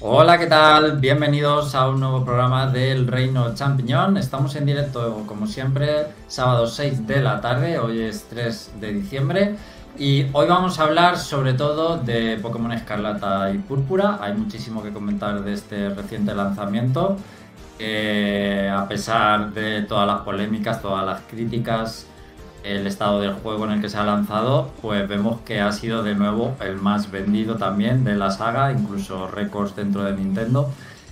Hola, ¿qué tal? Bienvenidos a un nuevo programa del Reino Champiñón. Estamos en directo, como siempre, sábado 6 de la tarde, hoy es 3 de diciembre. Y hoy vamos a hablar sobre todo de Pokémon Escarlata y Púrpura. Hay muchísimo que comentar de este reciente lanzamiento. Eh, a pesar de todas las polémicas, todas las críticas, el estado del juego en el que se ha lanzado, pues vemos que ha sido de nuevo el más vendido también de la saga, incluso récords dentro de Nintendo.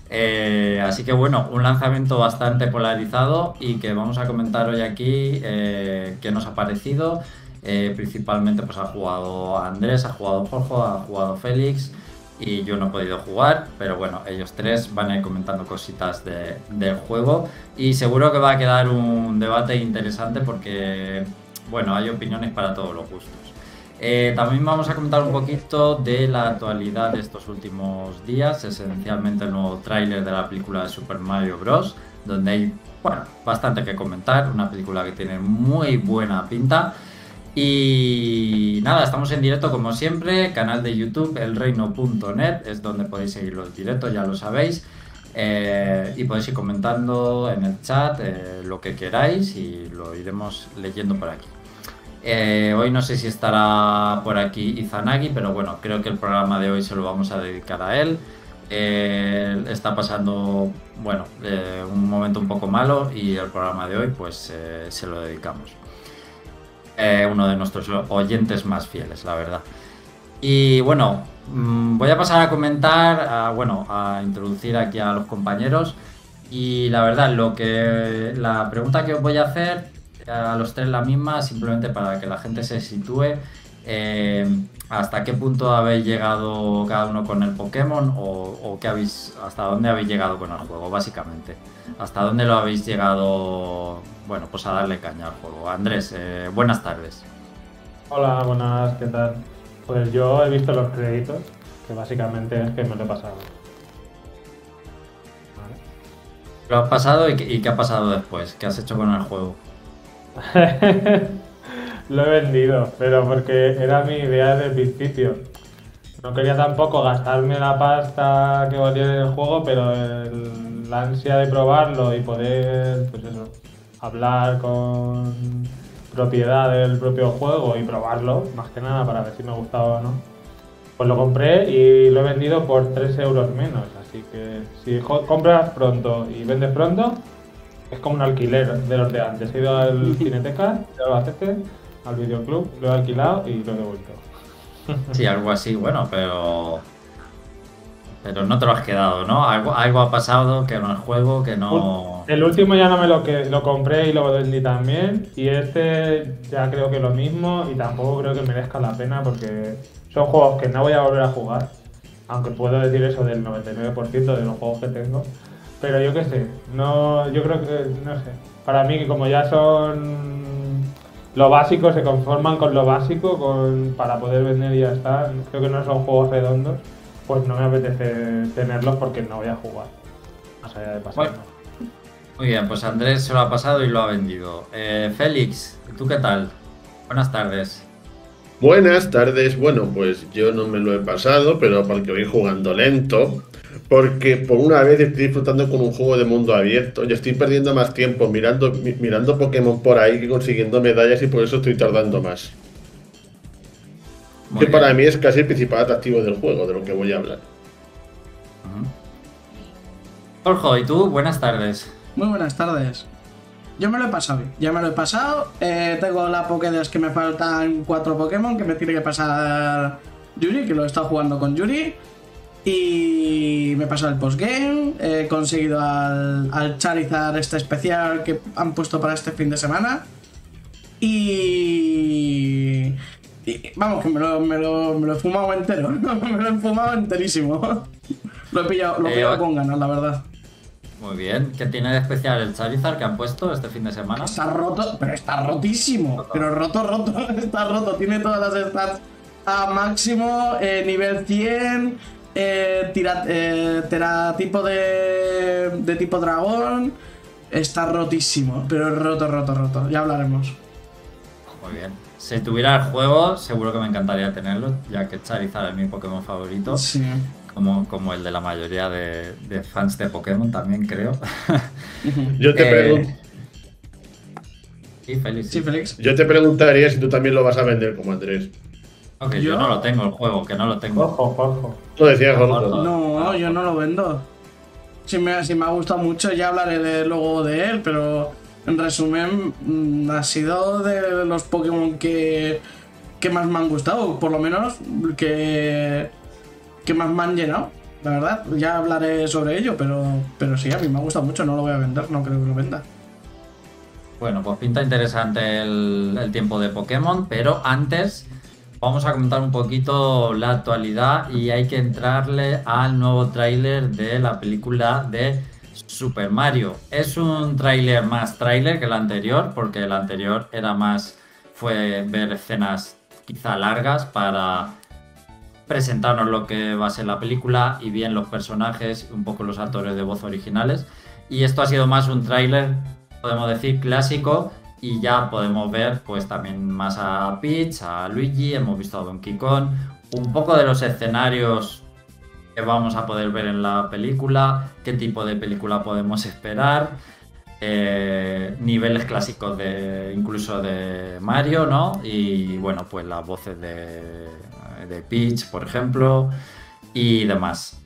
Eh, así que bueno, un lanzamiento bastante polarizado y que vamos a comentar hoy aquí eh, qué nos ha parecido. Eh, principalmente pues ha jugado Andrés, ha jugado Jorge, ha jugado Félix y yo no he podido jugar, pero bueno, ellos tres van a ir comentando cositas del juego y seguro que va a quedar un debate interesante porque bueno, hay opiniones para todos los gustos. Eh, también vamos a comentar un poquito de la actualidad de estos últimos días, esencialmente el nuevo tráiler de la película de Super Mario Bros., donde hay bueno, bastante que comentar, una película que tiene muy buena pinta. Y nada, estamos en directo como siempre, canal de YouTube, elreino.net, es donde podéis seguir los directos, ya lo sabéis. Eh, y podéis ir comentando en el chat eh, lo que queráis y lo iremos leyendo por aquí. Eh, hoy no sé si estará por aquí Izanagi, pero bueno, creo que el programa de hoy se lo vamos a dedicar a él. Está pasando, bueno, un momento un poco malo y el programa de hoy pues se lo dedicamos. uno de nuestros oyentes más fieles, la verdad. Y bueno, voy a pasar a comentar, bueno, a introducir aquí a los compañeros. Y la verdad, lo que la pregunta que os voy a hacer a los tres la misma, simplemente para que la gente se sitúe. Eh, ¿Hasta qué punto habéis llegado cada uno con el Pokémon o, qué habéis, hasta dónde habéis llegado con el juego, básicamente? ¿Hasta dónde lo habéis llegado, bueno, pues a darle caña al juego? Andrés, eh, buenas tardes. Hola, buenas, ¿qué tal? Pues yo he visto los créditos, que básicamente es que me lo he pasado. ¿Lo has pasado y qué ha pasado después? ¿Qué has hecho con el juego? Lo he vendido, pero porque era mi idea desde el principio. No quería tampoco gastarme la pasta que valía el juego, pero la ansia de probarlo y poder, pues eso, hablar con propiedad del propio juego y probarlo, más que nada para ver si me gustaba o no. Pues lo compré y lo he vendido por 3 euros menos. Así que si compras pronto y vendes pronto, es como un alquiler de los de antes. He ido al Cineteca, al Albacete, al videoclub, lo he alquilado y lo he devuelto. Sí, algo así, bueno, pero. Pero no te lo has quedado, ¿no? Algo, algo ha pasado que no el juego, que no. El último ya no me lo que lo compré y lo vendí también. Y este ya creo que lo mismo. Y tampoco creo que merezca la pena porque son juegos que no voy a volver a jugar. Aunque puedo decir eso del 99% de los juegos que tengo. Pero yo qué sé, no, yo creo que, no sé. Para mí, como ya son lo básico, se conforman con lo básico con, para poder vender y ya está. Creo que no son juegos redondos, pues no me apetece tenerlos porque no voy a jugar. Más allá de pasar. Muy bien, pues Andrés se lo ha pasado y lo ha vendido. Eh, Félix, ¿tú qué tal? Buenas tardes. Buenas tardes. Bueno, pues yo no me lo he pasado, pero porque voy jugando lento porque por una vez estoy disfrutando con un juego de mundo abierto y estoy perdiendo más tiempo mirando, mirando Pokémon por ahí que consiguiendo medallas y por eso estoy tardando más. Que para mí es casi el principal atractivo del juego, de lo que voy a hablar. Jorge, ¿y tú? Buenas tardes. Muy buenas tardes. Yo me lo he pasado, ya me lo he pasado. Eh, tengo la Pokédex que me faltan cuatro Pokémon que me tiene que pasar Yuri, que lo he estado jugando con Yuri. Y me he pasado el postgame, he conseguido al, Charizard este especial que han puesto para este fin de semana. Y... vamos, que me lo, me, lo, me lo he fumado entero, me lo he fumado enterísimo. Lo he pillado, lo he pillado eh, con ganas, la verdad. Muy bien. ¿Qué tiene de especial el Charizard que han puesto este fin de semana? Está roto, pero está rotísimo. Pero roto, roto, está roto. Tiene todas las stats a máximo, eh, nivel 100, eh, tira, eh, tipo de, de tipo dragón. Está rotísimo, pero roto, roto, roto. Ya hablaremos. Muy bien. Si tuviera el juego, seguro que me encantaría tenerlo, ya que Charizard es mi Pokémon favorito. Sí. como, como el de la mayoría de, de fans de Pokémon también creo. Yo te, Eh, pregun- Sí, Félix. Sí, Félix. yo te preguntaría si tú también lo vas a vender como Andrés. Ok, yo ¿Yo? no lo tengo el juego, que no lo tengo. Ojo, ojo. Lo decías, Ojo. Gordo. No, yo no lo vendo. Si me, si me ha gustado mucho, ya hablaré de- luego de él, pero en resumen, mm, ha sido de los Pokémon que, que más me han gustado, por lo menos que, que más me han llenado. La verdad, ya hablaré sobre ello, pero, pero sí, a mí me ha gustado mucho, no lo voy a vender, no creo que lo venda. Bueno, pues pinta interesante el, el tiempo de Pokémon, pero antes vamos a comentar un poquito la actualidad y hay que entrarle al nuevo tráiler de la película de Super Mario. Es un tráiler más tráiler que el anterior, porque el anterior era más fue ver escenas quizá largas para presentarnos lo que va a ser la película y bien los personajes, un poco los actores de voz originales. Y esto ha sido más un tráiler, podemos decir, clásico. Y ya podemos ver pues también más a Peach, a Luigi, hemos visto a Donkey Kong, un poco de los escenarios que vamos a poder ver en la película, qué tipo de película podemos esperar, eh, niveles clásicos de incluso de Mario, ¿no? Y bueno, pues las voces de, de Peach, por ejemplo, y demás.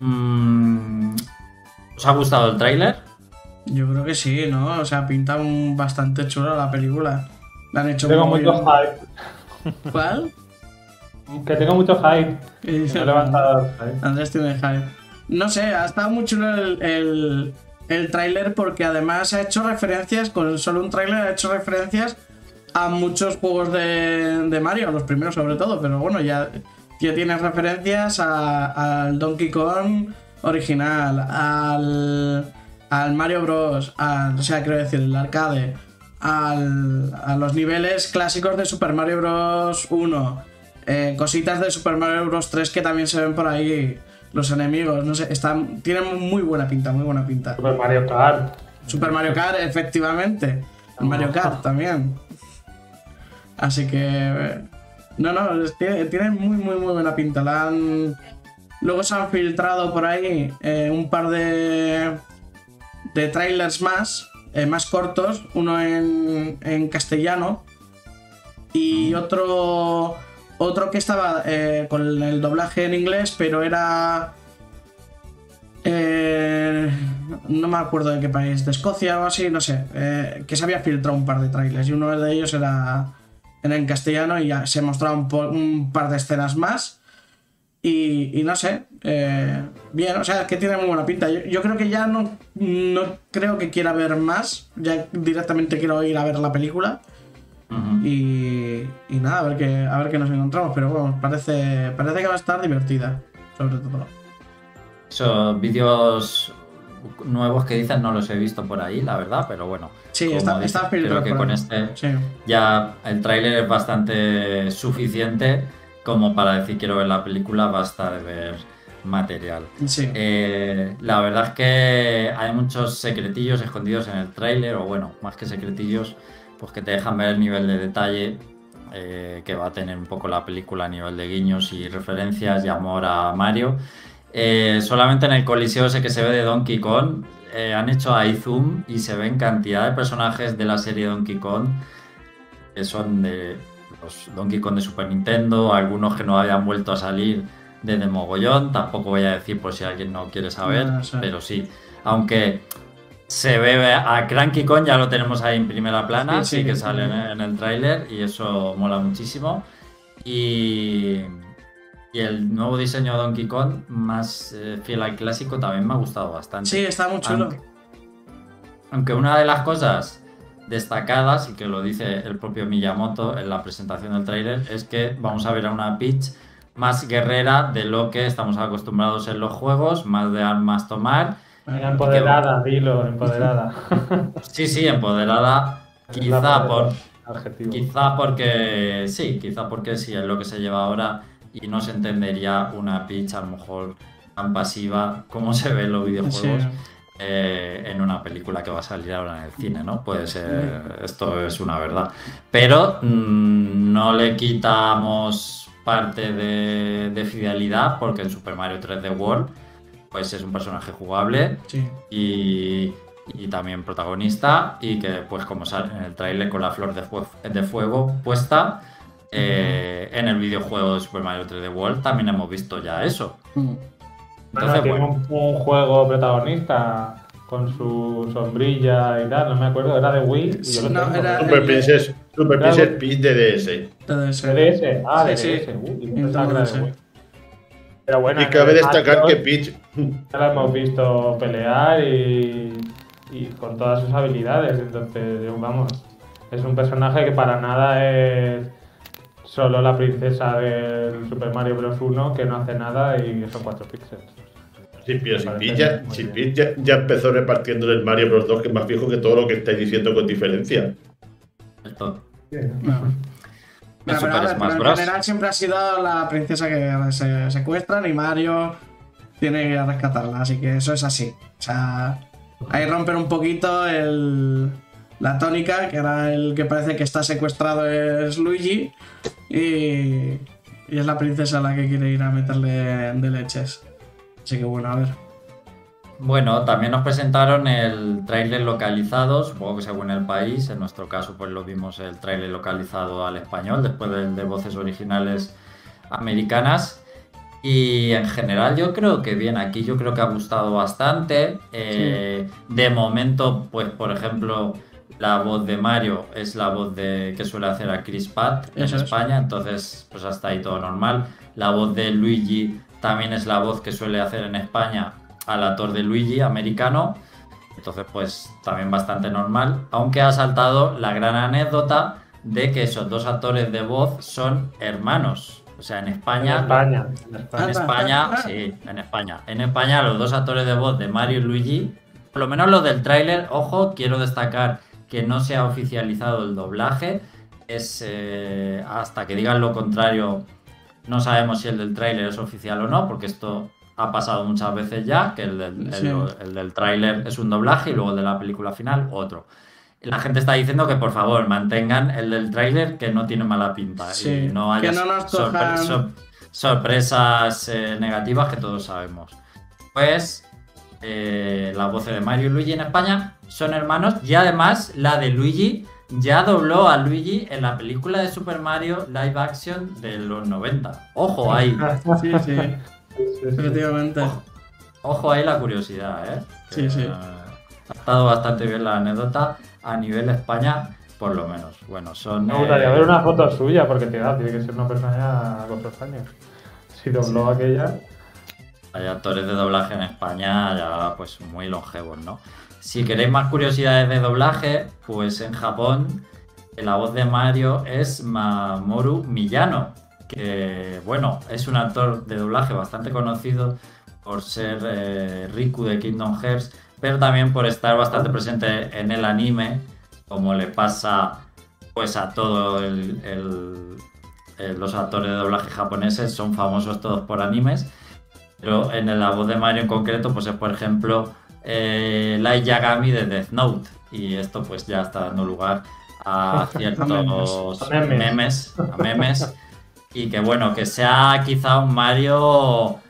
Mm, ¿Os ha gustado el tráiler? Yo creo que sí, ¿no? O sea, pinta un bastante chula la película. La han hecho Tengo muy mucho bien. hype. ¿Cuál? Que tengo mucho hype. Andrés tiene hype. No sé, ha estado muy chulo el, el, el tráiler porque además ha hecho referencias, con solo un tráiler ha hecho referencias a muchos juegos de, de Mario, a los primeros sobre todo, pero bueno, ya, ya tienes referencias a- al Donkey Kong original, al, al Mario Bros, al, o sea, quiero decir, el arcade, al, a los niveles clásicos de Super Mario Bros 1, eh, cositas de Super Mario Bros 3 que también se ven por ahí, los enemigos, no sé, están, tienen muy buena pinta, muy buena pinta. Super Mario Kart. Super Mario Kart, efectivamente. El Mario Kart también. Así que. No, no, es- tiene, tiene muy, muy, muy buena pinta. La han- Luego se han filtrado por ahí eh, un par de. de trailers más, eh, más cortos. Uno en, en castellano y otro. Otro que estaba eh, con el doblaje en inglés, pero era. Eh, no me acuerdo de qué país, de Escocia o así, no sé. eh, que se había filtrado un par de trailers y uno de ellos era, era en castellano y ya se mostraba un, par de escenas más. Y, y no sé, eh, bien, o sea, que tiene muy buena pinta. Yo, yo creo que ya no, no creo que quiera ver más, ya directamente quiero ir a ver la película. Y, y nada, a ver, qué, a ver qué nos encontramos, pero bueno, parece, parece que va a estar divertida, sobre todo. Esos vídeos nuevos que dicen no los he visto por ahí, la verdad, pero bueno. Sí, está, dices, está creo que con este Sí. ya el tráiler es bastante suficiente como para decir quiero ver la película, basta de ver material. Sí. Eh, la verdad es que hay muchos secretillos escondidos en el tráiler, o bueno, más que secretillos, pues que te dejan ver el nivel de detalle eh, que va a tener un poco la película a nivel de guiños y referencias y amor a Mario. Eh, solamente en el coliseo ese que se ve de Donkey Kong. Eh, han hecho ahí zoom y se ven cantidad de personajes de la serie Donkey Kong que son de los Donkey Kong de Super Nintendo, algunos que no habían vuelto a salir desde mogollón, tampoco voy a decir por si alguien no quiere saber, No, pero sí, aunque se ve a Cranky Kong, ya lo tenemos ahí en primera plana, Sí, sí, sí, que sí. sale en, en el tráiler y eso mola muchísimo. Y, y el nuevo diseño de Donkey Kong, más eh, fiel al clásico, también me ha gustado bastante. Sí, está muy chulo. Aunque, aunque una de las cosas destacadas, y que lo dice el propio Miyamoto en la presentación del tráiler, es que vamos a ver a una Peach más guerrera de lo que estamos acostumbrados en los juegos, más de armas tomar. Venga, empoderada, dilo, empoderada. Sí, sí, empoderada, quizá por, Adjetivo. Quizá porque sí, quizá porque sí es lo que se lleva ahora y no se entendería una Peach a lo mejor tan pasiva como se ve en los videojuegos Sí. eh, en una película que va a salir ahora en el cine, ¿no? Puede ser, esto es una verdad. Pero mm, no le quitamos parte de, de fidelidad, porque en Super Mario 3D World pues es un personaje jugable Sí. y, y también protagonista y que pues como sale en el tráiler con la flor de, fue- de fuego puesta eh, en el videojuego de Super Mario 3D World también hemos visto ya eso. Mm. Bueno, Entonces, tiene bueno, un, un juego protagonista con su sombrilla y tal, no me acuerdo, era de Wii. Y yo No, era- Super el- Princess, Super. Princess Peach de DS. Todo eso. De DS, ah, de Sí. Uy, Pero bueno, Y cabe destacar que. Peach Ya la hemos visto pelear y, y con todas sus habilidades. Entonces, vamos, es un personaje que para nada es solo la princesa del Super Mario Bros. 1 que no hace nada y son 4 píxeles. Sí, pero si Peach, ya, si. Peach ya, ya empezó repartiendo en el Mario Bros. 2, que es más viejo que todo lo que estáis diciendo con diferencia. esto- No. Pero, Super Smash en general siempre ha sido la princesa que se secuestran y Mario tiene que rescatarla, así que eso es así. O sea, ahí romper un poquito el, la tónica, que ahora el que parece que está secuestrado es Luigi y, y es la princesa la que quiere ir a meterle de leches. Así que bueno, a ver. Bueno, también nos presentaron el tráiler localizado, supongo que según el país, en nuestro caso pues lo vimos el tráiler localizado al español, después del de voces originales americanas. Y en general yo creo que bien, aquí yo creo que ha gustado bastante. Eh, De momento, pues por ejemplo, la voz de Mario es la voz de que suele hacer a Chris Pratt en Eso es. España, entonces pues hasta ahí todo normal. La voz de Luigi también es la voz que suele hacer en España al actor de Luigi americano. Entonces, pues también bastante normal. Aunque ha saltado la gran anécdota de que esos dos actores de voz son hermanos. O sea, en En España. España. En En España. España, sí, en España. En España, los dos actores de voz de Mario y Luigi, por lo menos los del tráiler, ojo, quiero destacar que no se ha oficializado el doblaje. Es eh, hasta que digan lo contrario, no sabemos si el del tráiler es oficial o no, porque esto ha pasado muchas veces ya, que el del, el- Sí. el del tráiler es un doblaje y luego el de la película final otro. La gente está diciendo que por favor mantengan el del tráiler que no tiene mala pinta Sí, y no haya no nos sorpre- cojan- sor- sorpresas eh, negativas que todos sabemos. Pues eh, las voces de Mario y Luigi en España son hermanos y además la de Luigi ya dobló a Luigi en la película de Super Mario live action de los 90. Ojo ahí, sí, sí. Efectivamente. ojo ahí la curiosidad, ¿eh? Sí, Que, sí. ha estado bastante bien la anécdota a nivel España, por lo menos. Bueno, son... Me gustaría eh, ver una foto suya porque tiene, tiene que ser una persona ya con dos años. Si dobló aquella. Hay actores de doblaje en España ya pues muy longevos, ¿no? Si queréis más curiosidades de doblaje, pues en Japón la voz de Mario es Mamoru Miyano, que bueno, es un actor de doblaje bastante conocido por ser eh, Riku de Kingdom Hearts, pero también por estar bastante presente en el anime, como le pasa pues a todos los actores de doblaje japoneses, son famosos todos por animes. Pero en la voz de Mario en concreto, pues es por ejemplo eh, Light Yagami de Death Note. Y esto pues ya está dando lugar a ciertos A memes. memes, a memes. Y que bueno, que sea quizá un Mario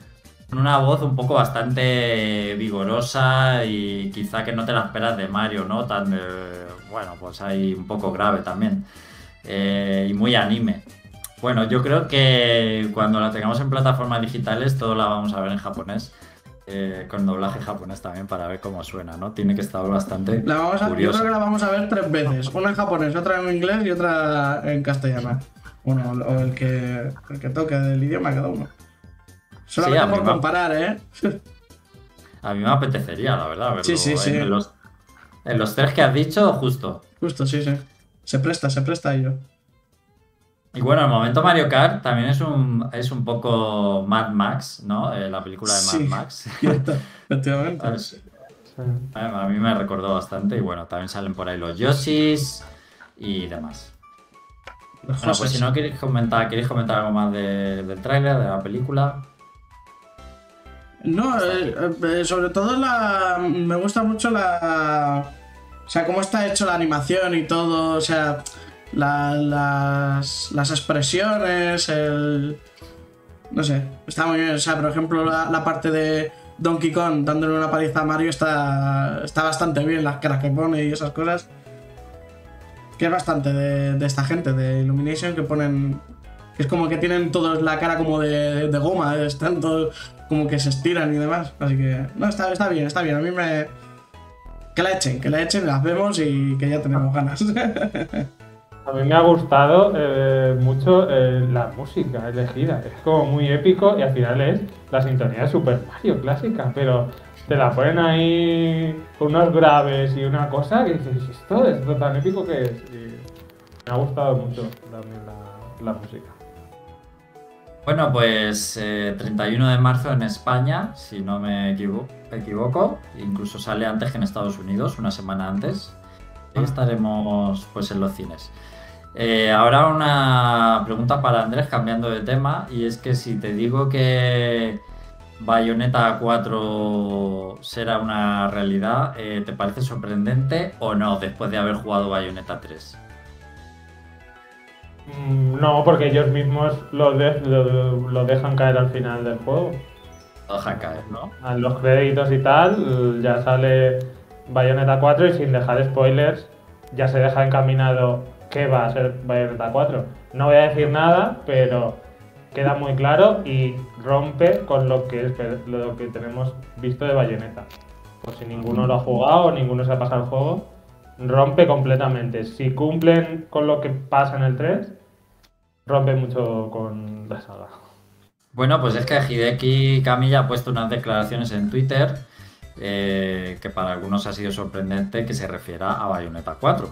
con una voz un poco bastante vigorosa y quizá que no te la esperas de Mario, ¿no? Tan, eh, bueno, pues ahí un poco grave también. Eh, y muy anime. Bueno, yo creo que cuando la tengamos en plataformas digitales, todo la vamos a ver en japonés. eh, con doblaje japonés también para ver cómo suena, ¿no? Tiene que estar bastante La vamos a, yo curioso. creo que la vamos a ver tres veces. Una en japonés, otra en inglés y otra en castellano. Bueno, o el que, el que toque del idioma cada uno. Solamente mí por me- comparar, ¿eh? A mí me apetecería, la verdad, verlo. Sí, sí, sí. En, los, en los tres que has dicho, justo. Justo, sí, sí. Se presta, se presta a ello. Y bueno, el momento Mario Kart también es un, es un poco Mad Max, ¿no? Eh, la película de Mad Sí. Max. Cierto, efectivamente. A mí me recordó bastante y bueno, también salen por ahí los Yoshis y demás. Bueno, pues si no queréis comentar, ¿queréis comentar algo más de- del tráiler, de la película? No, eh, eh, sobre todo la. Me gusta mucho la. O sea, cómo está hecho la animación y todo. O sea, la- las, las expresiones, el... No sé, está muy bien. O sea, por ejemplo, la, la parte de Donkey Kong dándole una paliza a Mario está, está bastante bien, las caras que pone y esas cosas. Que es bastante de, de esta gente, de Illumination, que ponen... que es como que tienen todos la cara como de, de goma, eh, están todos como que se estiran y demás. Así que, no, está, está bien, está bien. A mí me... Que la echen, que la echen, las vemos y que ya tenemos ganas. A mí me ha gustado eh, mucho eh, la música elegida. Es como muy épico y al final es la sintonía de Super Mario clásica, pero te la ponen ahí con unos graves y una cosa que dices, esto es lo tan épico que es. Y me ha gustado mucho también la, la música. Bueno, pues eh, 31 de marzo en España, si no me equivo- equivoco, incluso sale antes que en Estados Unidos, una semana antes. Ah. estaremos pues en los cines. Eh, ahora una pregunta para Andrés, cambiando de tema, y es que si te digo que Bayonetta 4 será una realidad, eh, ¿te parece sorprendente o no después de haber jugado Bayonetta 3? Mm, No, porque ellos mismos lo, de- lo- lo dejan caer al final del juego. Lo deja caer, ¿no? A los créditos y tal, ya sale Bayonetta 4 y sin dejar spoilers, ya se deja encaminado qué va a ser Bayonetta 4. No voy a decir nada, pero queda muy claro y rompe con lo que, es- lo que tenemos visto de Bayonetta. Por si ninguno lo ha jugado, ninguno se ha pasado el juego, rompe completamente. Si cumplen con lo que pasa en el 3, rompe mucho con la saga. Bueno, pues es que Hideki Kamiya ha puesto unas declaraciones en Twitter eh, que para algunos ha sido sorprendente que se refiera a Bayonetta 4.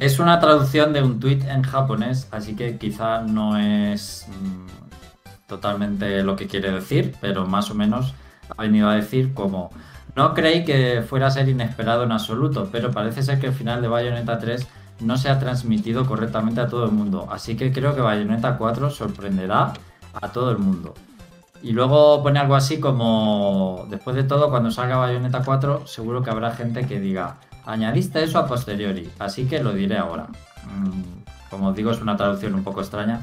Es una traducción de un tweet en japonés, así que quizá no es mm, totalmente lo que quiere decir, pero más o menos ha venido a decir como no creí que fuera a ser inesperado en absoluto, pero parece ser que el final de Bayonetta 3 no se ha transmitido correctamente a todo el mundo, así que creo que Bayonetta 4 sorprenderá a todo el mundo. Y luego pone algo así como, después de todo, cuando salga Bayonetta 4, seguro que habrá gente que diga, añadiste eso a posteriori, así que lo diré ahora. Mm, como os digo, es una traducción un poco extraña,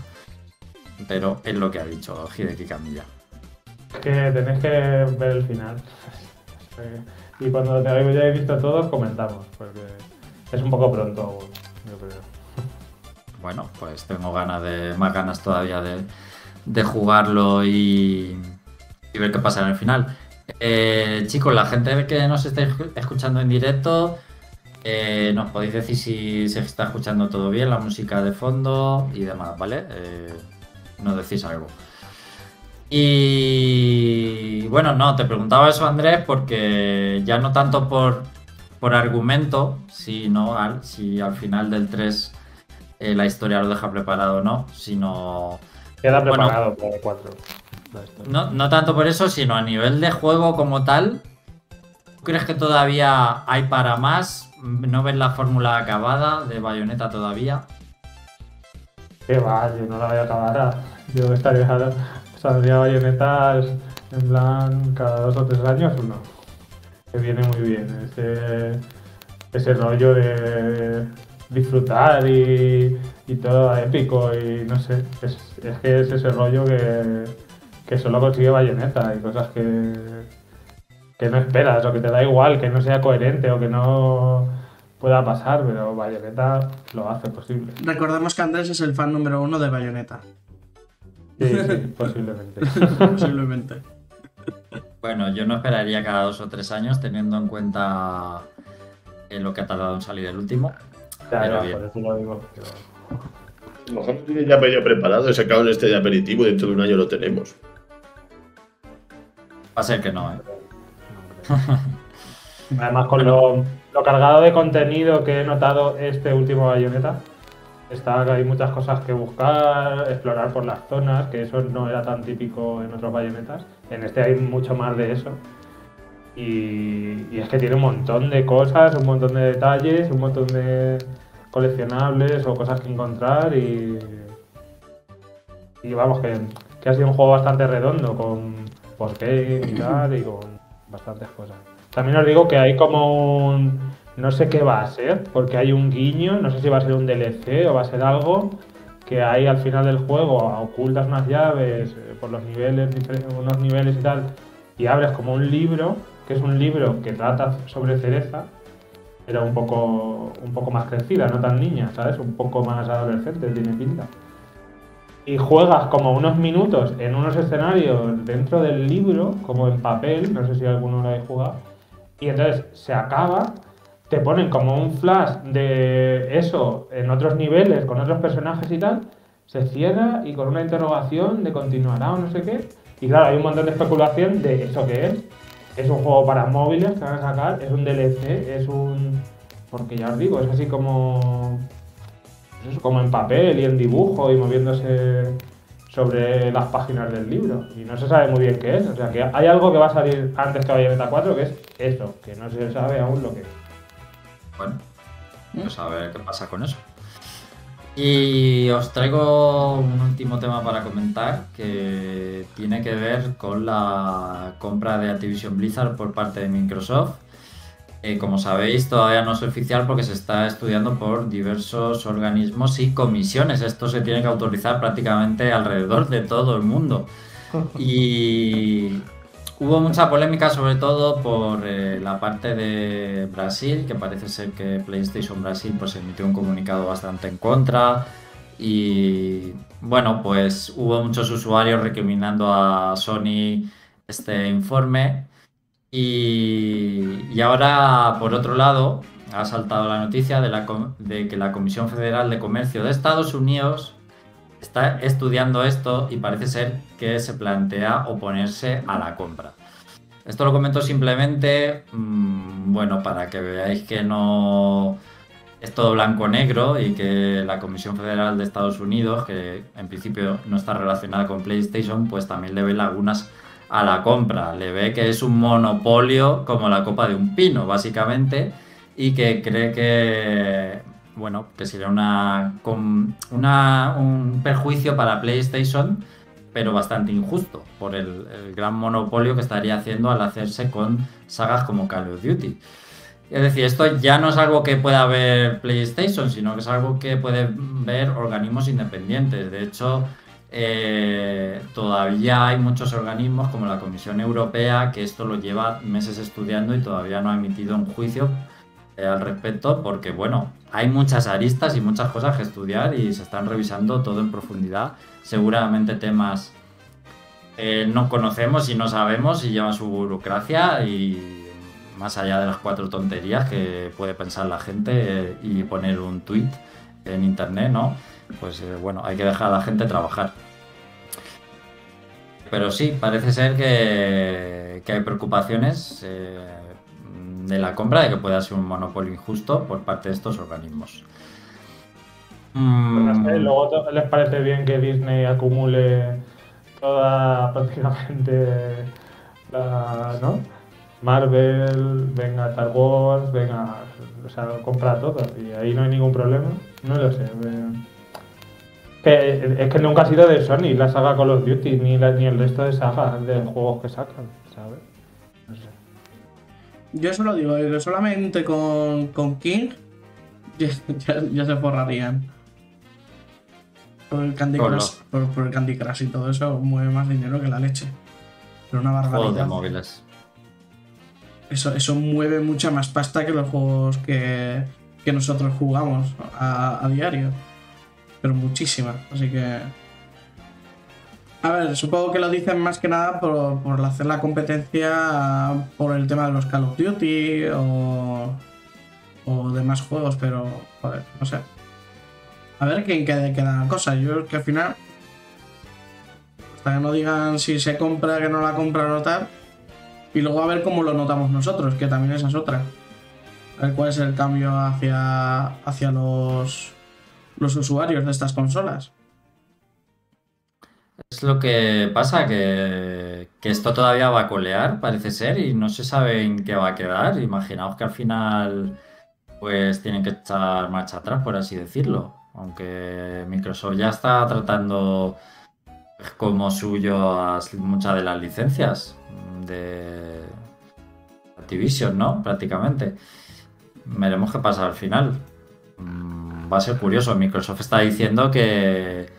pero es lo que ha dicho Hideki Kamiya. Es que tenéis que ver el final. Y cuando lo ya visto todos, comentamos, porque es un poco pronto yo creo. Bueno, pues tengo ganas de, más ganas todavía de, de jugarlo y, y ver qué pasa en el final. Eh, chicos, la gente que nos estáis escuchando en directo, eh, nos podéis decir si se está escuchando todo bien, la música de fondo y demás, ¿vale? Eh, nos decís algo. Y bueno, no, te preguntaba eso Andrés porque ya no tanto por, por argumento, sino al, si al final del 3 eh, la historia lo deja preparado o no, sino Queda Bueno. preparado para el 4. la historia. no, no tanto por eso, sino a nivel de juego como tal. ¿Tú ¿Crees que todavía hay para más? ¿No ves la fórmula acabada de Bayonetta todavía? Que va, yo no la voy a acabar. ah. Yo estaría saldría bayonetas en plan cada dos o tres años uno. Que viene muy bien. Ese, ese rollo de disfrutar y, y todo épico y no sé. Es, que es ese rollo que, que solo consigue bayoneta y cosas que, que no esperas o que te da igual, que no sea coherente o que no pueda pasar, pero bayoneta lo hace posible. Recordemos que Andrés es el fan número uno de Bayonetta. Sí, sí, posiblemente. Posiblemente. Bueno, yo no esperaría cada dos o tres años teniendo en cuenta eh, lo que ha tardado en salir el último. Pero bien. por eso lo digo. pero- A lo mejor lo tienen ya medio preparado y sacado en este de aperitivo y dentro de un año lo tenemos. Va a ser que no, ¿eh? Además, con lo, cargado de contenido que he notado este último Bayonetta, está que hay muchas cosas que buscar, explorar por las zonas, que eso no era tan típico en otros Bayonetas. En este hay mucho más de eso. Y, es que tiene un montón de cosas, un montón de detalles, un montón de coleccionables o cosas que encontrar y, vamos, que, que ha sido un juego bastante redondo con postgame y tal y con bastantes cosas. También os digo que hay como un no sé qué va a ser, porque hay un guiño, no sé si va a ser un DLC o va a ser algo que hay al final del juego, ocultas unas llaves eh, por los niveles, unos niveles y tal, y abres como un libro, que es un libro que trata sobre cereza, pero un poco, un poco más crecida, no tan niña, ¿sabes? Un poco más adolescente, tiene pinta. Y juegas como unos minutos en unos escenarios dentro del libro, como en papel, no sé si alguno lo habéis jugado, y entonces se acaba, te ponen como un flash de eso en otros niveles, con otros personajes y tal, se cierra y con una interrogación de continuará o no sé qué. Y claro, hay un montón de especulación de eso que es. Es un juego para móviles que van a sacar, es un DLC, es un... Porque ya os digo, es así como... Es como en papel y en dibujo y moviéndose sobre las páginas del libro. Y no se sabe muy bien qué es. O sea, que hay algo que va a salir antes que Bayonetta 4, que es eso, que no se sabe aún lo que es. Bueno, pues a ver qué pasa con eso. Y os traigo un último tema para comentar que tiene que ver con la compra de Activision Blizzard por parte de Microsoft. Eh, como sabéis, todavía no es oficial porque se está estudiando por diversos organismos y comisiones. Esto se tiene que autorizar prácticamente alrededor de todo el mundo. Y hubo mucha polémica sobre todo por eh, la parte de Brasil, que parece ser que PlayStation Brasil pues emitió un comunicado bastante en contra y bueno, pues hubo muchos usuarios recriminando a Sony este informe y, ahora por otro lado ha saltado la noticia de, que la Comisión Federal de Comercio de Estados Unidos está estudiando esto y parece ser que se plantea oponerse a la compra. Esto lo comento simplemente, mmm, bueno, para que veáis que no es todo blanco-negro y que la Comisión Federal de Estados Unidos, que en principio no está relacionada con PlayStation, pues también le ve lagunas a la compra. Le ve que es un monopolio como la copa de un pino, básicamente, y que cree que bueno, que sería una, un perjuicio para PlayStation, pero bastante injusto por el, gran monopolio que estaría haciendo al hacerse con sagas como Call of Duty. Es decir, esto ya no es algo que pueda ver PlayStation, sino que es algo que pueden ver organismos independientes. De hecho, eh, todavía hay muchos organismos como la Comisión Europea que esto lo lleva meses estudiando y todavía no ha emitido un juicio eh, al respecto porque, bueno, hay muchas aristas y muchas cosas que estudiar y se están revisando todo en profundidad. Seguramente temas eh, no conocemos y no sabemos y llevan su burocracia y más allá de las cuatro tonterías que puede pensar la gente eh, y poner un tweet en internet, ¿no? Pues bueno, hay que dejar a la gente trabajar. Pero sí, parece ser que, que hay preocupaciones de la compra, de que pueda ser un monopolio injusto por parte de estos organismos. Mm. luego les parece bien que Disney acumule toda prácticamente la, ¿no? Marvel, venga Star Wars, venga, o sea, compra todo y ahí no hay ningún problema. No lo sé. Es que nunca ha sido de Sony la saga Call of Duty ni, ni el resto de sagas de juegos que sacan, ¿sabes? Yo eso lo digo, que solamente con, con King ya, se forrarían. Por el, Candy Crush, por, el Candy Crush y todo eso mueve más dinero que la leche. Pero una barbaridad. Juegos de móviles. Eso, eso mueve mucha más pasta que los juegos que, que nosotros jugamos a, a diario. Pero muchísima. Así que a ver, supongo que lo dicen más que nada por, hacer la competencia por el tema de los Call of Duty o, o demás juegos, pero, joder, no sé. A ver quién queda, queda cosa. Yo es que al final, hasta que no digan si se compra, que no la compra o tal, y luego a ver cómo lo notamos nosotros, que también esa es otra. A ver cuál es el cambio hacia, hacia los, los usuarios de estas consolas. Es lo que pasa, que, esto todavía va a colear, parece ser, y no se sabe en qué va a quedar. Imaginaos que al final pues tienen que echar marcha atrás, por así decirlo. Aunque Microsoft ya está tratando como suyo muchas de las licencias de Activision, ¿no? Prácticamente. veremos qué pasa al final. Va a ser curioso. Microsoft está diciendo que.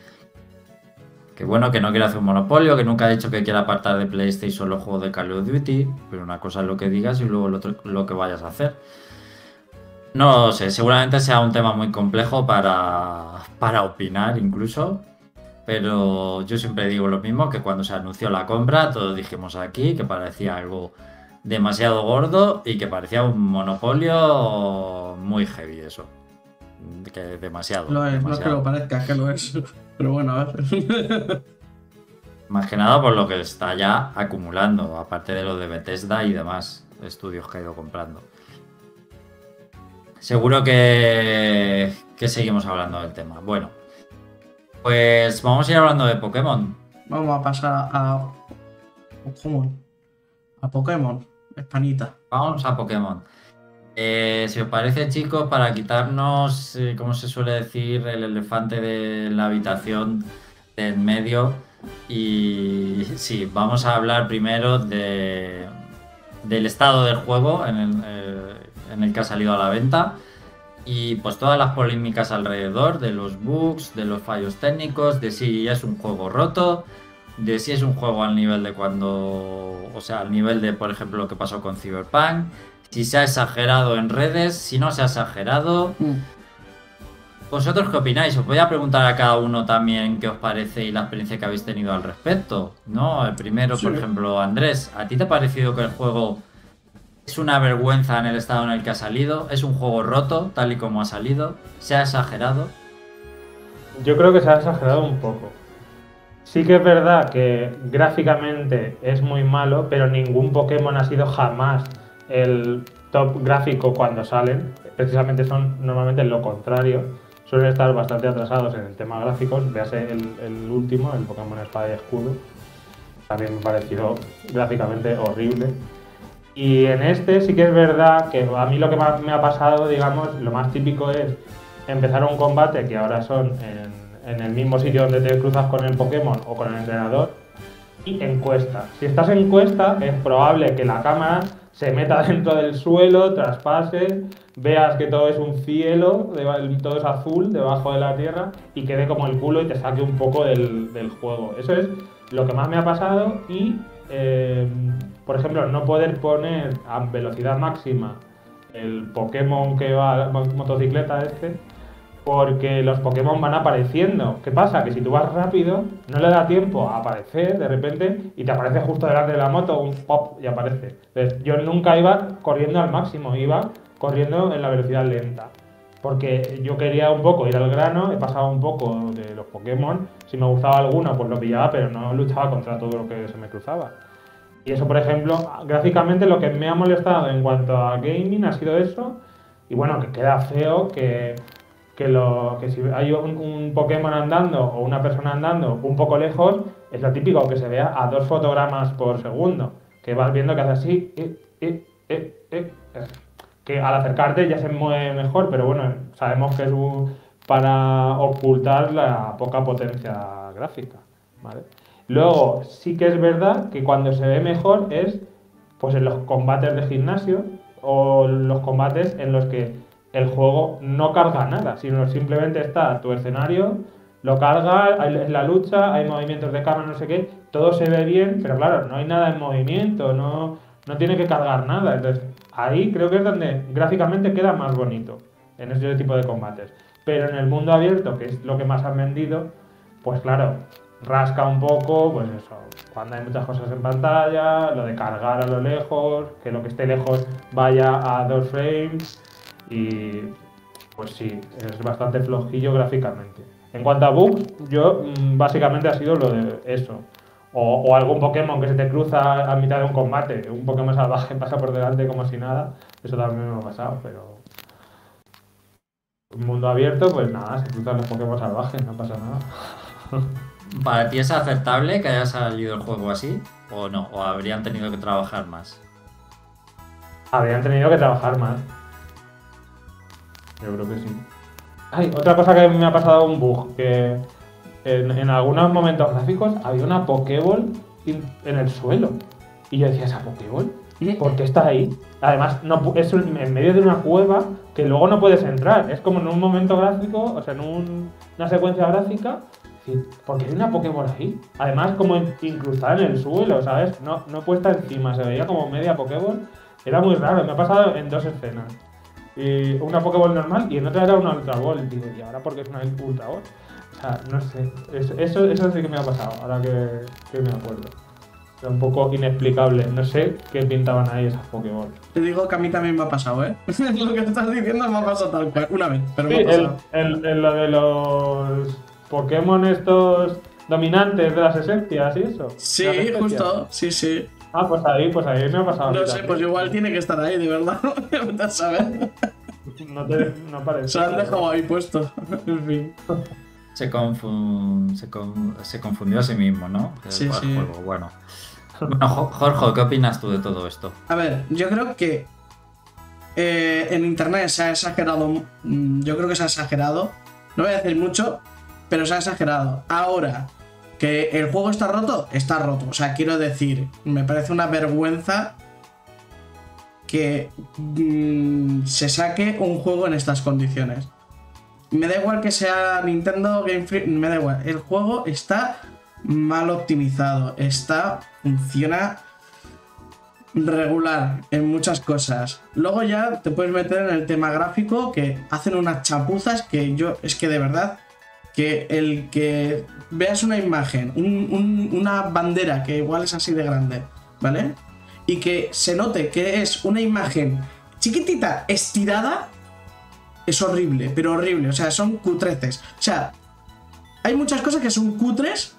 Que bueno, que no quiere hacer un monopolio, que nunca ha dicho que quiere apartar de PlayStation los juegos de Call of Duty. Pero una cosa es lo que digas y luego lo, otro- lo que vayas a hacer. No lo sé, seguramente sea un tema muy complejo para, para opinar incluso. Pero yo siempre digo lo mismo, que cuando se anunció la compra, todos dijimos aquí que parecía algo demasiado gordo y que parecía un monopolio muy heavy eso. Que demasiado. Lo es, no es que demasiado. lo parezca, que lo es. Pero bueno, a ver. Más que nada por lo que está ya acumulando, aparte de lo de Bethesda y demás estudios que ha ido comprando. Seguro que, que seguimos hablando del tema. Bueno, pues vamos a ir hablando de Pokémon. Vamos a pasar a. Pokémon. A Pokémon. Espanita. Vamos a Pokémon. Eh, si os parece, chicos, para quitarnos, eh, ¿cómo se suele decir? El elefante de la habitación de en medio. Y sí, vamos a hablar primero de, del estado del juego en el, eh, en el que ha salido a la venta. Y pues todas las polémicas alrededor de los bugs, de los fallos técnicos, de si es un juego roto, de si es un juego al nivel de cuando, o sea, al nivel de, por ejemplo, lo que pasó con Cyberpunk, si se ha exagerado en redes, si no se ha exagerado. Mm. ¿Vosotros qué opináis? Os voy a preguntar a cada uno también qué os parece y la experiencia que habéis tenido al respecto, ¿no? El primero, por ejemplo, Andrés, ¿a ti te ha parecido que el juego es una vergüenza en el estado en el que ha salido? ¿Es un juego roto, tal y como ha salido? ¿Se ha exagerado? Yo creo que se ha exagerado un poco. Sí que es verdad que gráficamente es muy malo, pero ningún Pokémon ha sido jamás el top gráfico cuando salen. Precisamente son normalmente lo contrario. Suelen estar bastante atrasados en el tema gráficos. Véase el, último, el Pokémon Espada y Escudo. También me ha parecido gráficamente horrible. Y en este sí que es verdad que a mí lo que me ha pasado, digamos, lo más típico es empezar un combate que ahora son en, en el mismo sitio donde te cruzas con el Pokémon o con el entrenador y encuesta. Si estás en cuesta es probable que la cámara se meta dentro del suelo, traspase, veas que todo es un cielo, todo es azul debajo de la tierra y quede como el culo y te saque un poco del, del juego. Eso es lo que más me ha pasado y, eh, por ejemplo, no poder poner a velocidad máxima el Pokémon que va mo- motocicleta este, porque los Pokémon van apareciendo. ¿Qué pasa? Que si tú vas rápido, no le da tiempo a aparecer de repente y te aparece justo delante de la moto, un pop y aparece. Entonces, yo nunca iba corriendo al máximo, iba corriendo en la velocidad lenta. Porque yo quería un poco ir al grano, he pasado un poco de los Pokémon. Si me gustaba alguno, pues lo pillaba, pero no luchaba contra todo lo que se me cruzaba. Y eso, por ejemplo, gráficamente lo que me ha molestado en cuanto a gaming ha sido eso. Y bueno, que queda feo que, que, lo, que si hay un, un Pokémon andando o una persona andando un poco lejos, es lo típico que se vea a dos fotogramas por segundo. Que vas viendo que hace así, que al acercarte ya se mueve mejor, pero bueno, sabemos que es para ocultar la poca potencia gráfica. ¿vale? Luego, sí que es verdad que cuando se ve mejor es pues en los combates de gimnasio o los combates en los que el juego no carga nada, sino simplemente está tu escenario, lo carga, hay la lucha, hay movimientos de cámara, no sé qué, todo se ve bien, pero claro, no hay nada en movimiento, no, no tiene que cargar nada. Entonces, ahí creo que es donde gráficamente queda más bonito, en ese tipo de combates. Pero en el mundo abierto, que es lo que más han vendido, pues claro, rasca un poco, pues eso, cuando hay muchas cosas en pantalla, lo de cargar a lo lejos, que lo que esté lejos vaya a dos frames y pues sí, es bastante flojillo gráficamente. En cuanto a bugs, yo mm, básicamente ha sido lo de eso. O, o algún Pokémon que se te cruza a mitad de un combate, un Pokémon salvaje pasa por delante como si nada, eso también me ha pasado, pero... Un mundo abierto, pues nada, se cruzan los Pokémon salvajes, no pasa nada. ¿Para ti es aceptable que haya salido el juego así? ¿O no? ¿O habrían tenido que trabajar más? Habrían tenido que trabajar más. Yo creo que sí. Ay, otra cosa que me ha pasado un bug, que en, en algunos momentos gráficos había una Pokéball in- en el suelo. Y yo decía, ¿esa Pokéball? porque está ahí. Además, no, es un- en medio de una cueva que luego no puedes entrar. Es como en un momento gráfico, o sea, en un- una secuencia gráfica, porque hay una Pokémon ahí. Además, como in- incrustada en el suelo, ¿sabes? No, no puesta encima, se veía como media Pokémon. Era muy raro, me ha pasado en dos escenas. Y una Pokéball normal y en otra era una Ultra Ball. Digo, ¿y ahora por qué es una Ultra Ball? O sea, no sé. Eso, eso, eso sí que me ha pasado, ahora que, que me acuerdo. Era un poco inexplicable. No sé qué pintaban ahí esas Pokéball. Te digo que a mí también me ha pasado, ¿eh? Lo que estás diciendo me ha pasado tal cual. Una vez, pero Sí, me ha el, pasado. el- el- lo de los Pokémon estos dominantes de las esencias y eso. Sí, justo, sí, sí. Ah, pues ahí, pues ahí me ha pasado. No sé, pues igual tiene que estar ahí, de verdad. A saber. No, te, no parece. Se lo han dejado ahí puesto. En fin. Se, confun- se, con- se confundió a sí mismo, ¿no? El Sí, sí. juego, bueno. Bueno, Jo- Jorge, ¿qué opinas tú de todo esto? A ver, yo creo que eh, en internet se ha exagerado. mm, Yo creo que se ha exagerado. No voy a decir mucho, pero se ha exagerado. Ahora, que el juego está roto, está roto. O sea, quiero decir, me parece una vergüenza que mm, se saque un juego en estas condiciones. Me da igual que sea Nintendo Game Freak, me da igual. El juego está mal optimizado, está funciona regular en muchas cosas. Luego ya te puedes meter en el tema gráfico que hacen unas chapuzas que yo es que de verdad que el que veas una imagen, un- un- una bandera que igual es así de grande, ¿vale? Y que se note que es una imagen chiquitita, estirada, es horrible, pero horrible. O sea, son cutreces. O sea, hay muchas cosas que son cutres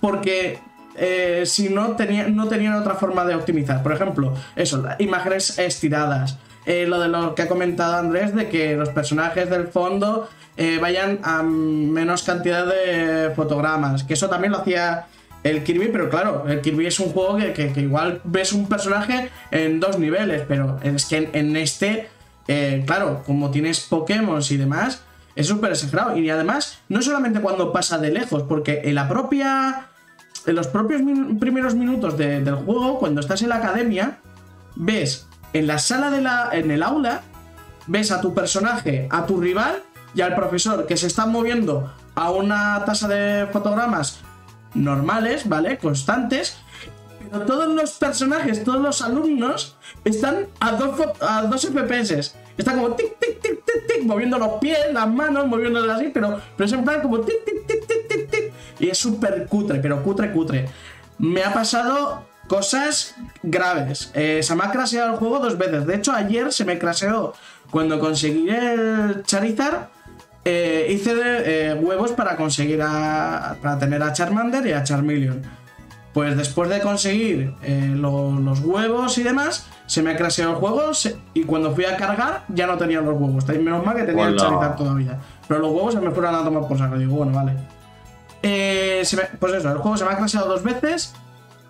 porque eh, si no, no tenían otra forma de optimizar. Por ejemplo, eso, imágenes estiradas. Eh, lo de lo que ha comentado Andrés, de que los personajes del fondo eh, vayan a menos cantidad de fotogramas. Que eso también lo hacía el Kirby, pero claro, el Kirby es un juego que, que- igual ves un personaje en dos niveles, pero es que en, este, eh, claro, como tienes Pokémon y demás, es súper exagerado. Y además, no solamente cuando pasa de lejos, porque en la propia. En los propios primeros minutos de- del juego, cuando estás en la academia, ves en la sala de la. en el aula, ves a tu personaje, a tu rival y al profesor que se están moviendo a una tasa de fotogramas normales, ¿vale? Constantes. Pero todos los personajes, todos los alumnos están a dos, a dos FPS. Están como tic, tic, tic, tic, tic, moviendo los pies, las manos, moviéndolas así, pero, pero es en plan como tic, tic, tic, tic, tic, tic. Y es súper cutre, pero cutre, cutre. Me ha pasado cosas graves. Eh, se me ha craseado el juego dos veces. De hecho, ayer se me craseó cuando conseguí el Charizard. Eh, hice eh, huevos para conseguir a, para tener a Charmander y a Charmeleon. Pues después de conseguir eh, lo- los huevos y demás, se me ha craseado el juego se- y cuando fui a cargar ya no tenía los huevos. Menos mal que tenía el Hola. Charizard todavía. Pero los huevos se me fueron a tomar por saco. Digo, bueno, vale. Se me- pues eso, el juego se me ha craseado dos veces.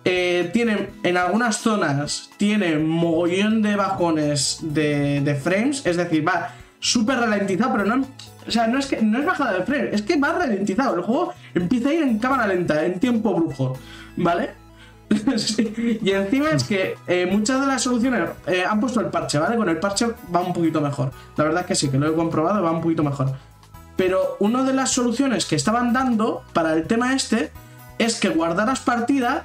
Tiene, en algunas zonas, tiene mogollón de bajones de, de frames. Es decir, va súper ralentizado, pero no. O sea, no es que no es bajada de frames, es que va ralentizado. El juego empieza a ir en cámara lenta, en tiempo brujo. ¿Vale? Y encima es que eh, muchas de las soluciones eh, han puesto el parche, ¿vale? Con el parche va un poquito mejor. La verdad es que sí, que lo he comprobado, va un poquito mejor. Pero una de las soluciones que estaban dando para el tema este es que guardaras partida,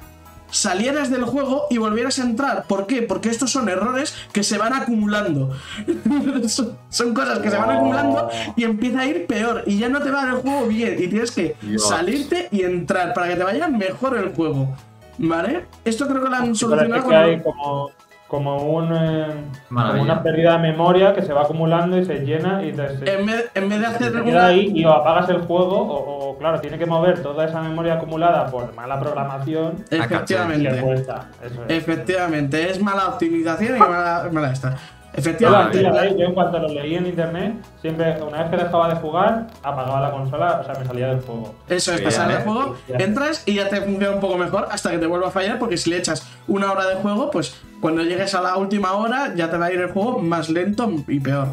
salieras del juego y volvieras a entrar. ¿Por qué? Porque estos son errores que se van acumulando. son, son cosas que se van acumulando y empieza a ir peor. Y ya no te va el juego bien. Y tienes que Dios. salirte y entrar para que te vaya mejor el juego. ¿Vale? Esto creo que lo han solucionado que con- hay como, como, un, eh, como una pérdida de memoria que se va acumulando y se llena y te, se- en, vez, en vez de hacer una... ahí y o apagas el juego o, o, claro, tiene que mover toda esa memoria acumulada por mala programación y Efectivamente. le cuesta. Eso es. Efectivamente, es mala optimización y mala, mala esta. Efectivamente. ¿eh? Yo en cuanto lo leí en internet, siempre, una vez que dejaba de jugar, apagaba la consola, o sea, me salía del juego. Eso es pasar ya, el juego, entras y ya te funciona un poco mejor hasta que te vuelva a fallar, porque si le echas una hora de juego, pues cuando llegues a la última hora ya te va a ir el juego más lento y peor.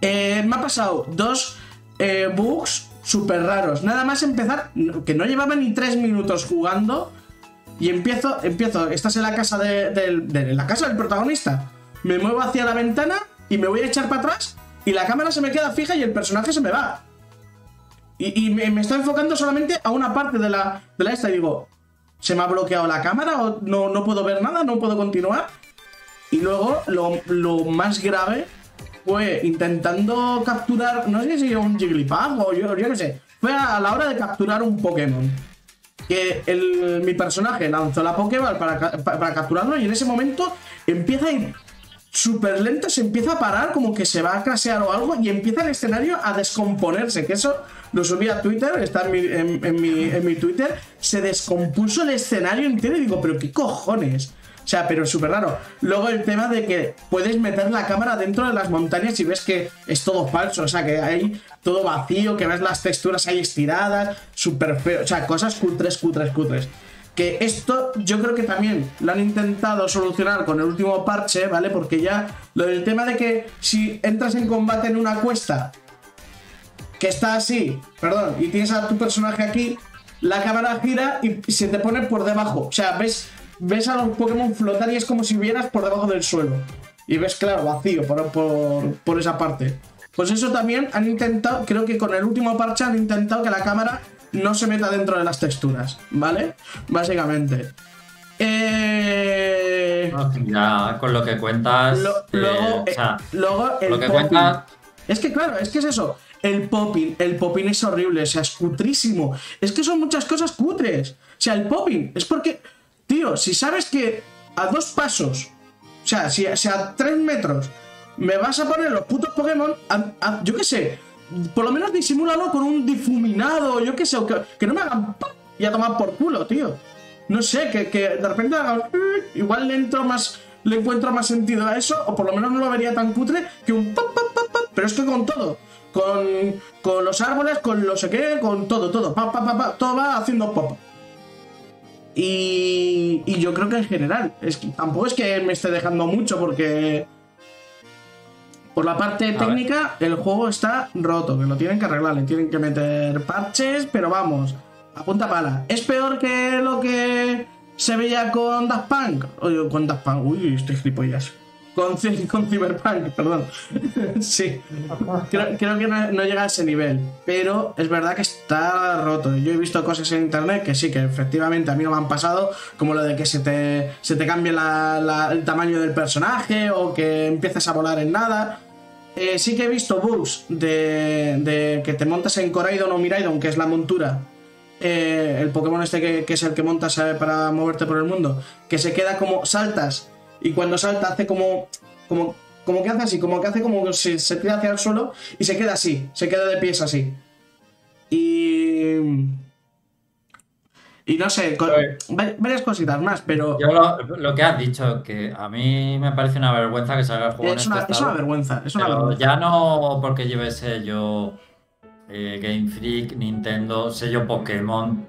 Eh, me ha pasado dos eh, bugs súper raros. Nada más empezar, que no llevaba ni tres minutos jugando, y empiezo, empiezo, estás en la casa de, del- la casa del protagonista, me muevo hacia la ventana y me voy a echar para atrás y la cámara se me queda fija y el personaje se me va. Y, me, está enfocando solamente a una parte de la, de la esta y digo, ¿se me ha bloqueado la cámara o no, no puedo ver nada, no puedo continuar? Y luego lo, lo más grave fue intentando capturar, no sé si un Jigglypuff o yo, yo qué sé, fue a la hora de capturar un Pokémon. Que el- mi personaje lanzó la Pokéball para, para capturarlo y en ese momento empieza a ir súper lento, se empieza a parar como que se va a crasear o algo y empieza el escenario a descomponerse, que eso lo subí a Twitter, está en mi, en- mi, en mi Twitter, se descompuso el escenario entero y digo, pero qué cojones. O sea, pero súper raro. Luego el tema de que puedes meter la cámara dentro de las montañas y ves que es todo falso. O sea, que hay todo vacío, que ves las texturas ahí estiradas, súper feo. O sea, cosas cutres, cutres, cutres. Que esto yo creo que también lo han intentado solucionar con el último parche, ¿vale? Porque ya lo del tema de que si entras en combate en una cuesta que está así, perdón, y tienes a tu personaje aquí, la cámara gira y se te pone por debajo. O sea, ves, ves a los Pokémon flotar y es como si vieras por debajo del suelo. Y ves, claro, vacío por, por, por esa parte. Pues eso también han intentado, creo que con el último parche han intentado que la cámara no se meta dentro de las texturas, ¿vale? Básicamente. Eh... Ya con lo que cuentas. Lo- eh, luego, o sea, eh, luego el lo que. Es que claro, es que es eso. El popping, el popping es horrible, o sea, es cutrísimo. Es que son muchas cosas cutres. O sea, el popping es porque, tío, si sabes que a dos pasos, o sea, si, si a tres metros me vas a poner los putos Pokémon, a- a- yo qué sé, por lo menos disimúlalo con un difuminado, yo qué sé, que, que no me hagan ¡pum! y a tomar por culo, tío. No sé, que, que de repente hagan igual le entro más, le encuentro más sentido a eso, o por lo menos no lo vería tan cutre que un pop, pop, pop, pop, pero es que con todo. Con, con los árboles, con lo sé qué, con todo, todo. Pa, pa, pa, pa, todo va haciendo pop. Y, y yo creo que en general, es que tampoco es que me esté dejando mucho porque por la parte técnica el juego está roto, que lo tienen que arreglar, le tienen que meter parches, pero vamos, a punta pala. ¿Es peor que lo que se veía con Daft Punk? Oye, con Daft Punk, uy, estoy gilipollas. Con, con Cyberpunk, perdón. sí. Creo, creo que no, no llega a ese nivel, pero es verdad que está roto. Yo he visto cosas en internet que sí, que efectivamente a mí no me han pasado, como lo de que se te, se te cambie la- la- el tamaño del personaje o que empieces a volar en nada. Eh, sí que he visto bugs de, de que te montas en Coraidon o Miraidon, que es la montura. eh, el Pokémon este que, es el que montas para moverte por el mundo, que se queda como saltas y cuando salta hace como, como, como que hace así, como que hace como si se tira hacia el suelo y se queda así, se queda de pies así. Y... Y no sé, con- varias cositas más, pero Yo lo, lo que has dicho, que a mí me parece una vergüenza que salga el juego en es este una, es estado. una vergüenza, es una Pero vergüenza. ya no porque lleve sello eh, Game Freak, Nintendo, sello Pokémon.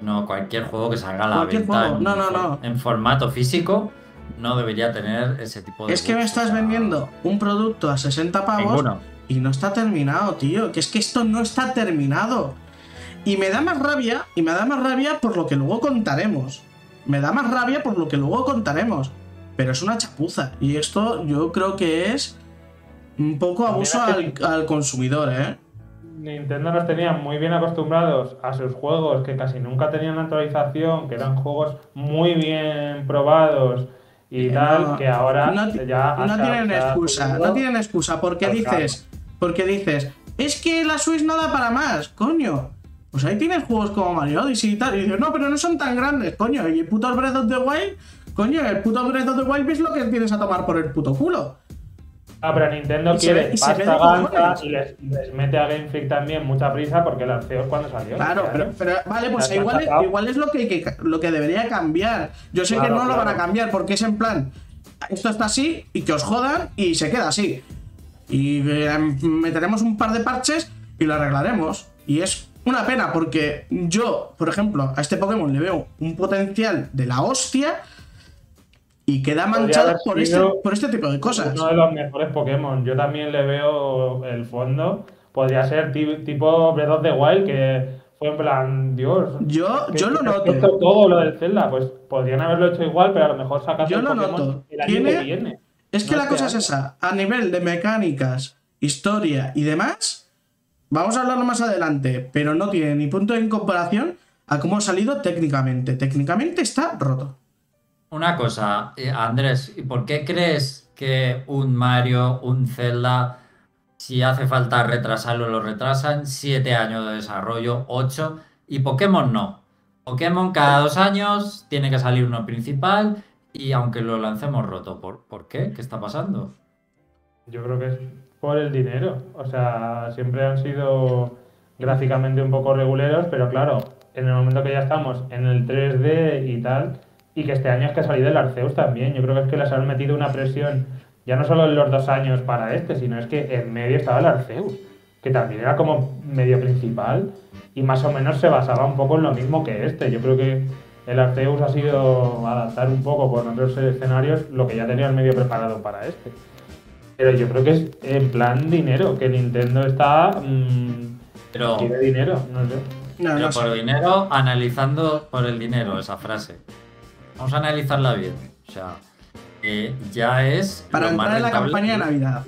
No, cualquier juego que salga a la Cualquier venta juego. en, No, no, no. en formato físico no debería tener ese tipo de. Es que me estás vendiendo un producto a 60 pavos Ninguno. y no está terminado, tío. Que es que esto no está terminado. Y me da más rabia, y me da más rabia por lo que luego contaremos. Me da más rabia por lo que luego contaremos. Pero es una chapuza. Y esto yo creo que es un poco abuso al, al consumidor, ¿eh? Nintendo nos tenía muy bien acostumbrados a sus juegos que casi nunca tenían actualización, que eran juegos muy bien probados y tal, No, que ahora no, ya no tienen excusa, no tienen excusa, porque dices, porque dices, es que la Switch no da para más, coño. Pues ahí tienes juegos como Mario Odyssey y tal, y dices, no, pero no son tan grandes, coño. Y el puto Breath of the Wild, coño, el puto Breath of the Wild es lo que tienes a tomar por el puto culo. Ah, pero Nintendo Y quiere ve- pasta gansa y les, les mete a Game Freak también mucha prisa porque el Arceus cuando salió. Claro, pero, pero, vale, pues igual, es lo que, que- lo que debería cambiar. Yo sé que Claro, no lo van a cambiar porque es en plan, esto está así y que os jodan y se queda así. Y eh, meteremos un par de parches y lo arreglaremos. Y es una pena porque yo, por ejemplo, a este Pokémon le veo un potencial de la hostia y queda manchado por este, por este tipo de cosas. Uno de los mejores Pokémon. Yo también le veo el fondo. Podría ser ti- tipo Breath of the Wild, que fue en plan, Dios. Yo, yo lo noto. todo lo del Zelda, pues podrían haberlo hecho igual, pero a lo mejor sacas Yo el lo Pokémon noto. el año Tiene- que viene. Es que No la cosa es esa. A nivel de mecánicas, historia y demás, vamos a hablarlo más adelante, pero no tiene ni punto en comparación a cómo ha salido técnicamente. Técnicamente está roto. Una cosa, eh, Andrés, ¿y por qué crees que un Mario, un Zelda, si hace falta retrasarlo, lo retrasan? Siete años de desarrollo, ocho, y Pokémon no. Pokémon cada dos años tiene que salir uno principal y aunque lo lancemos roto, ¿por, ¿por qué? ¿Qué está pasando? Yo creo que es por el dinero. O sea, siempre han sido gráficamente un poco reguleros, pero claro, en el momento que ya estamos en el 3D y tal, y que este año es que ha salido el Arceus también, yo creo que es que les han metido una presión, ya no solo en los dos años para este, sino es que en medio estaba el Arceus, que también era como medio principal y más o menos se basaba un poco en lo mismo que este. Yo creo que el Arceus ha sido adaptar un poco con otros escenarios lo que ya tenía el medio preparado para este. Pero yo creo que es en plan dinero, que Nintendo está. mmm, Pero, quiere dinero, no sé. No, pero no sé. por dinero, analizando por el dinero esa frase. Vamos a analizarla bien. O sea, eh, ya es Para lo más entrar en la campaña de Navidad.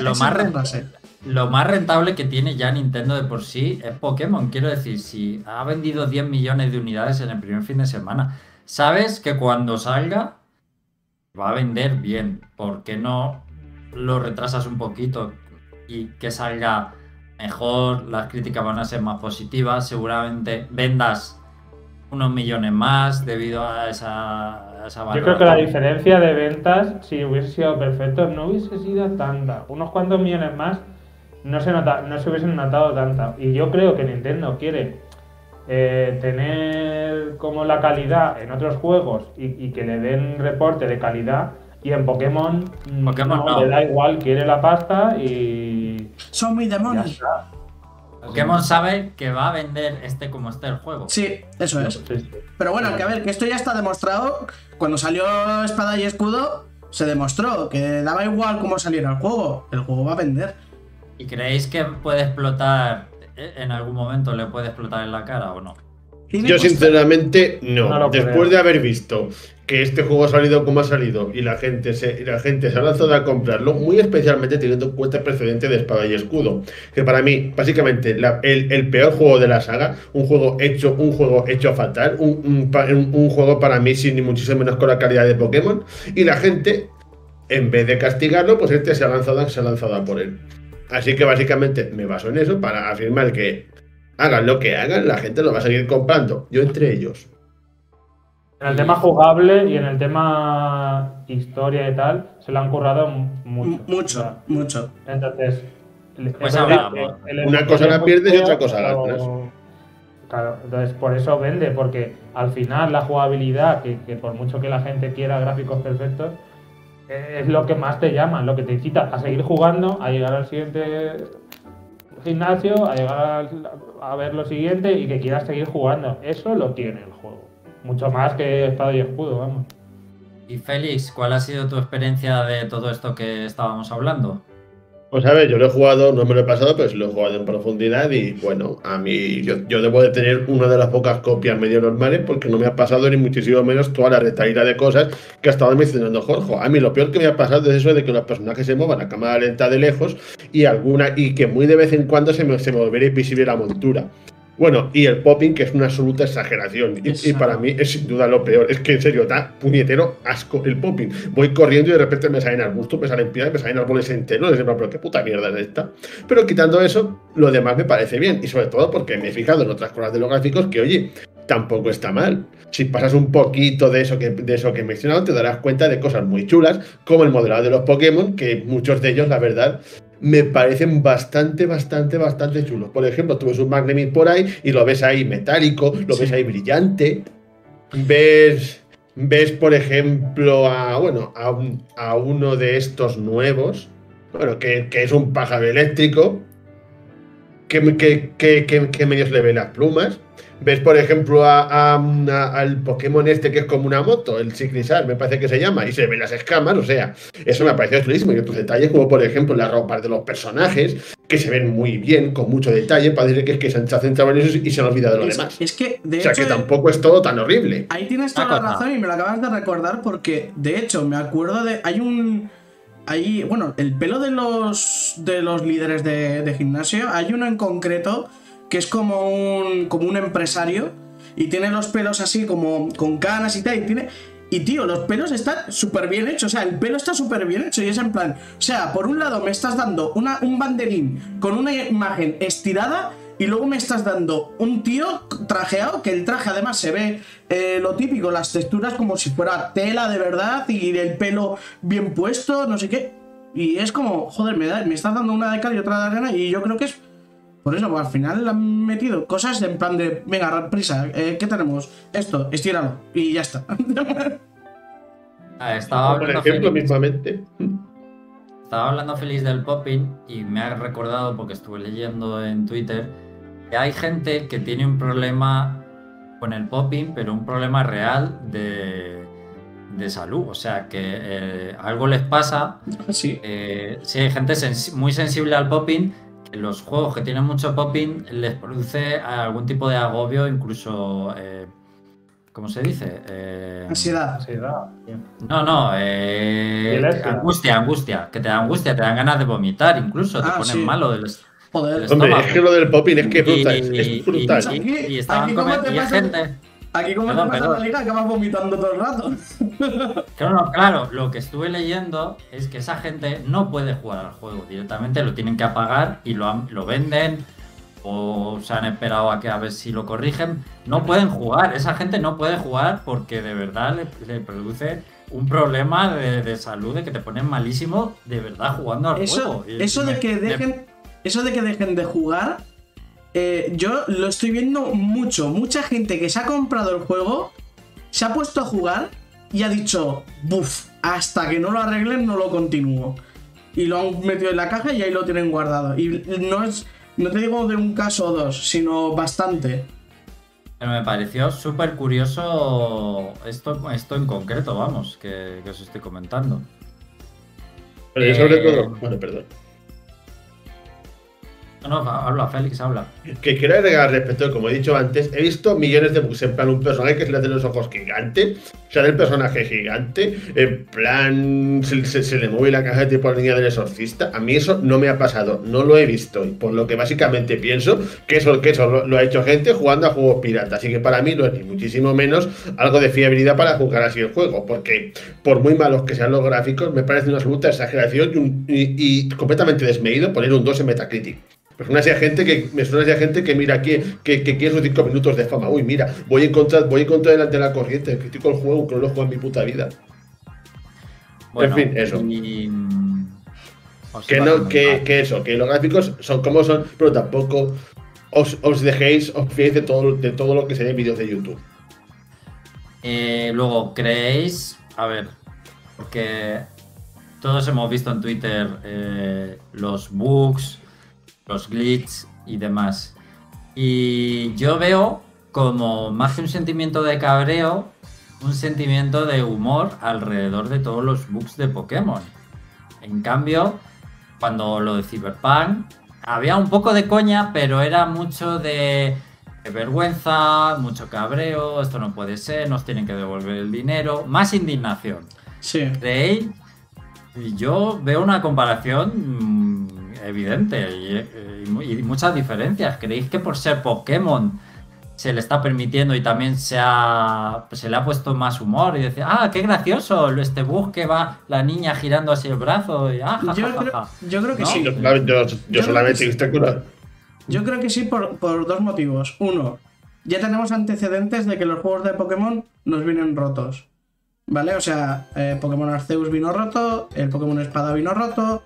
Lo más rentable. Lo más rentable que tiene ya Nintendo de por sí es Pokémon. Quiero decir, si ha vendido 10 millones de unidades en el primer fin de semana, sabes que cuando salga va a vender bien. ¿Por qué no lo retrasas un poquito y que salga mejor? Las críticas van a ser más positivas. Seguramente vendas unos millones más debido a esa, a esa Yo creo que la diferencia de ventas, si hubiese sido perfecto, no hubiese sido tanta. Unos cuantos millones más no se, nota, no se hubiesen notado tanta. Y yo creo que Nintendo quiere eh, tener como la calidad en otros juegos y, y que le den reporte de calidad. Y en Pokémon, mm, Pokémon no. le da igual, quiere la pasta y Son muy demonios. Pokémon sabe que va a vender este como esté el juego. Sí, eso es. Sí, sí. Pero bueno, que a ver, que esto ya está demostrado. Cuando salió Espada y Escudo, se demostró que daba igual cómo saliera el juego. El juego va a vender. ¿Y creéis que puede explotar eh, en algún momento? ¿Le puede explotar en la cara o no? Yo sinceramente no. Después creo. de haber visto que este juego ha salido como ha salido y la gente se, la gente se ha lanzado a comprarlo, muy especialmente teniendo en cuenta el precedente de Espada y Escudo, que para mí, básicamente, el, el peor juego de la saga, un juego hecho, un juego hecho fatal, un, un- un juego para mí sin ni muchísimo menos con la calidad de Pokémon, y la gente, en vez de castigarlo, pues este se ha lanzado, se ha lanzado a por él. Así que básicamente me baso en eso para afirmar que hagan lo que hagan, la gente lo va a seguir comprando. Yo entre ellos. En el tema jugable y en el tema historia y tal, se lo han currado mucho. Mucho, O sea, mucho. Entonces, Pues verdad el Una cosa la es pierdes y otra cosa pero- ganas. Claro, entonces por eso vende, porque al final la jugabilidad, que, que por mucho que la gente quiera gráficos perfectos, eh, es lo que más te llama, lo que te incita a seguir jugando, a llegar al siguiente gimnasio, a llegar al- a ver lo siguiente y que quieras seguir jugando. Eso lo tiene el juego. Mucho más que espada y escudo, vamos. Y Félix, ¿cuál ha sido tu experiencia de todo esto que estábamos hablando? Pues a ver, yo lo he jugado, no me lo he pasado, pero sí lo he jugado en profundidad y bueno, a mí yo, yo debo de tener una de las pocas copias medio normales porque no me ha pasado ni muchísimo menos toda la retaíla de cosas que ha estado mencionando Jorge. A mí lo peor que me ha pasado es eso de que los personajes se muevan a cámara lenta de lejos y alguna y que muy de vez en cuando se me, se me volviera invisible la montura. Bueno, y el popping, que es una absoluta exageración. Y, para mí es sin duda lo peor. Es que en serio, da puñetero asco el popping. Voy corriendo y de repente me salen arbustos, me salen piedras, me salen árboles enteros. Pero qué puta mierda es esta. Pero quitando eso, lo demás me parece bien. Y sobre todo porque me he fijado en otras cosas de los gráficos que, oye, tampoco está mal. Si pasas un poquito de eso que, de eso que he mencionado, te darás cuenta de cosas muy chulas, como el modelado de los Pokémon, que muchos de ellos, la verdad, me parecen bastante, bastante, bastante chulos. Por ejemplo, tú ves un Magnemite por ahí y lo ves ahí metálico, lo ves ahí brillante. Ves, ves por ejemplo, a, bueno, a, un- a uno de estos nuevos, bueno, que, que es un pájaro eléctrico. que, que, que, que, que medio se le ven las plumas. Ves, por ejemplo, a, a- a- al Pokémon este que es como una moto, el Ciclisar, me parece que se llama, y se ven las escamas, o sea, eso me ha parecido chulísimo. Y otros detalles, como por ejemplo las ropas de los personajes, que se ven muy bien, con mucho detalle, para decir que es que se han centrado en eso y se han olvidado de lo Es, demás. es que, de O sea, hecho, que tampoco es todo tan horrible. ahí tienes toda la razón y me lo acabas de recordar porque, de hecho, me acuerdo de. Hay un. Hay, bueno, el pelo de los de los líderes de, de gimnasio, hay uno en concreto que es como un, como un empresario y tiene los pelos así como con canas y tal, y tiene... Y tío, los pelos están súper bien hechos, o sea, el pelo está súper bien hecho y es en plan, o sea, por un lado me estás dando una, un banderín con una imagen estirada y luego me estás dando un tío trajeado, que el traje además se ve eh, lo típico, las texturas como si fuera tela de verdad y el pelo bien puesto, no sé qué. Y es como, joder, me, da- me estás dando una de cal y otra de arena y yo creo que es por eso, pues, al final le han metido cosas en plan de, venga, prisa, eh, ¿qué tenemos? Esto, estíralo y ya está. Ah, Estaba Por hablando, ejemplo, mismamente. estaba hablando Félix del popping y me ha recordado, porque estuve leyendo en Twitter, que hay gente que tiene un problema con el popping, pero un problema real de, de salud. O sea, que eh, algo les pasa sí. Eh, sí, hay gente muy sensible al popping. Los juegos que tienen mucho popping les produce algún tipo de agobio, incluso. eh, ¿Cómo se dice? Eh, Ansiedad. No, no, eh, Violencia. angustia, angustia. Que te da angustia, te dan ganas de vomitar, incluso te Ah, pones sí. malo del Joder. Del Hombre, estómago. es que lo del popping es que es brutal. Y- es brutal. y- y estaban y hay pasa- gente. Aquí como Perdón, te la liga, acabas vomitando todo el rato. Claro, no, claro, lo que estuve leyendo es que esa gente no puede jugar al juego directamente, lo tienen que apagar y lo, han- lo venden o se han esperado a que a ver si lo corrigen. No pueden jugar, esa gente no puede jugar porque de verdad le, le produce un problema de, de salud, de que te ponen malísimo de verdad jugando al Eso, juego. Eso de que dejen. Eso de que dejen de jugar. Eh, yo lo estoy viendo mucho. Mucha gente que se ha comprado el juego. Se ha puesto a jugar y ha dicho. Buf, hasta que no lo arreglen no lo continúo. Y lo han metido en la caja y ahí lo tienen guardado. Y no es. No te digo de un caso o dos, sino bastante. Pero me pareció súper curioso esto, esto en concreto, vamos, que, que os estoy comentando. Pero yo sobre Eh, todo. Bueno, perdón. No, habla, Félix, habla. Que quiero agregar al respecto, como he dicho antes, he visto millones de bugs. En plan, un personaje que se le hace los ojos gigante, sale el personaje gigante, en plan, se, se- le mueve la caja tipo la niña del exorcista. A mí eso no me ha pasado, no lo he visto. Y por lo que básicamente pienso que eso, que eso lo, ha hecho gente jugando a juegos piratas. Así que para mí no es ni muchísimo menos algo de fiabilidad para jugar así el juego. Porque por muy malos que sean los gráficos, me parece una absoluta exageración y- y completamente desmedido poner un 2 en Metacritic. Una serie de gente que me suena gente que mira aquí, que, que quiere sus 5 minutos de fama. Uy, mira, voy en contra, voy en contra delante de la corriente, critico el juego que no lo juego en mi puta vida. Bueno, fin, eso. y, Que a no, que, que eso, que los gráficos son como son, pero tampoco os, os dejéis, os fiéis de todo, de todo lo que se ve en vídeos de YouTube. Eh, luego, ¿creéis? A ver, porque todos hemos visto en Twitter eh, los bugs, los glitches y demás. Y yo veo como más que un sentimiento de cabreo, un sentimiento de humor alrededor de todos los bugs de Pokémon. En cambio, cuando lo de Cyberpunk, había un poco de coña, pero era mucho de, de vergüenza, mucho cabreo, esto no puede ser, nos tienen que devolver el dinero, más indignación. Sí. ¿Creéis? Y yo veo una comparación evidente y, eh, y mu- y muchas diferencias. ¿Creéis que por ser Pokémon se le está permitiendo y también se, ha, se le ha puesto más humor y decir, ah, qué gracioso, este bug que va la niña girando así el brazo y ah, ja, Yo ja, creo, ja"? yo creo que ¿No? sí. Yo, solamente- yo- yo creo solamente Yo creo que sí por, por dos motivos. Uno, ya tenemos antecedentes de que los juegos de Pokémon nos vienen rotos. ¿Vale? O sea, eh, Pokémon Arceus vino roto, el Pokémon Espada vino roto.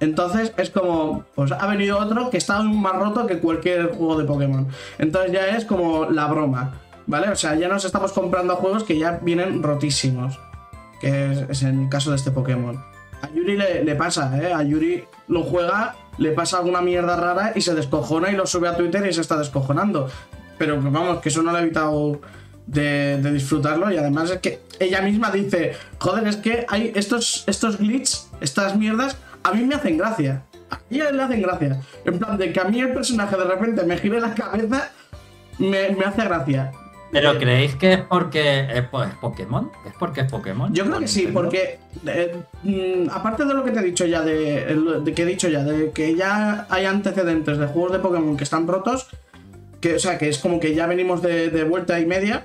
Entonces es como, pues ha venido otro que está aún más roto que cualquier juego de Pokémon. Entonces ya es como la broma. ¿Vale? O sea, ya nos estamos comprando juegos que ya vienen rotísimos. Que es, es en el caso de este Pokémon. A Yuri le, le pasa, ¿eh? A Yuri lo juega le pasa alguna mierda rara y se descojona y lo sube a Twitter y se está descojonando. Pero vamos, que eso no le ha evitado de, de disfrutarlo y además es que ella misma dice, joder, es que hay estos, estos glitches, estas mierdas, a mí me hacen gracia. A ella le hacen gracia. En plan, de que a mí el personaje de repente me gire la cabeza, me, me hace gracia. ¿Pero creéis que es porque es, po- es Pokémon? ¿Es porque es Pokémon? Yo creo ¿O que sí, porque eh, mm, aparte de lo que te he dicho ya, de, que he dicho ya, de que ya hay antecedentes de juegos de Pokémon que están rotos, que, o sea, que es como que ya venimos de, de vuelta y media.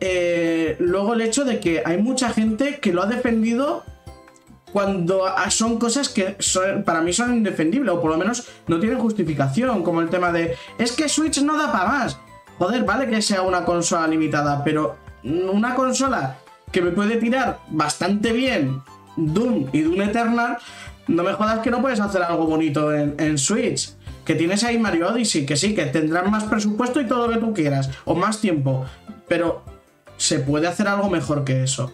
eh, luego el hecho de que hay mucha gente que lo ha defendido cuando son cosas que son- para mí son indefendibles, o por lo menos no tienen justificación, como el tema de, es que Switch no da para más. Joder, vale que sea una consola limitada, pero una consola que me puede tirar bastante bien Doom y Doom Eternal, no me jodas que no puedes hacer algo bonito en, en Switch. Que tienes ahí Mario Odyssey, que sí, que tendrán más presupuesto y todo lo que tú quieras, o más tiempo, pero se puede hacer algo mejor que eso.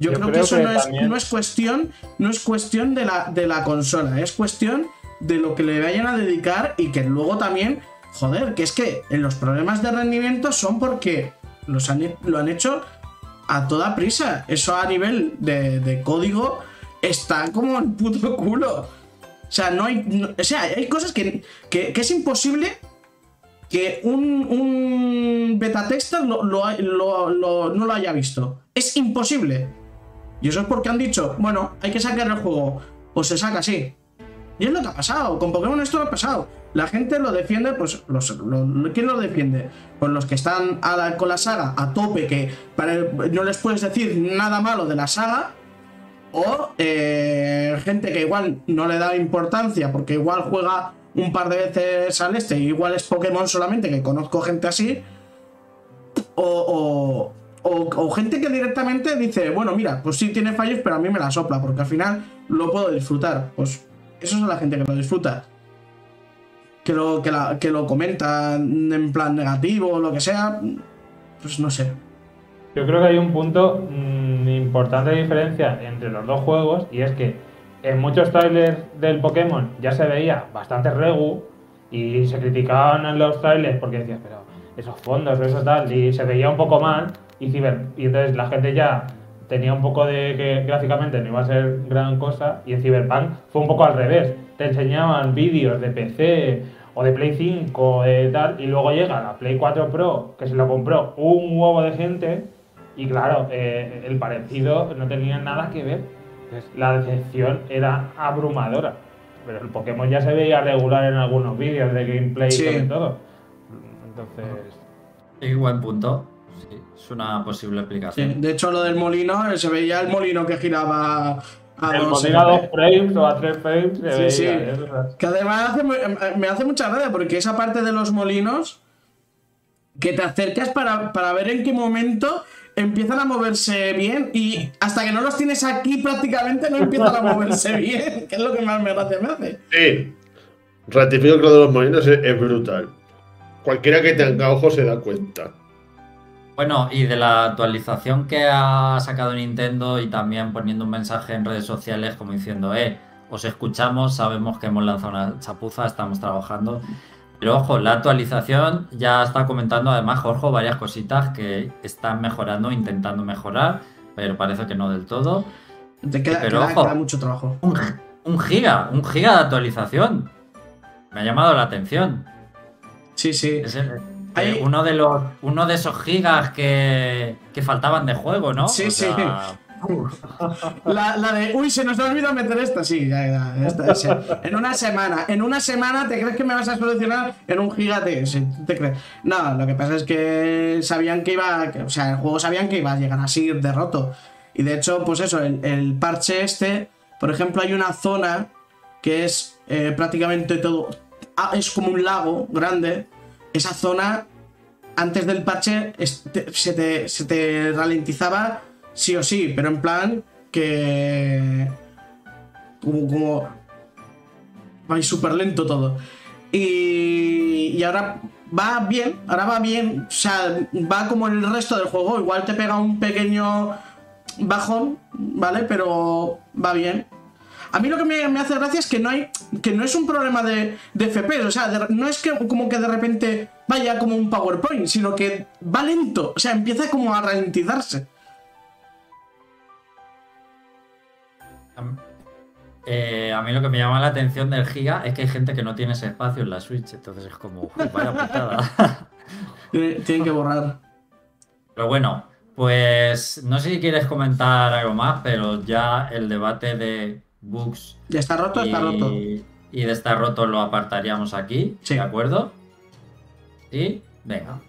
Yo, Yo creo, que eso que no, es, también- no es cuestión, no es cuestión de la, de la consola, es cuestión de lo que le vayan a dedicar y que luego también, joder, que es que en los problemas de rendimiento son porque los han, lo han hecho a toda prisa. Eso a nivel de, de código está como el puto culo. O sea, no hay. no- o sea, hay cosas que, que- que es imposible que un, un beta tester lo- lo- no lo haya visto. Es imposible. Y eso es porque han dicho, bueno, hay que sacar el juego. Pues se saca así. Y es lo que ha pasado. Con Pokémon esto ha pasado. La gente lo defiende, pues. Los, lo- ¿Quién lo defiende? Pues los que están a la- con la saga a tope, que para no les puedes decir nada malo de la saga. O eh, gente que igual no le da importancia porque igual juega un par de veces al este igual es Pokémon solamente, que conozco gente así. O, o, o- gente que directamente dice, bueno, mira, pues sí tiene fallos, pero a mí me la sopla, porque al final lo puedo disfrutar. Pues eso es la gente que lo disfruta. Que lo, que, la- lo comenta en plan negativo o lo que sea. Pues no sé. Yo creo que hay un punto mm, importante de diferencia entre los dos juegos y es que en muchos trailers del Pokémon ya se veía bastante regu y se criticaban en los trailers porque decías, pero esos fondos, eso tal, y se veía un poco mal y, ciber, y entonces la gente ya tenía un poco de que gráficamente no iba a ser gran cosa y en Cyberpunk fue un poco al revés. Te enseñaban vídeos de PC o de Play 5 o de tal y luego llega la Play 4 Pro que se lo compró un huevo de gente y claro, eh, el parecido no tenía nada que ver. Entonces, la decepción era abrumadora. Pero el Pokémon ya se veía regular en algunos vídeos de gameplay Sí. y sobre todo. Entonces, Sí, buen punto. Es una posible Sí, explicación. de hecho, lo del molino, se veía el molino que giraba a el dos modelo a dos frames o a tres frames se Sí, veía. sí. ¿eh? Que además hace mu- eh, me hace mucha gracia porque esa parte de los molinos que te acercas para, para ver en qué momento empiezan a moverse bien y hasta que no los tienes aquí prácticamente no empiezan a moverse bien, que es lo que más me gracia me hace. Sí, ratifico que lo de los molinos es, es brutal. Cualquiera que tenga ojos se da cuenta. Bueno, y de la actualización que ha sacado Nintendo y también poniendo un mensaje en redes sociales como diciendo, eh, os escuchamos, sabemos que hemos lanzado una chapuza, estamos trabajando. Pero ojo, la actualización ya está comentando además Jorge varias cositas que están mejorando, intentando mejorar, pero parece que no del todo. Te queda, Pero queda- ojo. queda mucho trabajo. Un, un giga, un giga de actualización. Me ha llamado la atención. Sí, sí. Es el- Hay- uno, de los, uno de esos gigas que, que faltaban de juego, ¿no? Sí, O sí. La, la de, uy, se nos ha olvidado meter esta, sí, ya, ya. En una semana, en una semana, ¿te crees que me vas a solucionar en un gigate? Sí, ¿te crees? No, lo que pasa es que sabían que iba, que- o sea, el juego sabían que iba a llegar así de roto. Y de hecho, pues eso, el, el parche este, por ejemplo, hay una zona que es eh, prácticamente todo, ah, es como un lago grande. Esa zona, antes del parche, se, te, se te ralentizaba sí o sí, pero en plan que. Como. como va súper lento todo. Y, y ahora va bien, ahora va bien, o sea, va como el resto del juego. Igual te pega un pequeño bajón, ¿vale? Pero va bien. A mí lo que me, me hace gracia es que no hay. que no es un problema de, de FPS. O sea, de- no es que como que de repente vaya como un PowerPoint, sino que va lento. O sea, empieza como a ralentizarse. Eh, a mí lo que me llama la atención del Giga es que hay gente que no tiene ese espacio en la Switch, entonces es como, "Uy, vaya putada. Tiene- Tienen que borrar. Pero bueno, pues no sé si quieres comentar algo más, pero ya el debate de bugs Ya está roto, y, está roto. y de estar roto lo apartaríamos aquí, Sí. ¿de acuerdo? ¿Sí? Venga.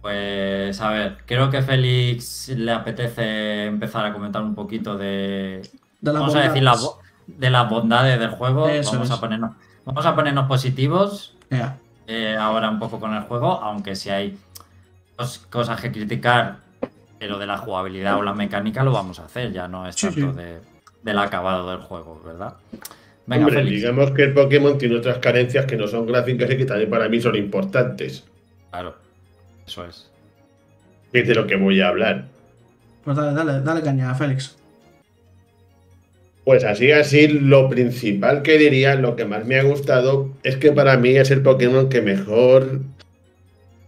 Pues a ver, creo que Félix le apetece empezar a comentar un poquito de, De vamos a decir, las de las bondades del juego. Eso vamos, es. a ponernos, vamos a ponernos positivos eh, ahora un poco con el juego, aunque si hay cos- cosas que criticar, pero de la jugabilidad o la mecánica lo vamos a hacer, ya no es Sí, tanto sí. De, del acabado del juego, ¿verdad? Venga, Hombre, Félix. digamos que el Pokémon tiene otras carencias que no son gráficas y que también para mí son importantes. Claro, eso es. Es de lo que voy a hablar. Pues dale, dale, dale caña, Félix. Pues así, así, lo principal que diría, lo que más me ha gustado, es que para mí es el Pokémon que mejor.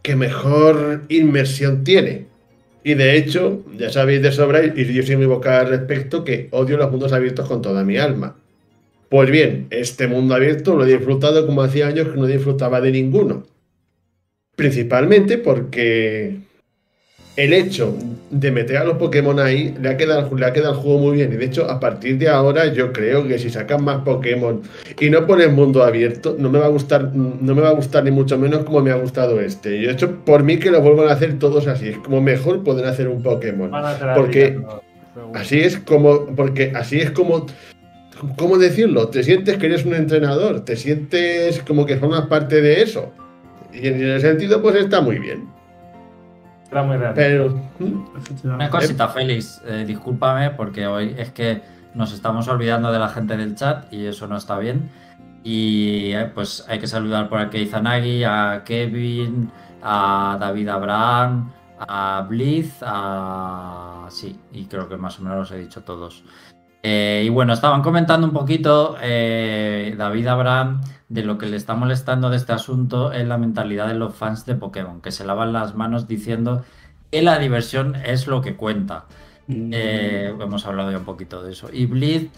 que mejor inmersión tiene. Y de hecho, ya sabéis de sobra, y yo soy muy vocal al respecto, que odio los mundos abiertos con toda mi alma. Pues bien, este mundo abierto lo he disfrutado como hacía años que no disfrutaba de ninguno. Principalmente porque el hecho de meter a los Pokémon ahí le ha, quedado, le ha quedado el juego muy bien. Y de hecho, a partir de ahora, yo creo que si sacan más Pokémon y no ponen mundo abierto, no me va a gustar, no me va a gustar ni mucho menos como me ha gustado este. Y de hecho, por mí que lo vuelvan a hacer todos así. Es como mejor poder hacer un Pokémon. Porque. Así es como, porque así es como, ¿cómo decirlo? Te sientes que eres un entrenador, te sientes como que formas parte de eso. Y en ese sentido, pues está muy bien. Era muy real. Pero, ¿hmm? Una Efectivamente. cosita, Félix, eh, discúlpame porque hoy es que nos estamos olvidando de la gente del chat y eso no está bien. Y eh, pues hay que saludar por aquí a Izanagi, a Kevin, a David Abraham, a Blitz, a... Sí, y creo que más o menos los he dicho todos. Eh, y bueno, estaban comentando un poquito, eh, David Abraham, de lo que le está molestando de este asunto es la mentalidad de los fans de Pokémon, que se lavan las manos diciendo que la diversión es lo que cuenta. Eh, hemos hablado ya un poquito de eso. Y Blitz,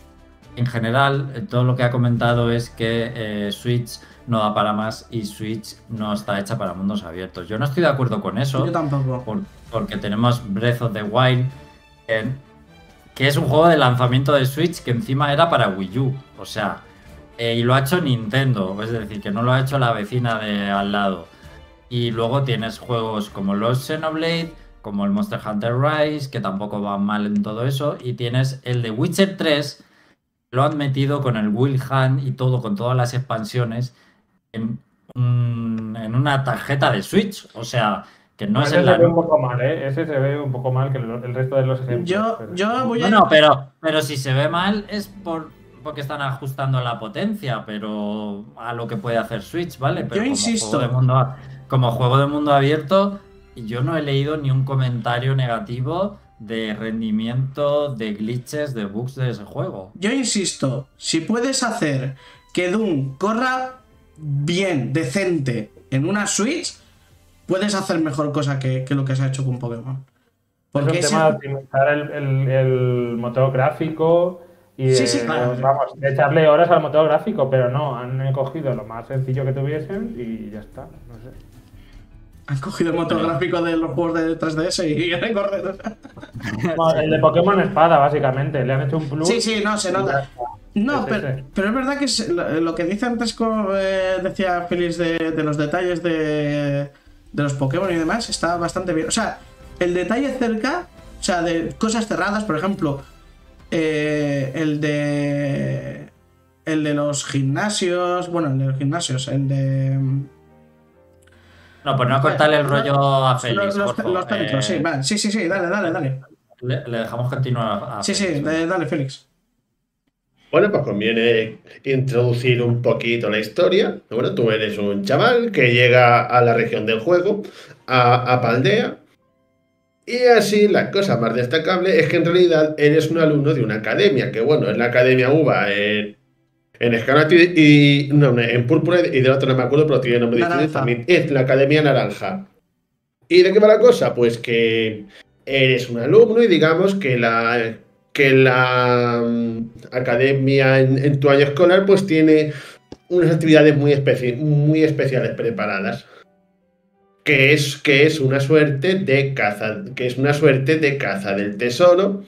en general, todo lo que ha comentado es que Switch no da para más y Switch no está hecha para mundos abiertos. Yo no estoy de acuerdo con eso. Yo tampoco. por- porque tenemos Breath of the Wild, eh, que es un juego de lanzamiento de Switch que encima era para Wii U. O sea, eh, y lo ha hecho Nintendo, es decir, que no lo ha hecho la vecina de al lado. Y luego tienes juegos como los Xenoblade, como el Monster Hunter Rise, que tampoco van mal en todo eso. Y tienes el de Witcher 3, lo han metido con el Will Hunt y todo, con todas las expansiones, en, un- en una tarjeta de Switch. O sea, que no es Ese en se ve un poco mal, ¿eh? Ese se ve un poco mal que el, el resto de los ejemplos. Yo, pero- yo voy a. No, no, pero, pero si se ve mal es por porque están ajustando la potencia, pero a lo que puede hacer Switch, ¿vale? Pero Yo como insisto. Juego de mundo, como juego de mundo abierto, yo no he leído ni un comentario negativo de rendimiento, de glitches, de bugs de ese juego. Yo insisto, si puedes hacer que Doom corra bien, decente, en una Switch, puedes hacer mejor cosa que, que lo que se ha hecho con Pokémon. Porque es un tema de optimizar el, el- el motor gráfico y de, Sí, sí, claro. vamos, de echarle horas al motor gráfico, pero no, han cogido lo más sencillo que tuviesen y ya está. No sé. han cogido el motor gráfico de los juegos de 3DS y correr. No, el de Pokémon Espada, básicamente. Le han hecho un plus. Sí, sí, no, se nota. No, pero, pero es verdad que lo, que dice antes, eh, decía Félix de, de los detalles de, de los Pokémon y demás, está bastante bien. O sea, el detalle cerca, o sea, de cosas cerradas, por ejemplo, eh, el de. El de los gimnasios. Bueno, el de los gimnasios, el de. No, pues no cortarle el rollo a Félix. los, Jorge. los perritos, sí, Eh, vale. Sí, sí, sí, dale, dale, dale. le, le dejamos continuar a Sí, sí, Félix. dale, dale, Félix. Bueno, pues conviene introducir un poquito la historia. Bueno, tú eres un chaval que llega a la región del juego, a, a Paldea, Y así, la cosa más destacable es que en realidad eres un alumno de una academia, que bueno, es la Academia UBA en, en Escarlata y, no, en Púrpura y de otro no me acuerdo, pero tiene nombre diferente también. Es la Academia Naranja. ¿Y de qué va la cosa? Pues que eres un alumno y digamos que la, que la mm, academia en, tu año escolar pues tiene unas actividades muy, muy especiales preparadas. Que es, que es una suerte de caza, que es una suerte de caza del tesoro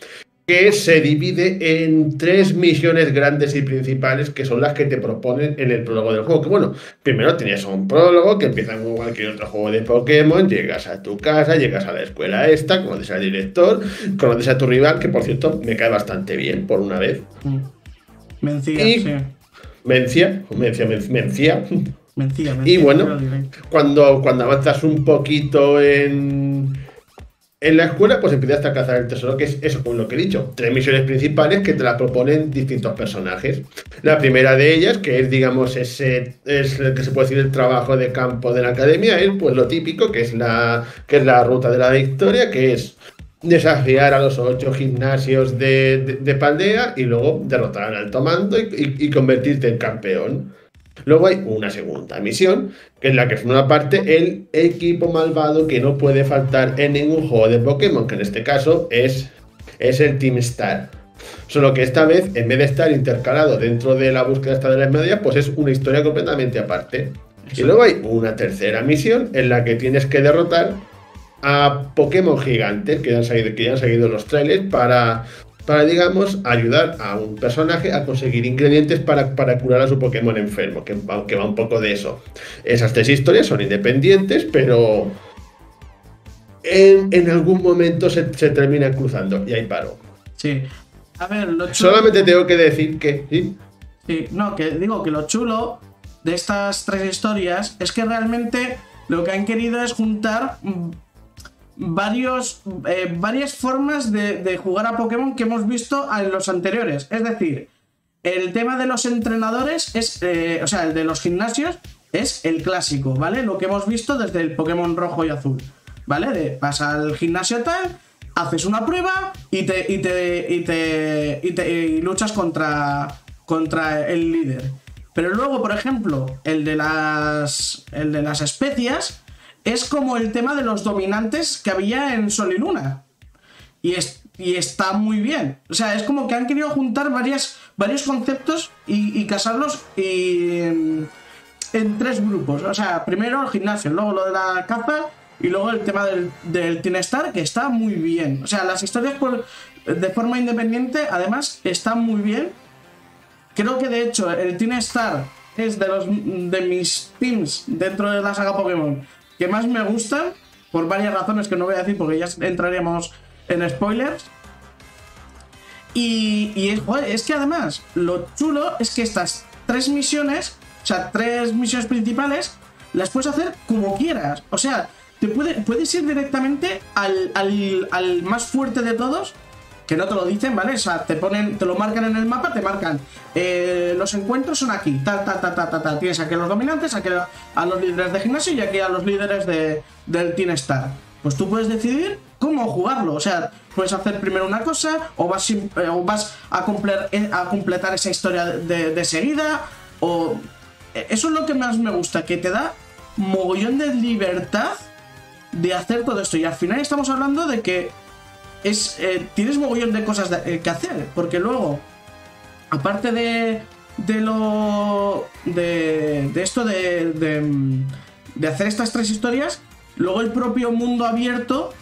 que se divide en tres misiones grandes y principales que son las que te proponen en el prólogo del juego. Que bueno, primero tienes un prólogo que empieza como cualquier otro juego de Pokémon, llegas a tu casa, llegas a la escuela esta, conoces al director, conoces a tu rival, que por cierto me cae bastante bien por una vez. Mencía, sí. Mencia, mencia, mencia. Mencía, y bueno, cuando, cuando avanzas un poquito en, en la escuela, pues empiezas a cazar el tesoro, que es eso, como lo que he dicho, tres misiones principales que te las proponen distintos personajes. La primera de ellas, que es, digamos, ese, es el que se puede decir el trabajo de campo de la academia, es pues lo típico, que es la, que es la ruta de la victoria, que es desafiar a los ocho gimnasios de, de, Paldea y luego derrotar al alto mando y convertirte en campeón. Luego hay una segunda misión, que es la que forma parte el equipo malvado que no puede faltar en ningún juego de Pokémon, que en este caso es, es el Team Star. Solo que esta vez, en vez de estar intercalado dentro de la búsqueda de las medias, pues es una historia completamente aparte. Y luego hay una tercera misión en la que tienes que derrotar a Pokémon gigantes que ya han salido, que ya han seguido los trailers para para, digamos, ayudar a un personaje a conseguir ingredientes para, para curar a su Pokémon enfermo, que, que, va un poco de eso. Esas tres historias son independientes, pero en, en algún momento se, se terminan cruzando y ahí paro. Sí. A ver, lo chulo... Solamente tengo que decir que... ¿sí? sí, no, que digo que lo chulo de estas tres historias es que realmente lo que han querido es juntar varios, eh, varias formas de, jugar a Pokémon que hemos visto en los anteriores. Es decir, el tema de los entrenadores es, eh, o sea, el de los gimnasios es el clásico, ¿vale? Lo que hemos visto desde el Pokémon rojo y azul, ¿vale? De pasa al gimnasio tal, haces una prueba y te, y te, y te, y te luchas contra, contra el líder. Pero luego, por ejemplo, el de las, el de las especias es como el tema de los dominantes que había en Sol y Luna. Y, y está muy bien. O sea, es como que han querido juntar varios conceptos y, casarlos en, tres grupos. O sea, primero el gimnasio, luego lo de la caza y luego el tema del, del Teen Star, que está muy bien. O sea, las historias de forma independiente, además, están muy bien. Creo que de hecho el Teen Star es de los de mis teams dentro de la saga Pokémon que más me gustan, por varias razones que no voy a decir porque ya entraríamos en spoilers. Y, es, es que además, lo chulo es que estas tres misiones, o sea, tres misiones principales, las puedes hacer como quieras. O sea, te puede, puedes ir directamente al, al, al más fuerte de todos que no te lo dicen, ¿vale? O sea, te ponen, te lo marcan en el mapa, te marcan. Eh, los encuentros son aquí, ta, ta, ta, ta, ta, ta. Tienes aquí a los dominantes, aquí a los líderes de gimnasio y aquí a los líderes de, del Team Star. Pues tú puedes decidir cómo jugarlo. O sea, puedes hacer primero una cosa, o vas, eh, a, eh, a completar esa historia de, de seguida, o. Eso es lo que más me gusta, que te da mogollón de libertad de hacer todo esto. Y al final estamos hablando de que es, eh, tienes mogollón de cosas eh, que hacer, porque luego, aparte de, de lo. de, de esto de, de, hacer estas tres historias, luego el propio mundo abierto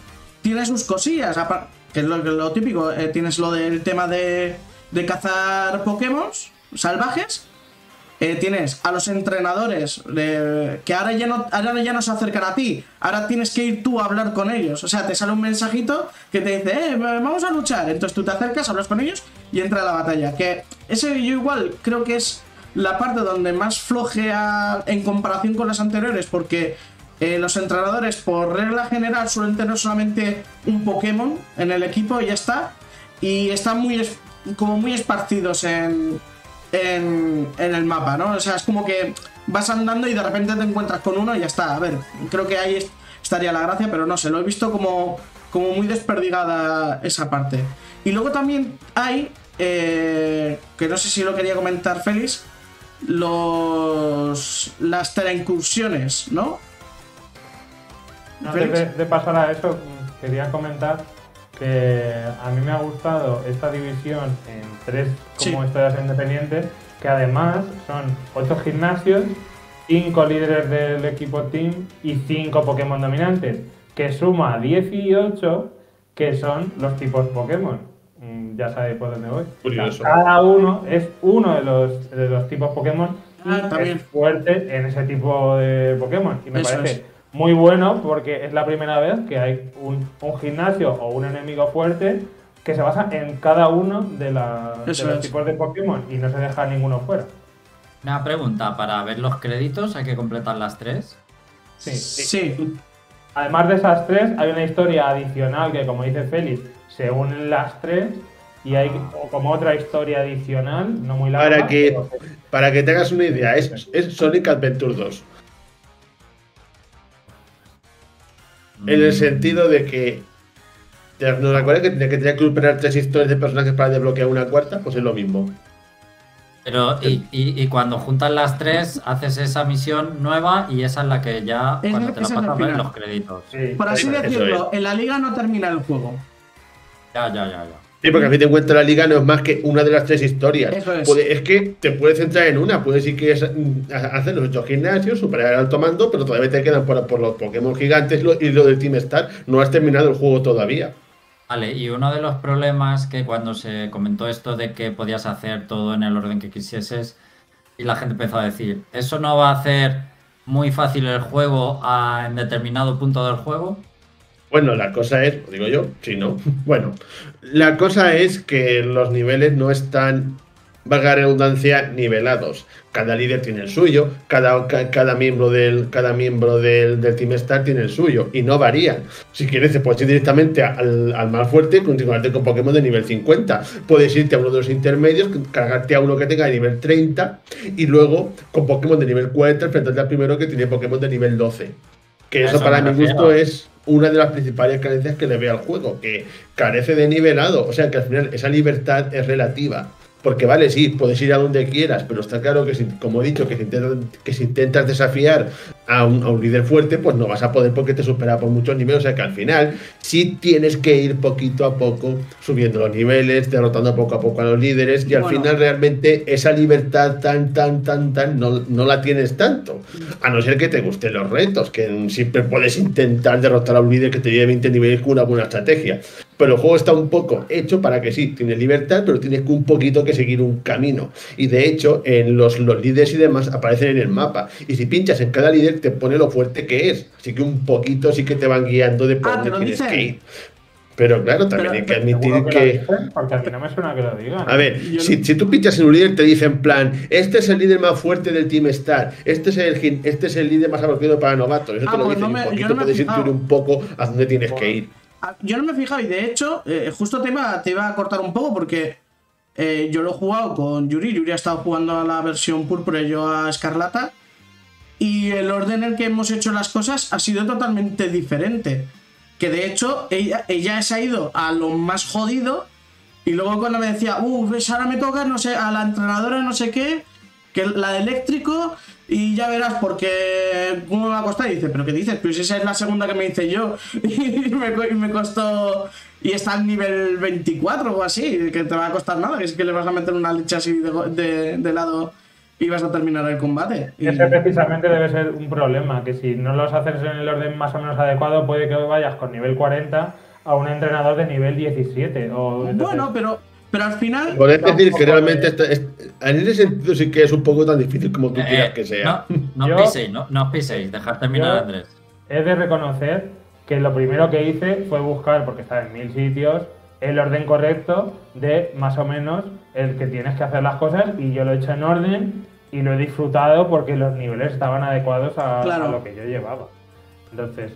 tiene sus cosillas, que es lo, típico, eh, tienes lo del tema de, de cazar Pokémon salvajes eh, tienes a los entrenadores que ahora ya, no, ahora ya no se acercan a ti, ahora tienes que ir tú a hablar con ellos. O sea, te sale un mensajito que te dice, eh, vamos a luchar. Entonces tú te acercas, hablas con ellos y entra a la batalla. Que ese yo igual creo que es la parte donde más flojea en comparación con las anteriores, porque eh, los entrenadores, por regla general, suelen tener solamente un Pokémon en el equipo y ya está. Y están muy, como muy esparcidos en, en, el mapa, ¿no? O sea, es como que vas andando y de repente te encuentras con uno y ya está. A ver, creo que ahí estaría la gracia, pero no sé, lo he visto como como muy desperdigada esa parte. Y luego también hay, eh, que no sé si lo quería comentar Félix, los las teleincursiones, ¿no? De, de pasar a eso, quería comentar que a mí me ha gustado esta división en tres como Sí. historias independientes, que además son ocho gimnasios, cinco líderes del equipo team y cinco Pokémon dominantes, que suma 18 que son los tipos Pokémon. Mm, Ya sabéis por dónde voy. Curioso. Cada uno es uno de los, de los tipos Pokémon y Ah, también. es fuerte en ese tipo de Pokémon. Y me Eso parece es. Muy bueno porque es la primera vez que hay un, un gimnasio o un enemigo fuerte que se basa en cada uno de, la- de Eso los es. tipos de Pokémon y no se deja ninguno fuera. Una pregunta, para ver los créditos hay que completar las tres. Sí, Sí. Además de esas tres, hay una historia adicional que, como dice Félix, se unen las tres y hay como otra historia adicional, no muy larga. Para que, pero para que te hagas una idea, es, es Sonic Adventure 2. En el sentido de que. ¿te- ¿Nos acuerdas que tenía que, tenía que superar tres historias de personajes para desbloquear una cuarta? Pues es lo mismo. Pero, y, y- y cuando juntas las tres, haces esa misión nueva y esa es la que ya, Es cuando la te que la pasas, ves los créditos. Sí, Por así decirlo, es. en la liga no termina el juego. Ya, ya, ya, ya. Sí, porque a fin de cuentas la liga no es más que una de las tres historias. Eso es. Puede- es que te puedes centrar en una. Puedes ir que es, mm, a- hacer los ocho gimnasios, superar el alto mando, pero todavía te quedan por, por los Pokémon gigantes lo- y lo del Team Star. No has terminado el juego todavía. Vale, y uno de los problemas que cuando se comentó esto de que podías hacer todo en el orden que quisieses, y la gente empezó a decir, ¿eso no va a hacer muy fácil el juego a- en determinado punto del juego? Bueno, la cosa es, digo yo, sí, ¿no? Bueno, la cosa es que los niveles no están, valga la redundancia, nivelados. Cada líder tiene el suyo, cada, ca- cada miembro, del, cada miembro del, del Team Star tiene el suyo y no varían. Si quieres, te puedes ir directamente al, al más fuerte y continuarte con Pokémon de nivel 50. Puedes irte a uno de los intermedios, cargarte a uno que tenga de nivel 30 y luego con Pokémon de nivel 40 enfrentarte al primero que tiene Pokémon de nivel 12. Que eso, eso para mi gusto es una de las principales carencias que le veo al juego, que carece de nivelado. O sea que al final esa libertad es relativa. Porque vale, sí, puedes ir a donde quieras, pero está claro que, si, como he dicho, que si intentas, que si intentas desafiar a un, a un líder fuerte, pues no vas a poder porque te supera por muchos niveles. O sea que al final sí tienes que ir poquito a poco subiendo los niveles, derrotando poco a poco a los líderes y al Bueno. final realmente esa libertad tan, tan, tan, tan, no, no la tienes tanto. A no ser que te gusten los retos, que siempre puedes intentar derrotar a un líder que te lleve 20 niveles con una buena estrategia. Pero el juego está un poco hecho para que sí, tienes libertad, pero tienes un poquito que seguir un camino. Y de hecho, en los, los líderes y demás aparecen en el mapa. Y si pinchas en cada líder, te pone lo fuerte que es. Así que un poquito sí que te van guiando de por Ah, ¿te dónde tienes dicen? que ir. Pero claro, también Pero- hay que admitir que dicen, porque a mí no me suena que lo digan. A ver, si, si tú pinchas en un líder, te dice en plan, este es el líder más fuerte del Team Star, este es el, este es el líder más apropiado para novatos. Eso Ah, te lo pues dicen no me- un poquito, no puedes intuir un poco a dónde tienes que ir. Ah, Yo no me he fijado y de hecho, eh, justo te iba, te iba a cortar un poco porque eh, yo lo he jugado con Yuri. Yuri ha estado jugando a la versión púrpura y yo a Escarlata. Y el orden en el que hemos hecho las cosas ha sido totalmente diferente. Que de hecho, ella, ella se ha ido a lo más jodido. Y luego cuando me decía, uff, ves, ahora me toca, no sé, a la entrenadora no sé qué, que la de eléctrico, y ya verás porque cómo me va a costar. Y dice, ¿pero qué dices? Pues esa es la segunda que me hice yo. Y me, y me costó. Y está al nivel 24 o así, que te va a costar nada, que es que le vas a meter una leche así de, de- de lado y vas a terminar el combate. Y- Ese precisamente debe ser un problema, que si no los haces en el orden más o menos adecuado, puede que vayas con nivel 40 a un entrenador de nivel 17. O, entonces- Bueno, pero, pero al final. Podés decir que realmente es- esta- es- en ese sentido sí que es un poco tan difícil como tú Eh, quieras que sea. No, no Yo- os piséis, no, no os piséis, dejad terminar Andrés. he de reconocer que lo primero que hice fue buscar, porque está en mil sitios, el orden correcto de más o menos el que tienes que hacer las cosas y yo lo he hecho en orden y lo he disfrutado porque los niveles estaban adecuados a, Claro. a lo que yo llevaba. Entonces,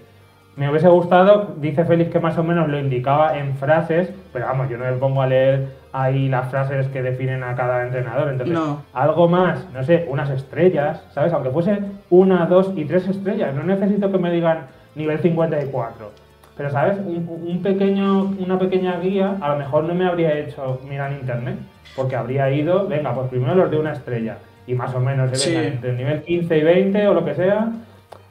me hubiese gustado, dice Félix que más o menos lo indicaba en frases, pero vamos, yo no me pongo a leer ahí las frases que definen a cada entrenador. Entonces, No. algo más, no sé, unas estrellas, ¿sabes? Aunque fuese una, dos y tres estrellas, no necesito que me digan nivel 54. Pero, ¿sabes? Un, un pequeño, una pequeña guía a lo mejor no me habría hecho mirar en internet. Porque habría ido, venga, pues primero los de una estrella. Y más o menos, Sí. venga, entre el nivel 15 y 20 o lo que sea.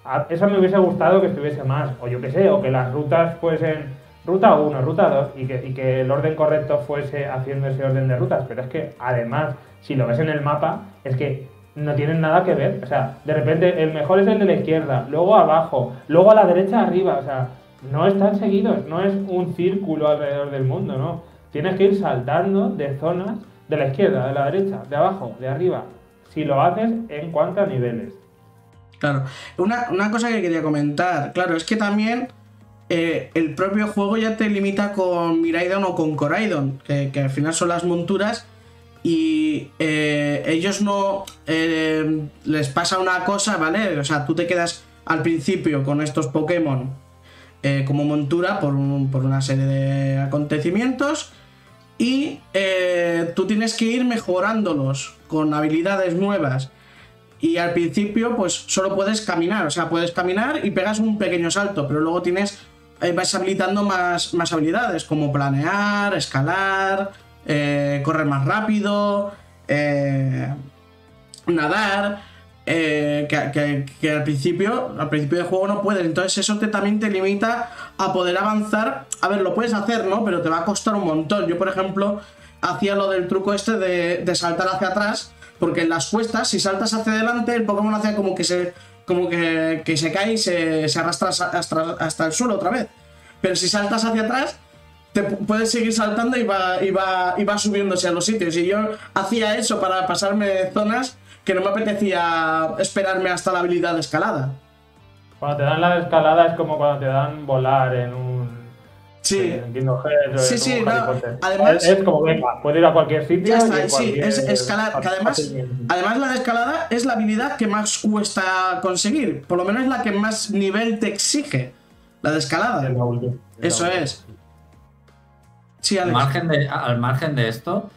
A- Eso me hubiese gustado que estuviese más. O yo qué sé, o que las rutas fuesen ruta 1, ruta 2 y que, y que el orden correcto fuese haciendo ese orden de rutas. Pero es que además, si lo ves en el mapa, es que no tienen nada que ver. O sea, de repente el mejor es el de la izquierda, luego abajo, luego a la derecha arriba. O sea, no están seguidos, no es un círculo alrededor del mundo, ¿no? Tienes que ir saltando de zonas de la izquierda, de la derecha, de abajo, de arriba. Si lo haces en cuanto a niveles. Claro. Una, una cosa que quería comentar, claro, es que también eh, el propio juego ya te limita con Miraidon o con Coraidon, que, que al final son las monturas. Y eh, ellos no eh, les pasa una cosa, ¿vale? O sea, tú te quedas al principio con estos Pokémon como montura por, un- por una serie de acontecimientos. Y tú tienes que ir mejorándolos con habilidades nuevas. Y al principio, pues solo puedes caminar. O sea, puedes caminar y pegas un pequeño salto. Pero luego tienes. eh, vas habilitando más, más habilidades. Como planear, escalar, eh, correr más rápido. eh, nadar. eh, que, que- al principio. Al principio del juego no puedes. Entonces eso te, también te limita a poder avanzar. A ver, lo puedes hacer, ¿no? Pero te va a costar un montón. Yo, por ejemplo, hacía lo del truco este de, de saltar hacia atrás. Porque en las cuestas, si saltas hacia adelante, el Pokémon hace como que se. como que, que se cae y se, se arrastra hasta, el suelo otra vez. Pero si saltas hacia atrás, te pu- puedes seguir saltando y va, y va, y va subiéndose a los sitios. Y yo hacía eso para pasarme zonas que no me apetecía esperarme hasta la habilidad de escalada. Cuando te dan la escalada es como cuando te dan volar en un. Sí. Hearts Sí, un Harry no, además- Es, es como, venga, puedo ir a cualquier sitio. Ya está, sí, cualquier- es escalar. Que además, además la de escalada es la habilidad que más cuesta conseguir. Por lo menos es la que más nivel te exige. La de escalada. Es la última. Eso la es. Sí, Al margen de, al margen de esto,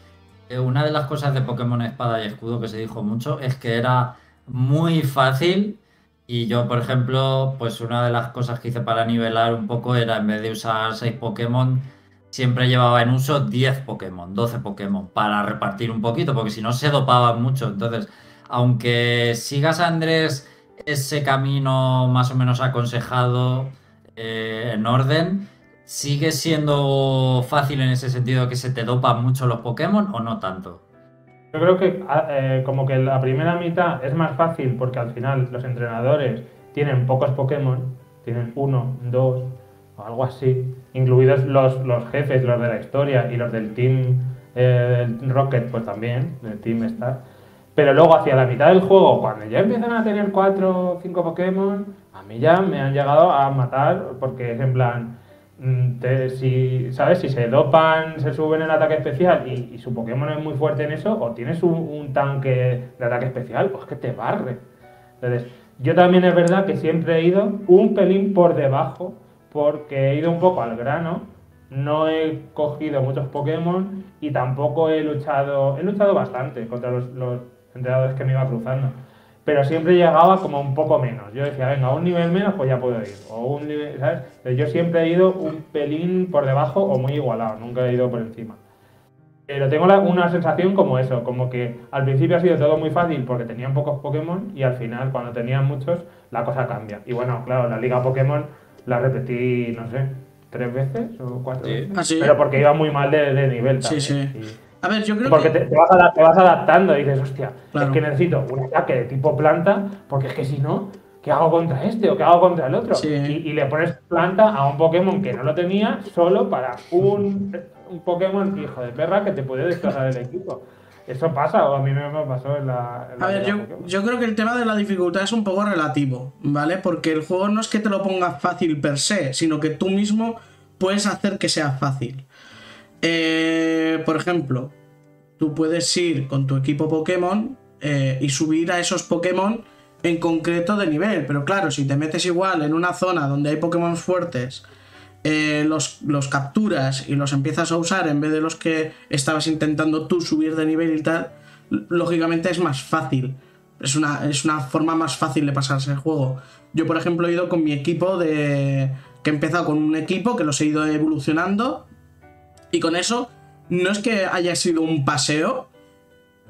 eh, una de las cosas de Pokémon Espada y Escudo que se dijo mucho es que era muy fácil y yo, por ejemplo, pues una de las cosas que hice para nivelar un poco era en vez de usar 6 Pokémon, siempre llevaba en uso 10 Pokémon, 12 Pokémon para repartir un poquito, porque si no se dopaban mucho. Entonces, aunque sigas Andrés ese camino más o menos aconsejado eh, en orden, ¿Sigue siendo fácil en ese sentido que se te dopan mucho los Pokémon o no tanto? Yo creo que a- eh, como que la primera mitad es más fácil porque al final los entrenadores tienen pocos Pokémon, tienen uno, dos o algo así, incluidos los, los jefes, los de la historia y los del Team eh, Rocket, pues también, del Team Star. Pero luego hacia la mitad del juego, cuando ya empiezan a tener cuatro o cinco Pokémon, a mí ya me han llegado a matar porque es en plan, te- si, ¿sabes? Si se dopan, se suben el ataque especial y, su Pokémon es muy fuerte en eso, o tienes un, tanque de ataque especial, o es que te barre. Entonces, yo también es verdad que siempre he ido un pelín por debajo, porque he ido un poco al grano, no he cogido muchos Pokémon y tampoco he luchado, he luchado bastante contra los entrenadores que me iba cruzando. Pero siempre llegaba como un poco menos. Yo decía, venga, un nivel menos, pues ya puedo ir. O un nivel, ¿sabes? Pero yo siempre he ido un pelín por debajo o muy igualado, nunca he ido por encima. Pero tengo la- una sensación como eso, como que al principio ha sido todo muy fácil porque tenían pocos Pokémon y al final, cuando tenían muchos, la cosa cambia. Y bueno, claro, la liga Pokémon la repetí, no sé, tres veces o cuatro Sí. veces. Ah, sí. Pero porque iba muy mal de, de nivel Sí, también. sí. Y- A ver, yo creo porque que. te, te vas adap- te vas adaptando y dices, hostia, Claro. es que necesito un ataque de tipo planta, porque es que si no, ¿qué hago contra este o qué hago contra el otro? Sí. Y, y le pones planta a un Pokémon que no lo tenía solo para un, un Pokémon hijo de perra que te puede destrozar el equipo. Eso pasa, o a mí me pasó en la. en la A ver, yo, yo creo que el tema de la dificultad es un poco relativo, ¿vale? Porque el juego no es que te lo ponga fácil per se, sino que tú mismo puedes hacer que sea fácil. Eh, por ejemplo, tú puedes ir con tu equipo Pokémon eh, y subir a esos Pokémon en concreto de nivel. Pero claro, si te metes igual en una zona donde hay Pokémon fuertes, eh, los, los capturas y los empiezas a usar en vez de los que estabas intentando tú subir de nivel y tal, lógicamente es más fácil. Es una, es una forma más fácil de pasarse el juego. Yo, por ejemplo, he ido con mi equipo de, que he empezado con un equipo, que los he ido evolucionando. Y con eso, no es que haya sido un paseo,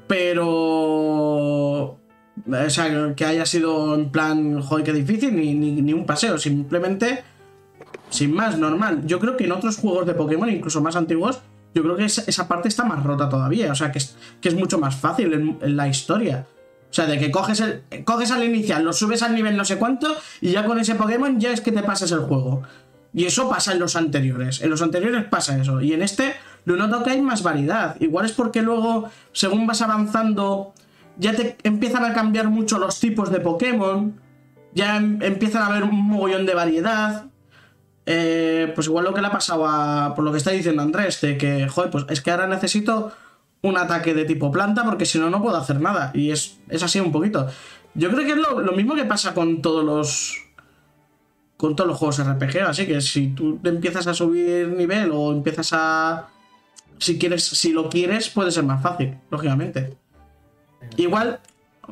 pero. O sea, que haya sido en plan, joder, qué difícil, ni, ni, un paseo, simplemente, sin más, normal. Yo creo que en otros juegos de Pokémon, incluso más antiguos, yo creo que esa, parte está más rota todavía. O sea, que es, que es mucho más fácil en, en la historia. O sea, de que coges, el, coges al inicial, lo subes al nivel no sé cuánto, y ya con ese Pokémon ya es que te pasas el juego. Y eso pasa en los anteriores. En los anteriores pasa eso. Y en este lo noto que hay más variedad. Igual es porque luego, según vas avanzando, ya te empiezan a cambiar mucho los tipos de Pokémon. Ya em- empiezan a haber un mogollón de variedad. Eh, pues igual lo que le ha pasado a. Por lo que está diciendo Andrés, de que, joder, pues es que ahora necesito un ataque de tipo planta porque si no, no puedo hacer nada. Y es, es así un poquito. Yo creo que es lo, lo mismo que pasa con todos los. Con todos los juegos RPG. Así que si tú te empiezas a subir nivel o empiezas a. Si quieres, si lo quieres, puede ser más fácil, lógicamente. Igual.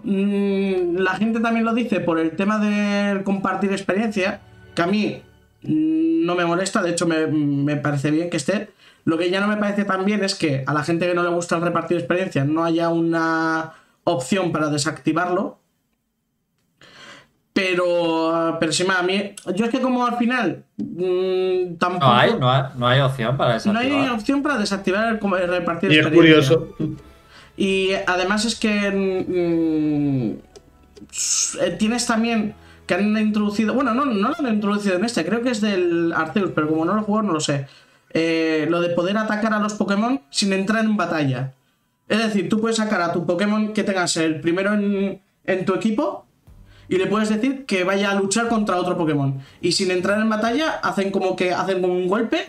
mm, la gente también lo dice por el tema de compartir experiencia. Que a mí mm, no me molesta, de hecho me, me parece bien que esté. Lo que ya no me parece tan bien es que a la gente que no le gusta el repartir experiencia no haya una opción para desactivarlo. Pero, pero sí, a mí, yo es que como al final mm, tampoco... No hay, no hay, no hay opción para no hay desactivar. opción para desactivar el, el repartir Y es curioso. Y además es que mm, s- eh, tienes también que han introducido, bueno, no, no lo han introducido en este, creo que es del Arceus, pero como no lo juego no lo sé. Eh, lo de poder atacar a los Pokémon sin entrar en batalla. Es decir, tú puedes sacar a tu Pokémon que tengas el primero en, en tu equipo y le puedes decir que vaya a luchar contra otro Pokémon. Y sin entrar en batalla, hacen como que hacen como un golpe.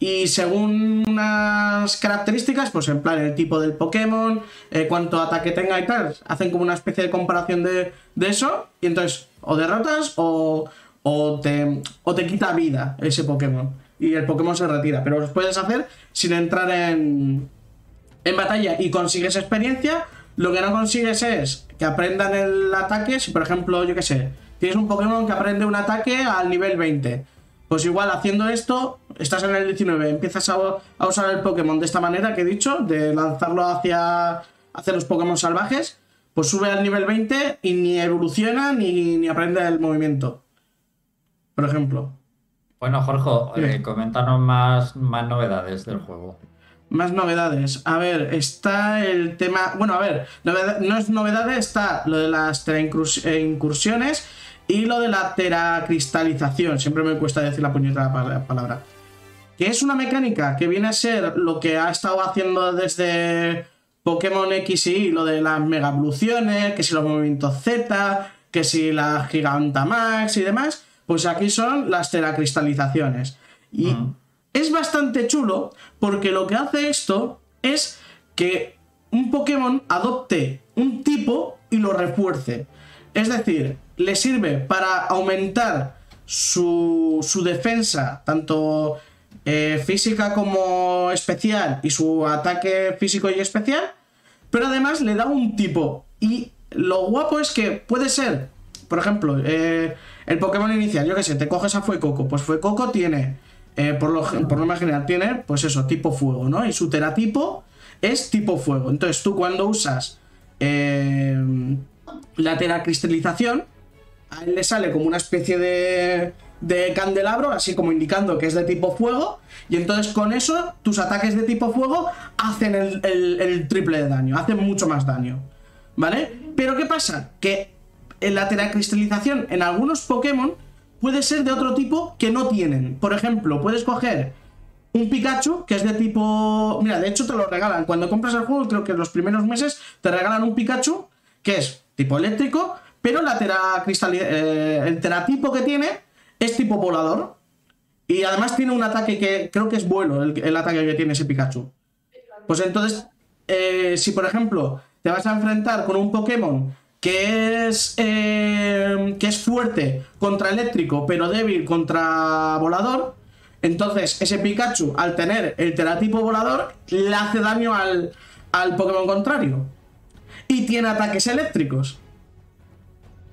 Y según unas características, pues en plan el tipo del Pokémon, eh, cuánto ataque tenga y tal, hacen como una especie de comparación de, de eso. Y entonces, o derrotas o, o, te, o te quita vida ese Pokémon. Y el Pokémon se retira. Pero los puedes hacer sin entrar en, en batalla y consigues experiencia, lo que no consigues es que aprendan el ataque. Si, por ejemplo, yo qué sé, tienes un Pokémon que aprende un ataque al nivel 20. Pues igual haciendo esto, estás en el 19, empiezas a, a usar el Pokémon de esta manera que he dicho, de lanzarlo hacia, hacia los Pokémon salvajes, pues sube al nivel 20 y ni evoluciona ni, ni aprende el movimiento. Por ejemplo. Bueno, Jorge, eh, más, más novedades del juego. Más novedades. A ver, está el tema. Bueno, a ver, no es novedades, está lo de las eh, incursiones y lo de la teracristalización. Siempre me cuesta decir la puñetera pa- palabra. Que es una mecánica que viene a ser lo que ha estado haciendo desde Pokémon X y Y, lo de las mega evoluciones, que si los movimientos Z, que si la Gigantamax y demás. Pues aquí son las teracristalizaciones. Y. es bastante chulo porque lo que hace esto es que un Pokémon adopte un tipo y lo refuerce. Es decir, le sirve para aumentar su, su defensa, tanto eh, física como especial, y su ataque físico y especial, pero además le da un tipo. Y lo guapo es que puede ser, por ejemplo, eh, el Pokémon inicial, yo que sé, te coges a Fuecoco, pues Fuecoco tiene, eh, por, lo, por general, tiene, pues eso, tipo fuego, ¿no? Y su teratipo es tipo fuego. Entonces tú cuando usas eh, la teracristalización, a él le sale como una especie de, de candelabro, así como indicando que es de tipo fuego, y entonces con eso tus ataques de tipo fuego hacen el, el- el triple de daño, hacen mucho más daño, ¿vale? Pero ¿qué pasa? Que en la teracristalización en algunos Pokémon puede ser de otro tipo que no tienen. Por ejemplo, puedes coger un Pikachu que es de tipo. Mira, de hecho te lo regalan. Cuando compras el juego, creo que en los primeros meses te regalan un Pikachu que es tipo eléctrico, pero la teracristali- eh, el teratipo que tiene es tipo volador. Y además tiene un ataque que creo que es el, el ataque que tiene ese Pikachu. Pues entonces, eh, si por ejemplo te vas a enfrentar con un Pokémon que es, eh, que es fuerte contra eléctrico, pero débil contra volador, entonces ese Pikachu, al tener el teratipo volador, le hace daño al, al Pokémon contrario. Y tiene ataques eléctricos.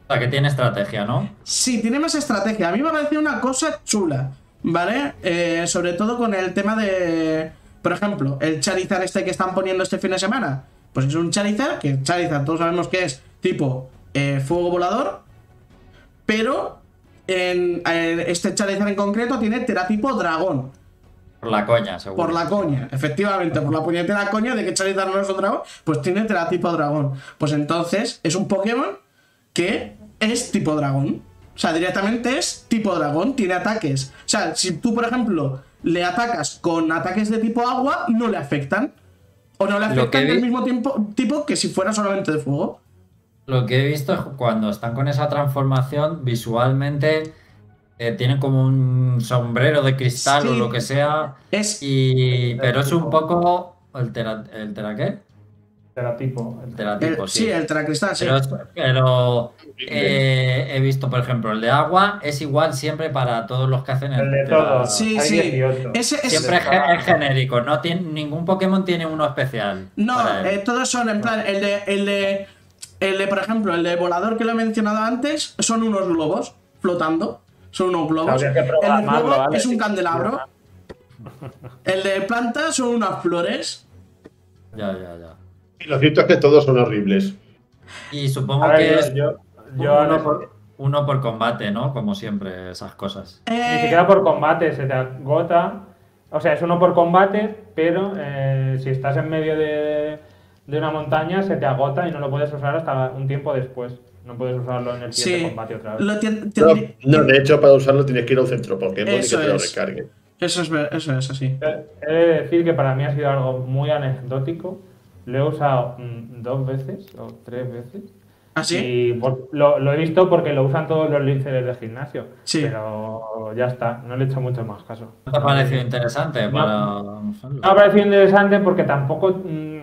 O sea, que tiene estrategia, ¿no? Sí, tiene más estrategia. A mí me ha parecido una cosa chula, ¿vale? Eh, sobre todo con el tema de, por ejemplo, el Charizard este que están poniendo este fin de semana. Pues es un Charizard, que Charizard todos sabemos que es tipo eh, fuego volador, pero en, en este Charizard en concreto tiene teratipo dragón. Por la coña, seguro. Por la coña, efectivamente, por la puñetera coña de que Charizard no es un dragón, pues tiene teratipo dragón. Pues entonces es un Pokémon que es tipo dragón. O sea, directamente es tipo dragón, tiene ataques. O sea, si tú, por ejemplo, le atacas con ataques de tipo agua, no le afectan. O no le afectan vi- mismo tiempo, tipo que si fuera solamente de fuego. Lo que he visto es cuando están con esa transformación, visualmente eh, tienen como un sombrero de cristal Sí. o lo que sea. Es. Y. Pero es un poco. ¿El tera, el tera qué? Teratipo. El el- teratipo, sí, el Teracristal, sí. Pero, eh, he visto, por ejemplo, el de agua es igual siempre para todos los que hacen el, El de todos. Sí, Hay sí. 18. Ese es- Siempre es, ge- es genérico, no tiene, ningún Pokémon tiene uno especial. No, eh, todos son en plan, el de, el de, el de, por ejemplo, el de volador que lo he mencionado antes, son unos globos flotando, son unos globos. El de ¿vale? es un candelabro. El de planta son unas flores. Ya, ya, ya. Y lo cierto es que todos son horribles. Y supongo ver, que yo- es yo, yo uno, no- por, uno por combate, ¿no? Como siempre, esas cosas. Ni Eh, siquiera por combate, se te agota. O sea, es uno por combate, pero eh, si estás en medio de, de una montaña, se te agota y no lo puedes usar hasta un tiempo después. No puees usarlo en el siguiente sí, combate otra vez. No, no, de hecho, para usarlo tienes que ir a un centro Pokémon y que Eso te lo es. recargue. Eso es, eso es así. Eh, He de decir que para mí ha sido algo muy anecdótico. Lo he usado mm, dos veces o tres veces. ¿Así? Y por- lo, lo he visto porque lo usan todos los linceres del gimnasio. Sí. Pero ya está, no le he hecho mucho más caso. ¿No te ha parecido interesante para? Me ha parecido interesante porque tampoco mm,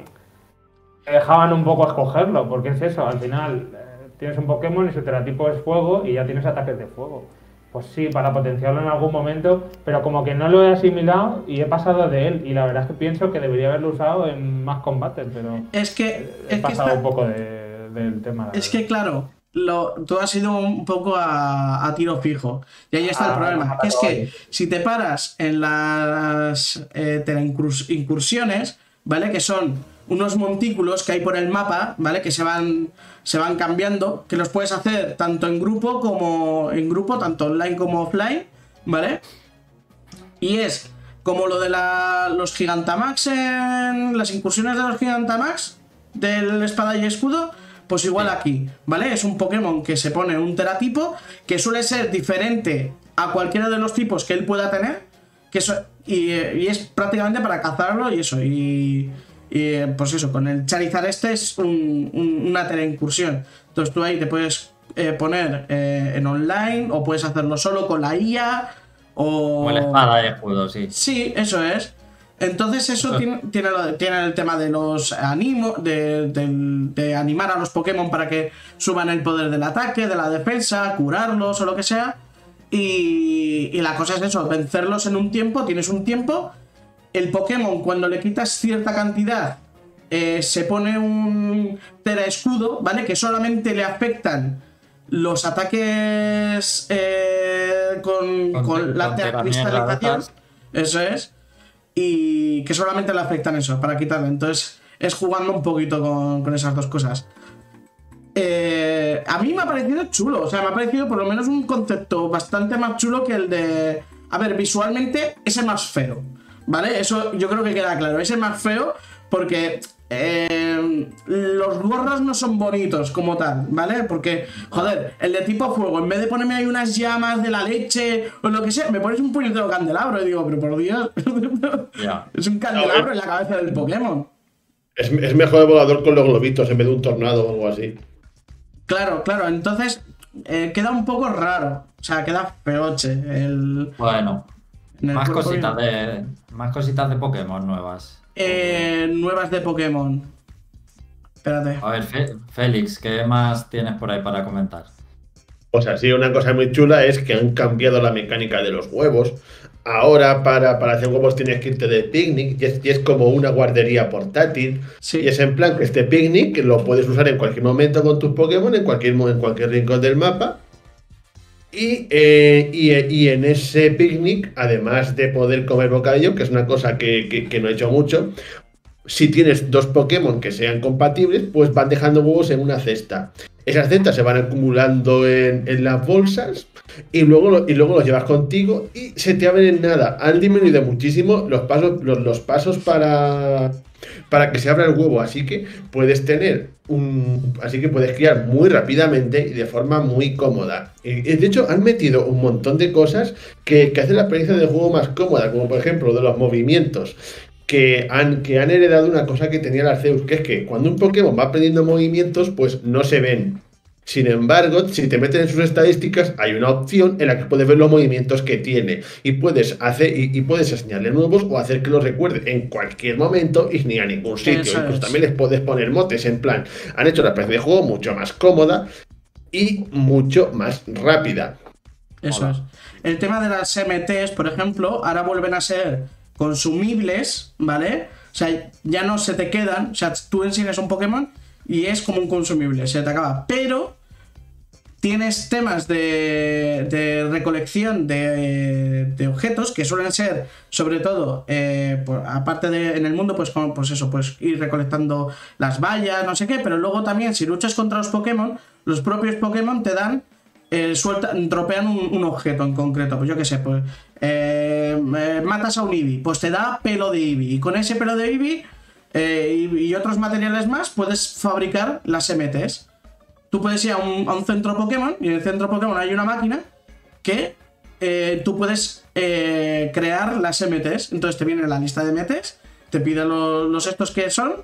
te dejaban un poco escogerlo, porque es eso, al final eh, tienes un Pokémon y su teratipo es fuego y ya tienes ataques de fuego. Pues sí, para potenciarlo en algún momento, pero como que no lo he asimilado y he pasado de él. Y la verdad es que pienso que debería haberlo usado en más combates, pero Es que, he es que, pasado está- un poco de- del tema. es que claro, lo, tú has ido un poco a, a tiro fijo. Y ahí está el Ah, problema. no, que es que si te paras en las eh, incursiones, ¿vale? Que son unos montículos que hay por el mapa, ¿vale? Que se van, se van cambiando, que los puedes hacer tanto en grupo como en grupo, tanto online como offline, ¿vale? Y es como lo de la- los Gigantamax en las incursiones de los Gigantamax del espada y escudo, pues igual aquí, ¿vale? Es un Pokémon que se pone un teratipo que suele ser diferente a cualquiera de los tipos que él pueda tener, que eso, y, y es prácticamente para cazarlo y eso, y, y, pues eso, con el Charizard este es un- un- una teleincursión. Entonces tú ahí te puedes eh, poner eh, en online o puedes hacerlo solo con la IA o... Como la espada y escudo, sí. Sí, eso es. Entonces eso tiene, tiene, el tema de los animo, de, del- de animar a los Pokémon para que suban el poder del ataque, de la defensa, curarlos o lo que sea. Y, y la cosa es eso, vencerlos en un tiempo, tienes un tiempo. El Pokémon cuando le quitas cierta cantidad eh, se pone un Tera escudo, ¿vale? Que solamente le afectan los ataques eh, con, Con- con la con teracristalización. Eso es. Y que solamente le afectan eso, para quitarle. Entonces, es jugando un poquito con, con esas dos cosas. Eh, a mí me ha parecido chulo. O sea, me ha parecido por lo menos un concepto bastante más chulo que el de. A ver, visualmente es el más feo. ¿Vale? Eso yo creo que queda claro. Es el más feo porque. eh, los gorros no son bonitos como tal, ¿vale? Porque, joder, el de tipo fuego, en vez de ponerme ahí unas llamas de la leche o lo que sea, me pones un puñetero candelabro y digo, pero por Dios, es un candelabro en la cabeza del Pokémon. Es, es mejor el volador con los globitos en vez de un tornado o algo así. Claro, claro, entonces eh, queda un poco raro. O sea, queda feoche. El, Bueno, el más cositas de. Más cositas de Pokémon nuevas. Eh, nuevas de Pokémon. Espérate. A ver, Fe- Félix, ¿qué más tienes por ahí para comentar? O sea, sí, una cosa muy chula es que han cambiado la mecánica de los huevos. Ahora para, para hacer huevos tienes que irte de picnic y es, y es como una guardería portátil. Sí. Y es en plan que este picnic lo puedes usar en cualquier momento con tus Pokémon, en cualquier, en cualquier rincón del mapa. Y, eh, y, y en ese picnic, además de poder comer bocadillo, que es una cosa que, que- que no he hecho mucho, si tienes dos Pokémon que sean compatibles, pues van dejando huevos en una cesta. Esas cestas se van acumulando en, las bolsas y luego, y luego los llevas contigo y se te abren en nada. Han disminuido muchísimo los pasos, los, pasos para, para que se abra el huevo. Así que puedes tener un. Así que puedes criar muy rápidamente y de forma muy cómoda. De hecho, han metido un montón de cosas que, que hacen la experiencia del juego más cómoda, como por ejemplo lo de los movimientos que han, que han heredado una cosa que tenía el Arceus, que es que cuando un Pokémon va aprendiendo movimientos, pues no se ven. Sin embargo, si te metes en sus estadísticas, hay una opción en la que puedes ver los movimientos que tiene y puedes hacer y, y puedes enseñarle nuevos o hacer que los recuerde en cualquier momento y ni a ningún sitio. Eso Incluso es. también les puedes poner motes en plan. Han hecho la experiencia de juego mucho más cómoda y mucho más rápida. Eso Hola. es. El tema de las MTs, por ejemplo, ahora vuelven a ser consumibles, ¿vale? O sea, ya no se te quedan. O sea, tú enseñas un Pokémon y es como un consumible, se te acaba. Pero tienes temas de, de recolección de, objetos que suelen ser, sobre todo, eh, aparte de en el mundo, pues, como, pues eso, pues ir recolectando las vallas, no sé qué, pero luego también si luchas contra los Pokémon, los propios Pokémon te dan, eh, suelta, un, un objeto en concreto, pues yo qué sé, pues eh, eh, matas a un Eevee, pues te da pelo de Eevee, y con ese pelo de Eevee eh, y, otros materiales más puedes fabricar las MTs. Tú puedes ir a un, centro Pokémon y en el centro Pokémon hay una máquina que tú puedes crear las MTs. Entonces te viene la lista de MTs, te pide lo- los estos que son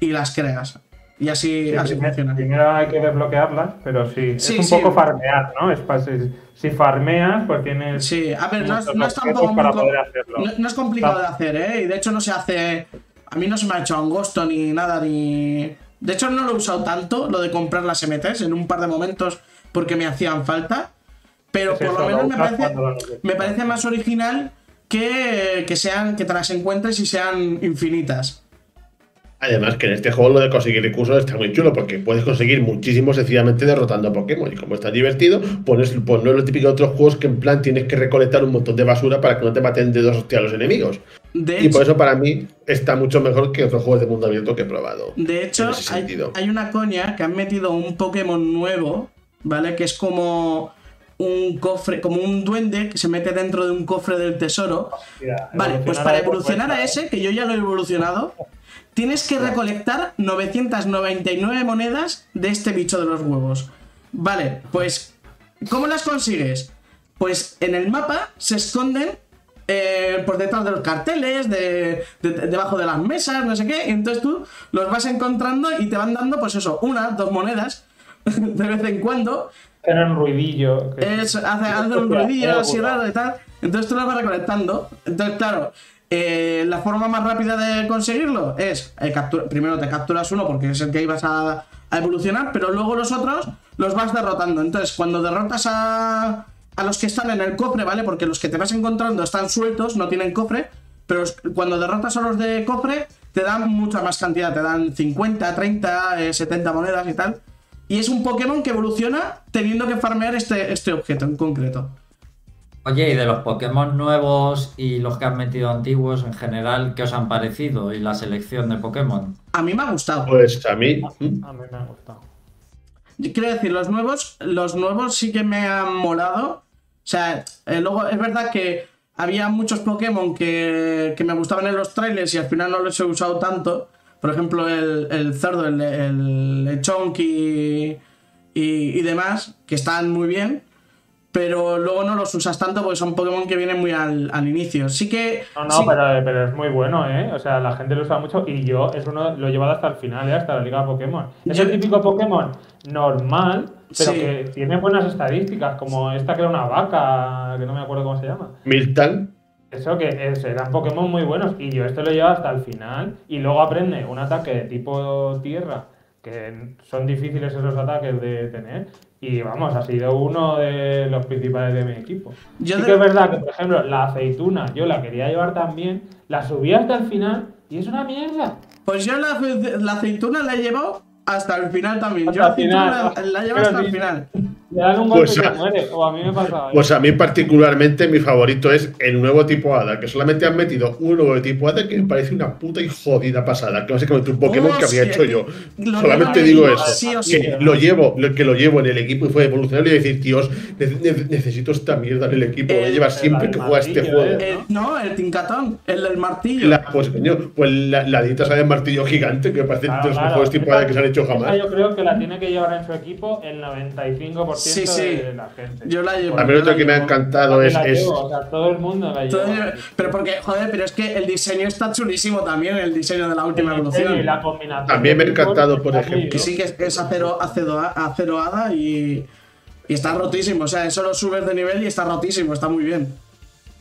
y las creas. Y así, Sí, así funciona. Primero hay que desbloquearlas, pero sí, Sí, es un sí. poco farmear, ¿no? Es pa- si, si farmeas, pues tienes. Sí, a ver, no es, no es tampoco para poder hacerlo. no, no es complicado de hacer, ¿eh? Y de hecho no se hace. A mí no se me ha hecho angosto ni nada, ni. De hecho, no lo he usado tanto, lo de comprar las MTs, en un par de momentos, porque me hacían falta. Pero Es por eso, lo menos me parece, me parece más original que, que sean que te las encuentres y sean infinitas. Además que en este juego lo de conseguir recursos está muy chulo porque puedes conseguir muchísimo sencillamente derrotando a Pokémon y como está divertido, pues, pues no es lo típico de otros juegos que en plan tienes que recolectar un montón de basura para que no te maten de dos hostias los enemigos. De Y hecho, por eso para mí está mucho mejor que otros juegos de mundo abierto que he probado. De hecho, hay, una coña que han metido un Pokémon nuevo, ¿vale? Que es como un cofre, como un duende que se mete dentro de un cofre del tesoro. Mira, Vale, pues para evolucionar a ese, que yo ya lo he evolucionado, tienes que recolectar 999 monedas de este bicho de los huevos. Vale, pues, ¿cómo las consigues? Pues en el mapa se esconden eh, por detrás de los carteles, de, de- de- debajo de las mesas, no sé qué, y entonces tú los vas encontrando y te van dando, pues eso, una, dos monedas de vez en cuando, Tener un ruidillo. que- es, hace, hace un ruidillo así raro y tal. Entonces tú lo vas recolectando. Entonces, claro, eh, la forma más rápida de conseguirlo es eh, primero te capturas uno porque es el que ibas a, evolucionar, pero luego los otros los vas derrotando. Entonces, cuando derrotas a, a los que están en el cofre, ¿vale? Porque los que te vas encontrando están sueltos, no tienen cofre. Pero cuando derrotas a los de cofre, te dan mucha más cantidad. Te dan 50, 30, eh, 70 monedas y tal. Y es un Pokémon que evoluciona teniendo que farmear este, este objeto en concreto. Oye, y de los Pokémon nuevos y los que han metido antiguos en general, ¿qué os han parecido? Y la selección de Pokémon. A mí me ha gustado. Pues a mí. A mí me ha gustado. Quiero decir, los nuevos, los nuevos sí que me han molado. O sea, eh, luego es verdad que había muchos Pokémon que, que me gustaban en los trailers y al final no los he usado tanto. Por ejemplo, el, el cerdo, el, el Lechonk y, y, y demás, que están muy bien. Pero luego no los usas tanto porque son Pokémon que vienen muy al, al inicio. Sí que. No, no, sí- pero, pero es muy bueno, ¿eh? O sea, la gente lo usa mucho y yo es uno, lo he llevado hasta el final, ¿eh? Hasta la Liga Pokémon. Es Yo- el típico Pokémon normal, pero Sí. que tiene buenas estadísticas, como esta que era una vaca, que no me acuerdo cómo se llama. Miltan, Eso que es, eran Pokémon muy buenos y yo esto lo llevo hasta el final y luego aprende un ataque de tipo tierra que son difíciles esos ataques de tener. Y vamos, ha sido uno de los principales de mi equipo. Yo sí de- que es verdad que, por ejemplo, la aceituna yo la quería llevar también, la subí hasta el final y es una mierda. Pues yo la, la aceituna la he llevado hasta el final también. Hasta yo la el final. aceituna la, la llevo hasta el final. Le dan un golpe Pues y se a- muere. O a mí me pasaba. Pues a mí particularmente mi favorito es el nuevo tipo Hada, que solamente han metido un nuevo tipo Hada que me parece una puta y jodida pasada, que básicamente un Pokémon Oh, que había sí, hecho yo. Solamente digo eso. sí sí. que lo llevo, lo- que lo llevo en el equipo y fue evolucionar y decir, ne- necesito esta mierda en el equipo, voy a El- llevar siempre el que juega este juego. ¿eh? Eh, no, el Tincatón, el del martillo. La, pues, coño, pues la, la dita esa de martillo gigante, que me parece Claro, de los claro. mejores tipo Hada que se han hecho jamás. Yo creo que la tiene que llevar en su equipo el 95% Sí, sí. de la gente. Yo la llevo. A mí otro que me ha encantado es, la es o sea, todo el mundo la lleva. pero porque, joder, pero es que el diseño está chulísimo también, el diseño de la última evolución. y la combinación También me ha encantado, por ejemplo. Que sí que es, es acero, acero, acero hada y, y está rotísimo. O sea, eso lo subes de nivel y está rotísimo, está muy bien.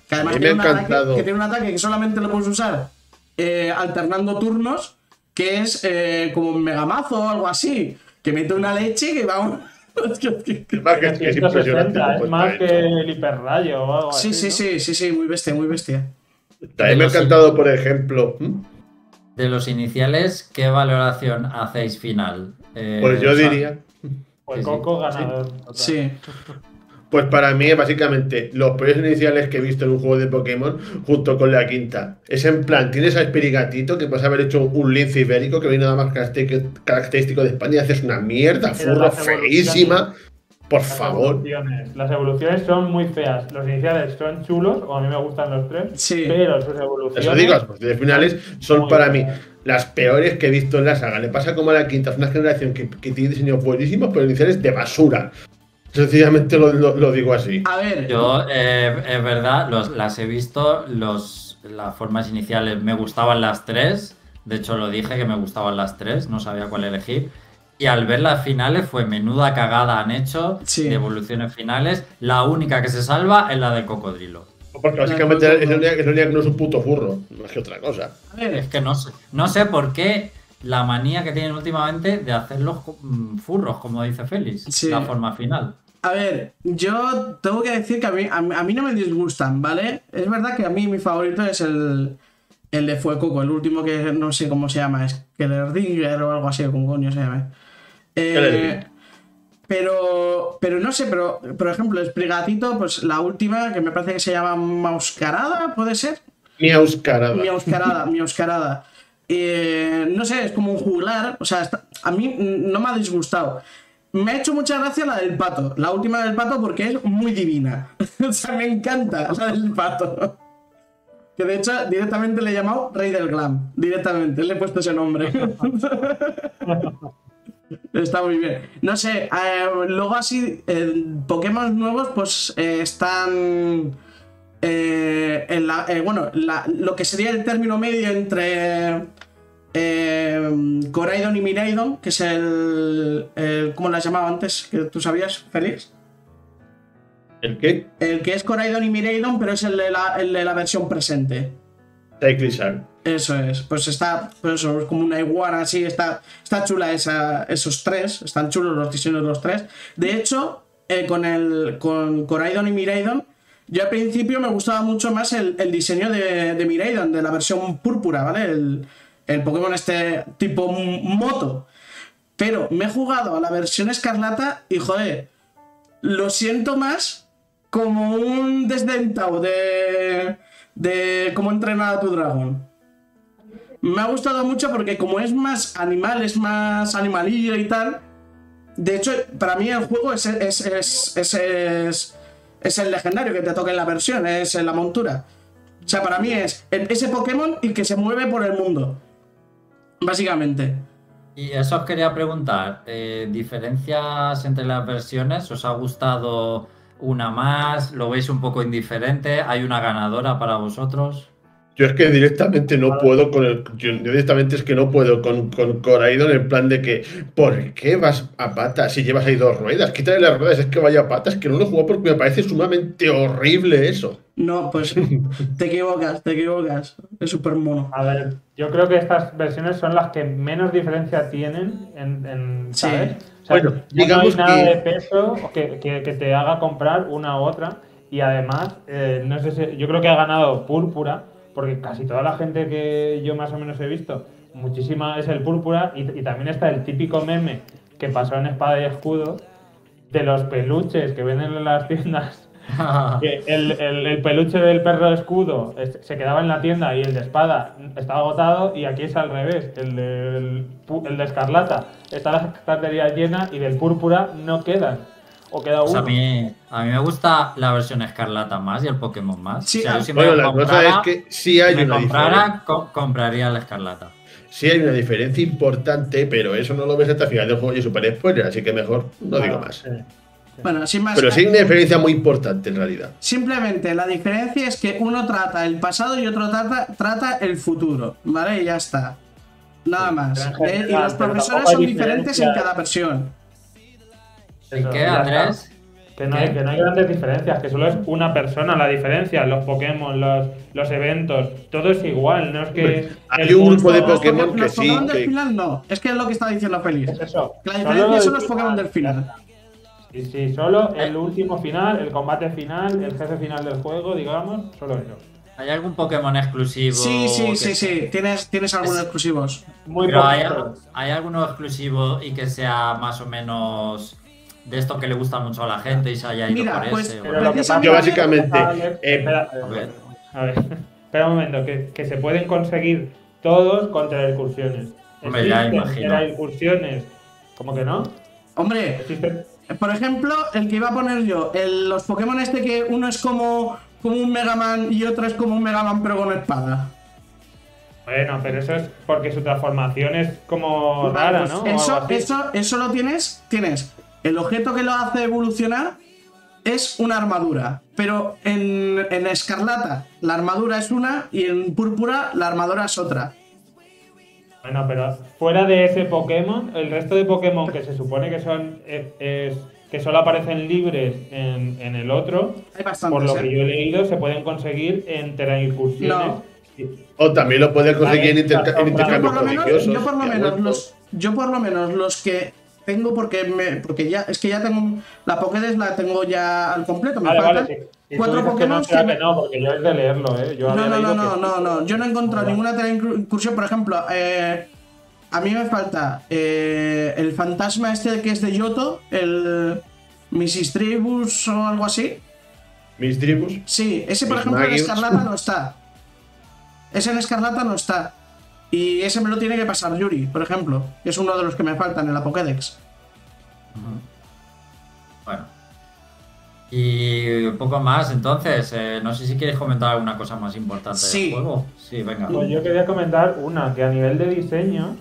Que además mí me tiene, ha un ataque, encantado. que tiene un ataque que solamente lo puedes usar eh, alternando turnos, que es eh, como un megamazo o algo así. Que mete una leche que vamos. es que- que- que- más que, es que es 160, impresionante. es más hecho. que el hiperrayo o algo Sí, así. sí, ¿no? sí, sí, sí, muy bestia, muy bestia. También me ha encantado, por ejemplo. ¿hmm? De los iniciales, ¿qué valoración hacéis final? Eh, Pues yo o sea, diría. Pues. Coco ganador. Sí. Pues para mí, básicamente, los peores iniciales que he visto en un juego de Pokémon, junto con la quinta. Es en plan, tienes a Espirigatito, que puedes haber hecho un lince ibérico, que viene nada más característico de España, y haces una mierda, furro feísima. Por Las favor. evoluciones. Las evoluciones son muy feas. Los iniciales son chulos, o a mí me gustan los tres. Sí. Pero sus evoluciones. Eso digo, las posiciones finales son para mí las peores que he visto en la saga. Le pasa como a la quinta, es una generación que, que tiene diseños buenísimos, pero iniciales de basura. Sencillamente lo, lo- lo digo así. A ver, Yo, eh, es verdad, los- las he visto, los, las formas iniciales me gustaban las tres, de hecho lo dije que me gustaban las tres, no sabía cuál elegir. Y al ver las finales fue menuda cagada han hecho Sí. de evoluciones finales. La única que se salva es la del cocodrilo. Porque básicamente es la única que no es un puto furro, más que otra cosa. a ver. Es que no sé, no sé por qué la manía que tienen últimamente de hacerlos co- mm, furros, como dice Félix, Sí. la forma final. A ver, yo tengo que decir que a mí, a, mí- a mí no me disgustan, ¿vale? Es verdad que a mí mi favorito es el, el de Fuecoco, el último que no sé cómo se llama, es Kellerdinger o algo así, como coño se llama. Eh, pero, pero no sé, pero por ejemplo, el Sprigatito, pues la última, que me parece que se llama Mauscarada, ¿puede ser? Miauscarada. Mi Oscarada, mi Oscarada. Eh, no sé, es como un juglar. O sea, está- a mí no me ha disgustado. Me ha hecho mucha gracia la del pato. La última del pato porque es muy divina. o sea, me encanta la del pato. Que de hecho directamente le he llamado Rey del Glam. Directamente, le he puesto ese nombre. Está muy bien. No sé, eh, luego así, Pokémon nuevos pues eh, están... eh, en la, bueno, lo que sería el término medio entre eh, Coraidon y Miraidon, que es el, el- ¿Cómo las llamaba antes? ¿Que ¿Tú sabías, Félix? ¿El qué? El que es Coraidon y Miraidon, pero es el de la, el de la versión presente. Cyclizar. Eso es, pues está, pues eso, es como una iguana así, está, está chula esa, esos tres, están chulos los diseños de los tres. De hecho, eh, con el con Coraidon y Miraidon, yo al principio me gustaba mucho más el, el diseño de, de Miraidon, de la versión púrpura, ¿vale? El, el Pokémon este tipo moto. Pero me he jugado a la versión escarlata y joder, lo siento más como un desdentado de, de cómo entrenar a tu dragón. Me ha gustado mucho porque como es más animal, es más animalillo y tal. De hecho, para mí el juego es, es, es, es, es- el legendario que te toca en la versión, es en la montura. O sea, para mí es ese Pokémon y que se mueve por el mundo. Básicamente. Y eso os quería preguntar, eh, ¿diferencias entre las versiones? ¿Os ha gustado una más? ¿Lo veis un poco indiferente? ¿Hay una ganadora para vosotros? Yo es que directamente no puedo con el. Yo directamente es que no puedo con, con Coraidon en plan de que. ¿Por qué vas a patas si llevas ahí dos ruedas? Quítale las ruedas, es que vaya a patas, que no lo juego porque me parece sumamente horrible eso. No, pues te equivocas, te equivocas. Es súper mono. A ver, yo creo que estas versiones son las que menos diferencia tienen en, en Sí. ¿sabes? O sea, Bueno, ya digamos no hay nada que- de peso que, que- que te haga comprar una u otra. Y además, eh, no sé si, yo creo que ha ganado Púrpura, porque casi toda la gente que yo más o menos he visto, muchísima es el Púrpura. Y, y también está el típico meme que pasó en Espada y Escudo de los peluches que venden en las tiendas el, el- el peluche del perro de escudo es- se quedaba en la tienda y el de espada estaba agotado y aquí es al revés. El, del pu- el de escarlata está la estantería llena y del púrpura no quedan. O queda Pues uno. a, mí, a mí me gusta la versión escarlata más y el Pokémon más. Sí, o sea, ah, yo si me Bueno, la cosa comprara- es que sí hay me una diferencia. comprara, co- compraría la escarlata. Sí hay una diferencia importante, pero eso no lo ves hasta el final del juego y super spoiler, así que mejor no digo más. sí. Bueno, sin más. Pero sí hay una diferencia muy importante en realidad. Simplemente la diferencia es que uno trata el pasado y otro trata, trata el futuro, ¿vale? Y ya está. Nada más. Eh, y los profesores son diferentes en cada versión. ¿En qué, Andrés? Que no, hay, que no hay grandes diferencias, que solo es una persona la diferencia. Los Pokémon, los, los eventos, todo es igual. No es que. Hay el un grupo de Los Pokémon Poké- que los sí, Pokémon del que- final no. Es que es lo que está diciendo Feliz. Es eso. La diferencia son los Pokémon del final. Está. Sí, sí, solo el último final, el combate final, el jefe final del juego, digamos, solo eso. ¿Hay algún Pokémon exclusivo? Sí, sí, sí, sí. Tienes, tienes algunos Es- exclusivos. Muy Pero hay, hay alguno exclusivo y que sea más o menos de esto que le gusta mucho a la gente y se haya ido Mira, por pues, ese. pasa- Yo básicamente, eh, espera, a ver. a ver, espera un momento, que, que se pueden conseguir todos contra incursiones. Hombre, ya imagino. era incursiones, ¿cómo que no? Hombre, Existen por ejemplo, el que iba a poner yo, el- los Pokémon este que uno es como, como un Mega Man y otro es como un Mega Man pero con espada. Bueno, pero eso es porque su transformación es como rara, pues ¿no? Eso, eso, eso lo tienes, tienes. El objeto que lo hace evolucionar es una armadura. Pero en, en escarlata la armadura es una y en púrpura la armadura es otra. Bueno, pero fuera de ese Pokémon, el resto de Pokémon que se supone que son es, es- que solo aparecen libres en, en el otro, bastantes. por lo ¿eh? que yo he leído, se pueden conseguir entre incursiones. No. O también lo puedes conseguir en, interca- en Yo intercambios por, lo menos, prodigiosos. yo por lo menos los, yo por lo menos los que tengo porque me, porque ya es que ya tengo la Pokédex la tengo ya al completo. Me Vale, faltan vale, sí. Si tú cuatro que Pokémon no, que no, porque yo es de leerlo, ¿eh? Yo No, no, no, no, que- no, no. Yo no he encontrado ninguna incursión. Por ejemplo, eh, a mí me falta eh, el fantasma este que es de Yoto, el Misistribus o algo así. Mis tribus. Sí, ese por ejemplo en Mismagius. Escarlata no está. Ese en Escarlata no está. Y ese me lo tiene que pasar Yuri, por ejemplo, que es uno de los que me faltan en la Pokédex. Bueno. Y un poco más, entonces, eh, no sé si quieres comentar alguna cosa más importante Sí. del juego. Sí, venga. Pues yo quería comentar una que a nivel de diseño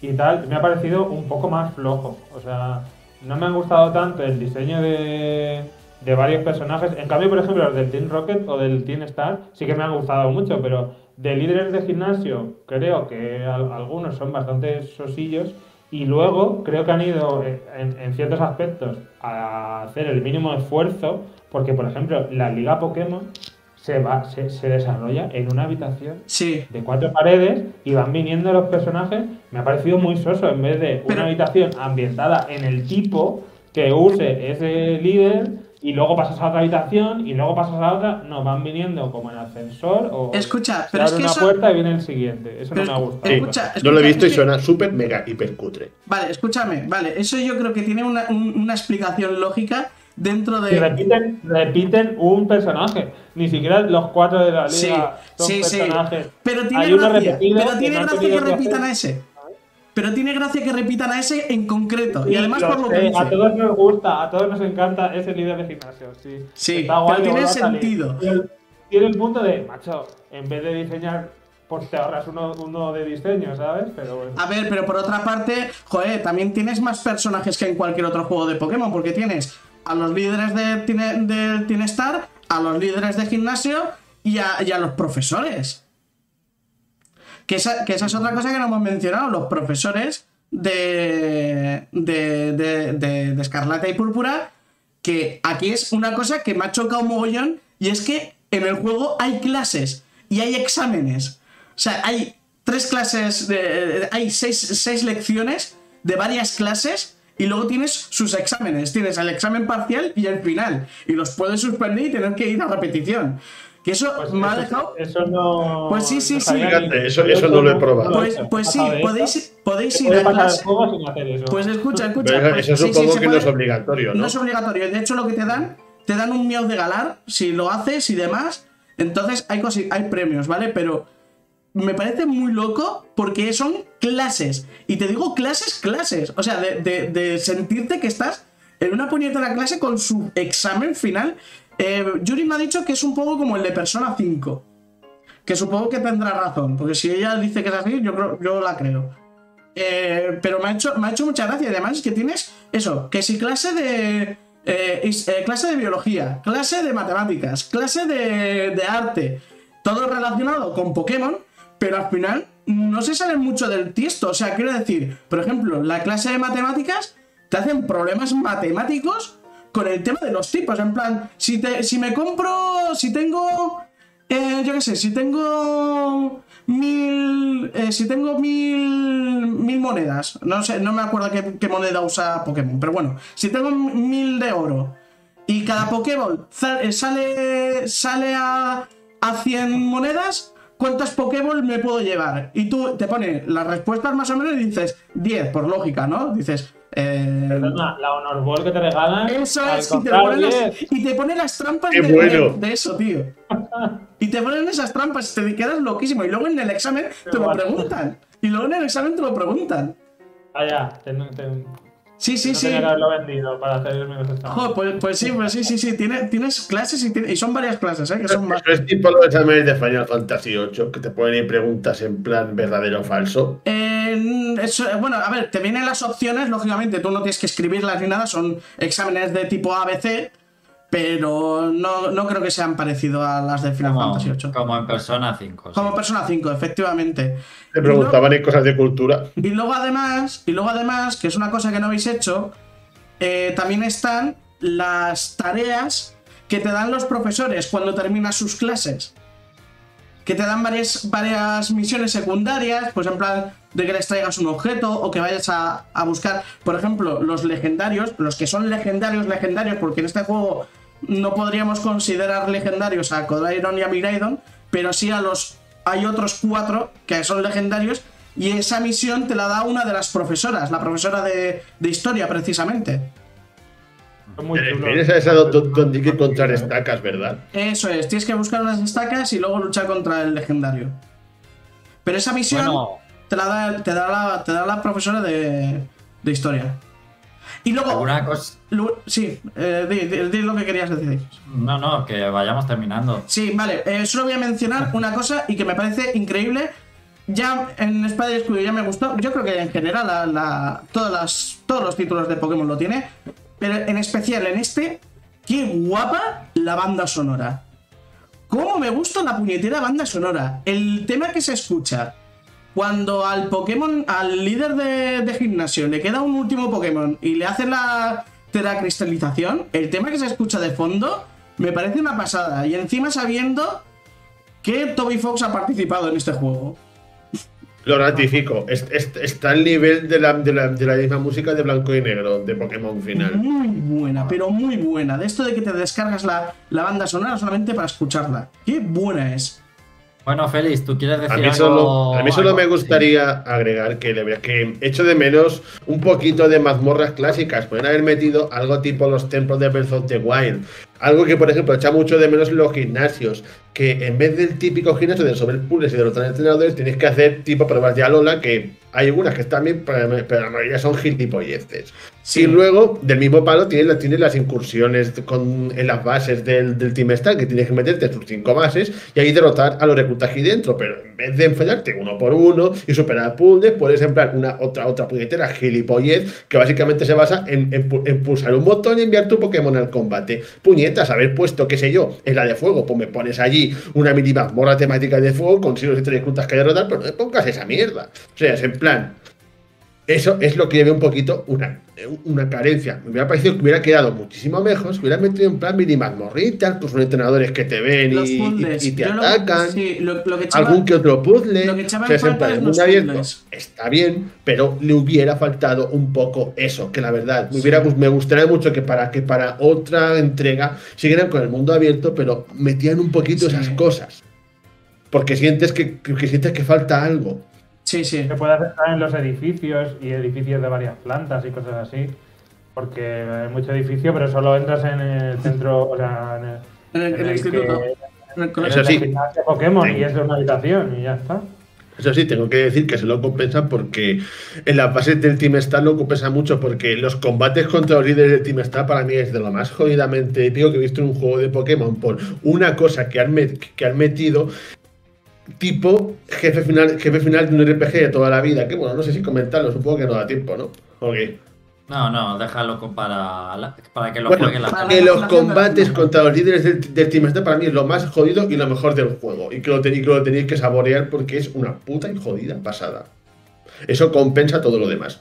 y tal me ha parecido un poco más flojo. O sea, no me han gustado tanto el diseño de, de varios personajes. En cambio, por ejemplo, los del Team Rocket o del Team Star sí que me han gustado mucho, pero de líderes de gimnasio creo que al- algunos son bastante sosillos. Y luego creo que han ido eh, en, en ciertos aspectos a hacer el mínimo esfuerzo, porque por ejemplo la Liga Pokémon se, va, se, se desarrolla en una habitación Sí. de cuatro paredes y van viniendo los personajes. Me ha parecido muy soso en vez de una habitación ambientada en el tipo que use ese líder y luego pasas a otra habitación y luego pasas a otra. No, van viniendo como en ascensor o Escucha, se pero es abre que una eso- puerta y viene el siguiente. Eso Pero no me ha es- gustado. Sí, Escucha, yo lo he visto y suena súper mega hiper cutre. Vale, escúchame, vale, eso yo creo que tiene una, un- una explicación lógica dentro Y de... repiten, repiten un personaje. Ni siquiera los cuatro de la liga Sí, son sí, sí. personajes. Pero tiene Hay gracia, pero tiene que no gracia tenido que que repitan hacer. a ese. Pero tiene gracia que repitan a ese en concreto. Y además lo por lo que dice. A todos nos gusta, a todos nos encanta ese líder de gimnasio, sí. Sí, Está guay tiene sentido. Tiene- el punto de, macho, en vez de diseñar, pues te ahorras uno, uno de diseño, ¿sabes? Pero bueno. A ver, pero por otra parte, joder, también tienes más personajes que en cualquier otro juego de Pokémon, porque tienes a los líderes de Tine- del Team Star, a los líderes de gimnasio y a, y a los profesores. Que esa, que esa es otra cosa que no hemos mencionado, los profesores de, de, de, de- Escarlata y Púrpura, que aquí es una cosa que me ha chocado un mogollón, y es que en el juego hay clases y hay exámenes. O sea, hay tres clases, de, hay seis, seis lecciones de varias clases y luego tienes sus exámenes. Tienes el examen parcial y el final. Y los puedes suspender y tener que ir a repetición. Que eso Pues me ha dejado. Eso no. Pues sí, sí, no sí. Fíjate, eso- eso no lo he probado. Pues, pues sí, podéis, podéis ir a clase. juego sin hacer eso. Pues escucha, escucha. Pero pues eso sí, sí, supongo se que no es obligatorio, ¿no? No es obligatorio. De hecho, lo que te dan, te dan un miau de galar si lo haces y demás. Entonces hay, cosi- hay premios, ¿vale? Pero me parece muy loco porque son clases. Y te digo clases, clases. O sea, de, de- de sentirte que estás en una puñetera clase con su examen final. Eh, Yuri me ha dicho que es un poco como el de Persona 5. Que supongo que tendrá razón. Porque si ella dice que es así, yo, creo, yo la creo. Eh, pero me ha, hecho, me ha hecho mucha gracia. Además, que tienes eso, que si clase de. eh, eh, clase de biología, clase de matemáticas, clase de, arte, todo relacionado con Pokémon, pero al final no se sale mucho del tiesto. O sea, quiero decir, por ejemplo, la clase de matemáticas te hacen problemas matemáticos con el tema de los tipos. En plan, si, te, si me compro, si tengo eh, yo qué sé, si tengo mil. eh, si tengo mil. mil monedas. No sé, no me acuerdo qué, qué moneda usa Pokémon. Pero bueno, si tengo mil de oro. Y cada Pokéball eh, sale. sale a. a 100 monedas. ¿Cuántas Pokéball me puedo llevar? Y tú te pones las respuestas más o menos y dices 10, por lógica, ¿no? Dices. Eh, Perdona, la Honor Ball que te regalan. eso es, y te, ponen las, 10, y te ponen las trampas ¡Qué de, bueno! de- de eso, tío. Y te ponen esas trampas, te quedas loquísimo. Y luego en el examen te lo preguntan. Y luego en el examen te lo preguntan. Ah, ya. ten- ten- Sí, sí, no sí. tenía que haberlo vendido para hacer. Joder, pues, pues sí, pues sí, sí, sí. Tiene, tienes clases y, son varias clases, ¿eh? Que son más. Es tipo los exámenes de Final Fantasy VIII, que te ponen ahí preguntas en plan verdadero o falso. Eh, eso, eh, bueno, a ver, te vienen las opciones, lógicamente, tú no tienes que escribirlas ni nada, son exámenes de tipo ABC, pero no, no creo que sean parecidos a las de Final Como, Fantasy VIII. como en Persona 5. sí. Como Persona 5, efectivamente. Te Y preguntaban en cosas de cultura. Y luego además, y luego además, que es una cosa que no habéis hecho, eh, también están las tareas que te dan los profesores cuando terminas sus clases. Que te dan varias, varias misiones secundarias, pues en plan de que les traigas un objeto o que vayas a, a buscar, por ejemplo, los legendarios, los que son legendarios, legendarios, porque en este juego no podríamos considerar legendarios a Kodaidon y a Miraidon, pero sí a los. Hay otros cuatro que son legendarios y esa misión te la da una de las profesoras, la profesora de, de historia, precisamente. Eh, chulos. Eres esa do- do- donde que encontrar estacas, ¿verdad? Eso es, tienes que buscar unas estacas y luego luchar contra el legendario. Pero esa misión Bueno, te, la da, te, da la, te da la profesora de, de historia. Y luego. alguna cosa. sí, eh, di, di- di lo que querías decir. No, no, que vayamos terminando. Sí, vale. eh, solo voy a mencionar una cosa y que me parece increíble. Ya en Spider Squid ya me gustó. Yo creo que en general la- la- todas las, todos los títulos de Pokémon lo tiene. Pero en especial en este, qué guapa la banda sonora. Cómo me gusta la puñetera banda sonora. El tema que se escucha cuando al Pokémon, al líder de, de gimnasio, le queda un último Pokémon y le hace la teracristalización, el tema que se escucha de fondo me parece una pasada. Y encima sabiendo que Toby Fox ha participado en este juego. Lo ratifico. Es- es- está al nivel de la, de, la, de la misma música de blanco y negro de Pokémon final. Muy buena, pero muy buena. De esto de que te descargas la, la banda sonora solamente para escucharla. Qué buena es. Bueno, Félix, ¿tú quieres decir A mí algo? solo, a mí solo algo? me gustaría agregar que, le- que echo de menos un poquito de mazmorras clásicas. Pueden haber metido algo tipo los templos de Breath of the Wild. Algo que, por ejemplo, echa mucho de menos los gimnasios. Que en vez del típico gimnasio de resolver puzzles y derrotar entrenadores, tienes que hacer tipo pruebas de Alola, que hay algunas que están bien, pero la mayoría son gilipolleces. Sí. Y luego, del mismo palo, tienes, la- tienes las incursiones con, en las bases del, del Team Star, que tienes que meterte tus cinco bases y ahí derrotar a los reclutas aquí dentro. Pero en vez de enfrentarte uno por uno y superar puzzles, puedes emplear una otra, otra puñetera gilipollez que básicamente se basa en, en pu- en pulsar un botón y enviar tu Pokémon al combate. Puñetas, haber puesto, qué sé yo, en la de fuego, pues me pones allí una mini mazmorra temática de fuego con si los reclutas que derrotar, pero no me pongas esa mierda. O sea, es en plan. Eso es lo que yo veo un poquito una, una carencia. Me hubiera parecido que hubiera quedado muchísimo mejor si hubiera metido en plan mini mazmorritas, pues son entrenadores que te ven y, y- y te Yo lo- atacan. sí, lo- lo que echaba- algún que otro puzzle. lo que echaba en falta es los abierto está bien, pero le hubiera faltado un poco eso, que la verdad, me, hubiera, me gustaría mucho que para, que para otra entrega siguieran con el mundo abierto, pero metían un poquito Sí. esas cosas. Porque sientes que, que, que sientes que falta algo. Sí, sí. Que puedas entrar en los edificios y edificios de varias plantas y cosas así. Porque hay mucho edificio, pero solo entras en el centro, o sea, en el, En el, en el que- instituto. En. Eso sí. y es una habitación y ya está. Eso sí, tengo que decir que se lo compensa porque en la fase del Team Star lo compensa mucho porque los combates contra los líderes del Team Star para mí es de lo más jodidamente épico que he visto en un juego de Pokémon por una cosa que han, met- que han metido tipo jefe final, jefe final de un RPG de toda la vida. Que bueno, no sé si comentarlo, supongo que no da tiempo, ¿no? Ok. No, no, déjalo para, la- para que lo Bueno, juegue la gente. que los combates contra los líderes del, del Team Star para mí es lo más jodido y lo mejor del juego. Y que lo, ten- y que lo tenéis que saborear porque es una puta y jodida pasada. Eso compensa todo lo demás.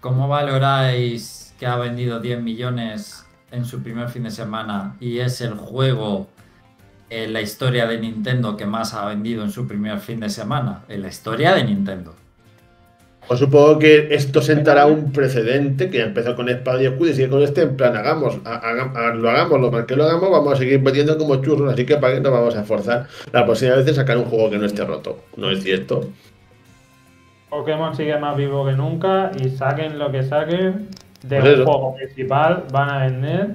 ¿Cómo valoráis que ha vendido 10 millones en su primer fin de semana y es el juego en la historia de Nintendo que más ha vendido en su primer fin de semana? En la historia de Nintendo. Pues supongo que esto sentará un precedente que empezó con Espada y Escudo y sigue con este en plan, hagamos, ha- haga- ha- lo hagamos, lo mal que lo hagamos, vamos a seguir vendiendo como churros, así que para qué nos vamos a esforzar la próxima vez de sacar un juego que no esté roto. No es cierto. Pokémon sigue más vivo que nunca y saquen lo que saquen de Pues un juego principal, van a vender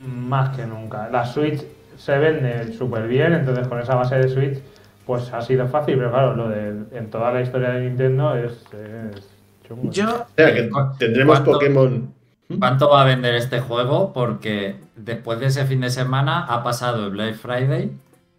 más que nunca. La Switch se vende súper bien, entonces con esa base de Switch pues ha sido fácil, pero claro, lo de en toda la historia de Nintendo es, es chungo. Yo, O sea, que ¿Cu- tendremos cuánto- Pokémon. ¿Cuánto va a vender este juego? Porque después de ese fin de semana ha pasado el Black Friday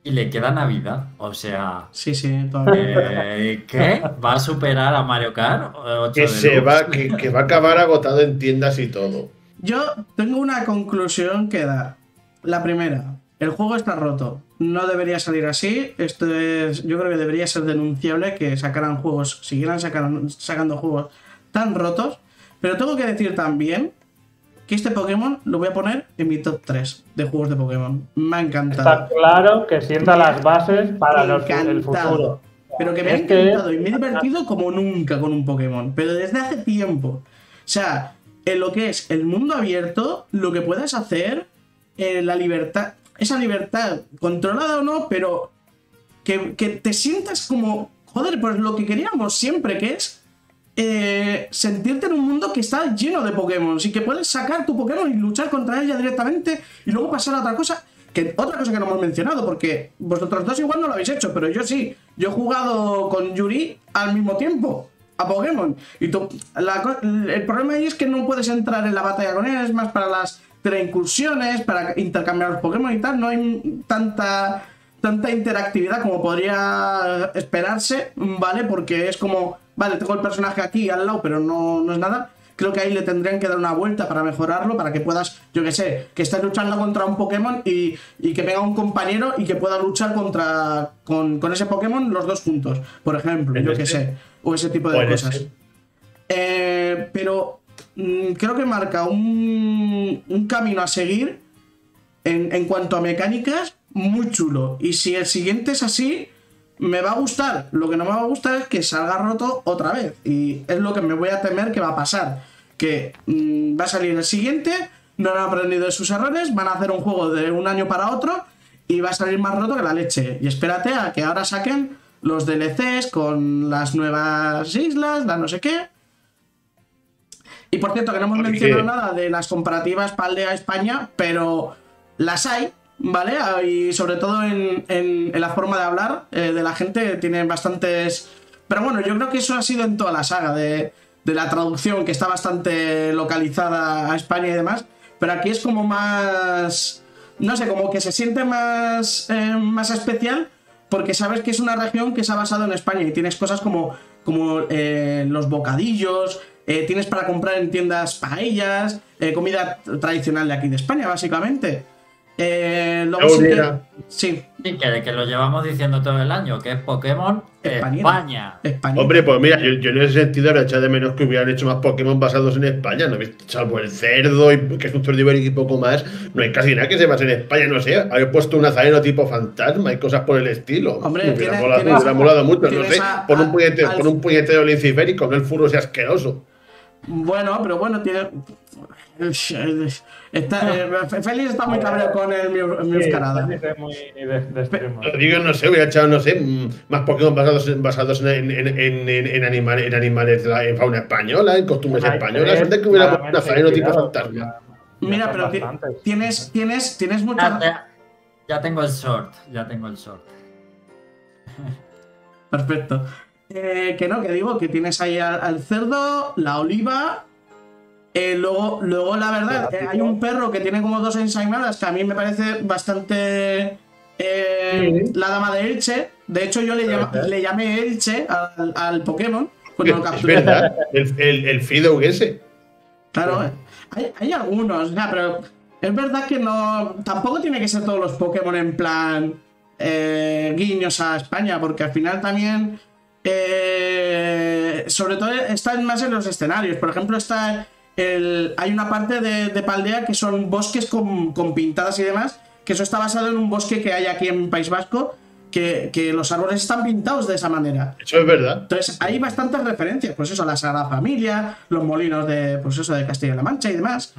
y le queda Navidad. O sea, sí, sí, todavía. eh, ¿qué? ¿Va a superar a Mario Kart? 8 Que se va, que, que va a acabar agotado en tiendas y todo. Yo tengo una conclusión que dar. La primera, el juego está roto. No debería salir así. Esto es, yo creo que debería ser denunciable que sacaran juegos, siguieran sacaran- sacando juegos tan rotos. Pero tengo que decir también que este Pokémon lo voy a poner en mi top 3 de juegos de Pokémon. Me ha encantado. Está claro que sienta las bases para los- el futuro. Pero que me ha encantado y me he divertido como nunca con un Pokémon. Pero desde hace tiempo. O sea, en lo que es el mundo abierto, lo que puedes hacer, eh, la libertad. Esa libertad, controlada o no, pero que, que te sientas como. Joder, pues lo que queríamos siempre, que es. eh, sentirte en un mundo que está lleno de Pokémon y que puedes sacar tu Pokémon y luchar contra ella directamente y luego pasar a otra cosa. Que otra cosa que no hemos mencionado, porque vosotros dos igual no lo habéis hecho, pero yo sí. Yo he jugado con Yuri al mismo tiempo a Pokémon. Y tú, la el problema ahí es que no puedes entrar en la batalla con él, es más para las incursiones, para intercambiar los Pokémon y tal. No hay tanta, tanta interactividad como podría esperarse, ¿vale? Porque es como, vale, tengo el personaje aquí al lado, pero no, no es nada. Creo que ahí le tendrían que dar una vuelta para mejorarlo, para que puedas, yo que sé, que estés luchando contra un Pokémon y, y que venga un compañero y que pueda luchar contra con, con ese Pokémon los dos juntos, por ejemplo, yo que sé, o ese tipo de cosas. Eh, pero creo que marca un, un camino a seguir en, en cuanto a mecánicas muy chulo. Y si el siguiente es así, me va a gustar. Lo que no me va a gustar es que salga roto otra vez. Y es lo que me voy a temer que va a pasar. Que mm, va a salir el siguiente, no han aprendido de sus errores, van a hacer un juego de un año para otro y va a salir más roto que la leche. Y espérate a que ahora saquen los DLCs con las nuevas islas, la no sé qué. Y por cierto, que no hemos Porque- mencionado nada de las comparativas para Aldea España, pero las hay, ¿vale? Y sobre todo en, en- en la forma de hablar eh, de la gente, tienen bastantes... Pero bueno, yo creo que eso ha sido en toda la saga de, de la traducción, que está bastante localizada a España y demás. Pero aquí es como más... No sé, como que se siente más, eh, más especial porque sabes que es una región que se ha basado en España y tienes cosas como, como eh, los bocadillos, eh, tienes para comprar en tiendas paellas, eh, comida tradicional de aquí de España, básicamente. Eh, luego sí que-. Sí, Sí, que, que lo llevamos diciendo todo el año, que es Pokémon. España. España. Hombre, pues mira, yo, yo en ese sentido habría echado de menos que hubieran hecho más Pokémon basados en España. No salvo el cerdo, y, que es un cerdo ibérico y poco más. No hay casi nada que se base en España, no sé. Haber puesto un nazareno tipo fantasma y cosas por el estilo. Hombre, me hubiera, tiene- molado, me tienes- hubiera molado mucho, no sé. a- Pon a- un, puñetero, al- pon un puñetero no el furro sea asqueroso. Bueno, pero bueno, tiene. Está, eh, Félix está muy cabreado con el Mew- Sí, Meowscarada. es muy de, de extremo. Lo digo, no sé, hubiera echado, no sé, mm, más Pokémon basados en, basados en, en, en, en, en animal- en animales, de la- en fauna española, en costumbres españolas. Antes que hubiera puesto un claramente nazareno tipo fantasma. Mira, pero bastantes. tienes, tienes, tienes mucha. ya- ya tengo el short, ya tengo el short. Perfecto. Eh, que no, que digo que tienes ahí al, al cerdo, la oliva. eh, luego, luego, la verdad, eh, hay un perro que tiene como dos ensaimadas que a mí me parece bastante. eh, Sí. La dama de Elche. De hecho, yo le, le llamé Elche al, al Pokémon. Cuando lo Es capturé. verdad, el, el, el Fidoug ese. Claro, hay, hay algunos, sea, pero es verdad que no. Tampoco tiene que ser todos los Pokémon en plan guiños a España, porque al final también. Eh, sobre todo están más en los escenarios. Por ejemplo, está el, hay una parte de, de Paldea que son bosques con, con pintadas y demás, que eso está basado en un bosque que hay aquí en País Vasco, que, que los árboles están pintados de esa manera. Eso es verdad. Entonces, hay bastantes referencias, pues eso, la Sagrada Familia, los molinos de, pues eso, de Castilla-La Mancha y demás.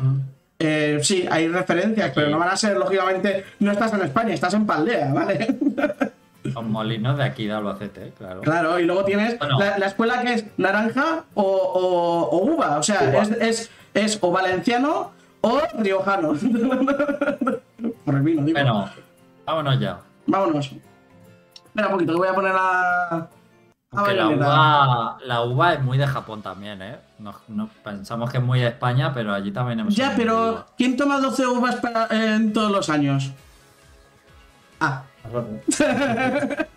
Eh, sí, hay referencias, pero no van a ser, lógicamente, no estás en España, estás en Paldea, ¿vale? Los molinos de aquí de Albacete, claro. claro, y luego tienes Bueno. la, la escuela que es naranja o, o- o uva, o sea, Uva. Es, es, es o valenciano o riojano. Por el vino, digo. Bueno, vámonos ya. Vámonos. Espera un poquito, que voy a poner la... la Aunque la uva, la uva es muy de Japón también, ¿eh? No, no- pensamos que es muy de España, pero allí también hemos Ya, pero ¿quién toma 12 uvas para- en todos los años? Ah,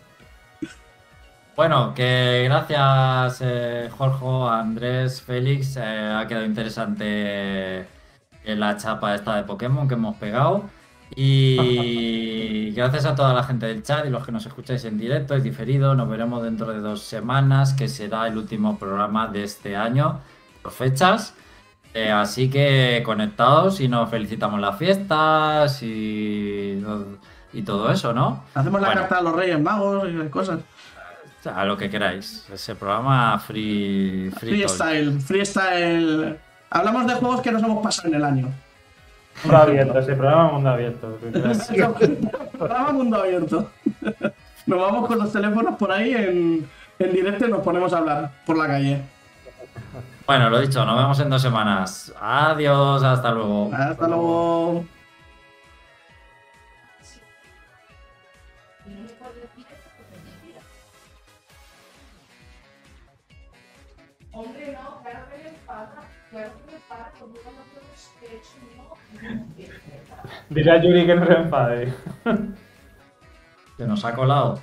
Bueno, que gracias eh, Jorge, Andrés, Félix. eh, ha quedado interesante eh, la chapa esta de Pokémon que hemos pegado. Y gracias a toda la gente del chat y los que nos escucháis en directo, es diferido. Nos veremos dentro de dos semanas, que será el último programa de este año por fechas. Eh, así que conectados y nos felicitamos las fiestas y, y todo eso, ¿no? hacemos la Bueno. carta a los Reyes Magos y cosas. A lo que queráis. Ese programa free, free talk. Freestyle, freestyle. Hablamos de juegos que nos hemos pasado en el año. Mundo abierto, ese programa mundo abierto. Programa mundo abierto. Nos vamos con los teléfonos por ahí en, en directo y nos ponemos a hablar por la calle. Bueno, lo dicho, nos vemos en dos semanas. Adiós, hasta luego. Hasta luego. Dile a Yuri que no se enfade. Se nos ha colado.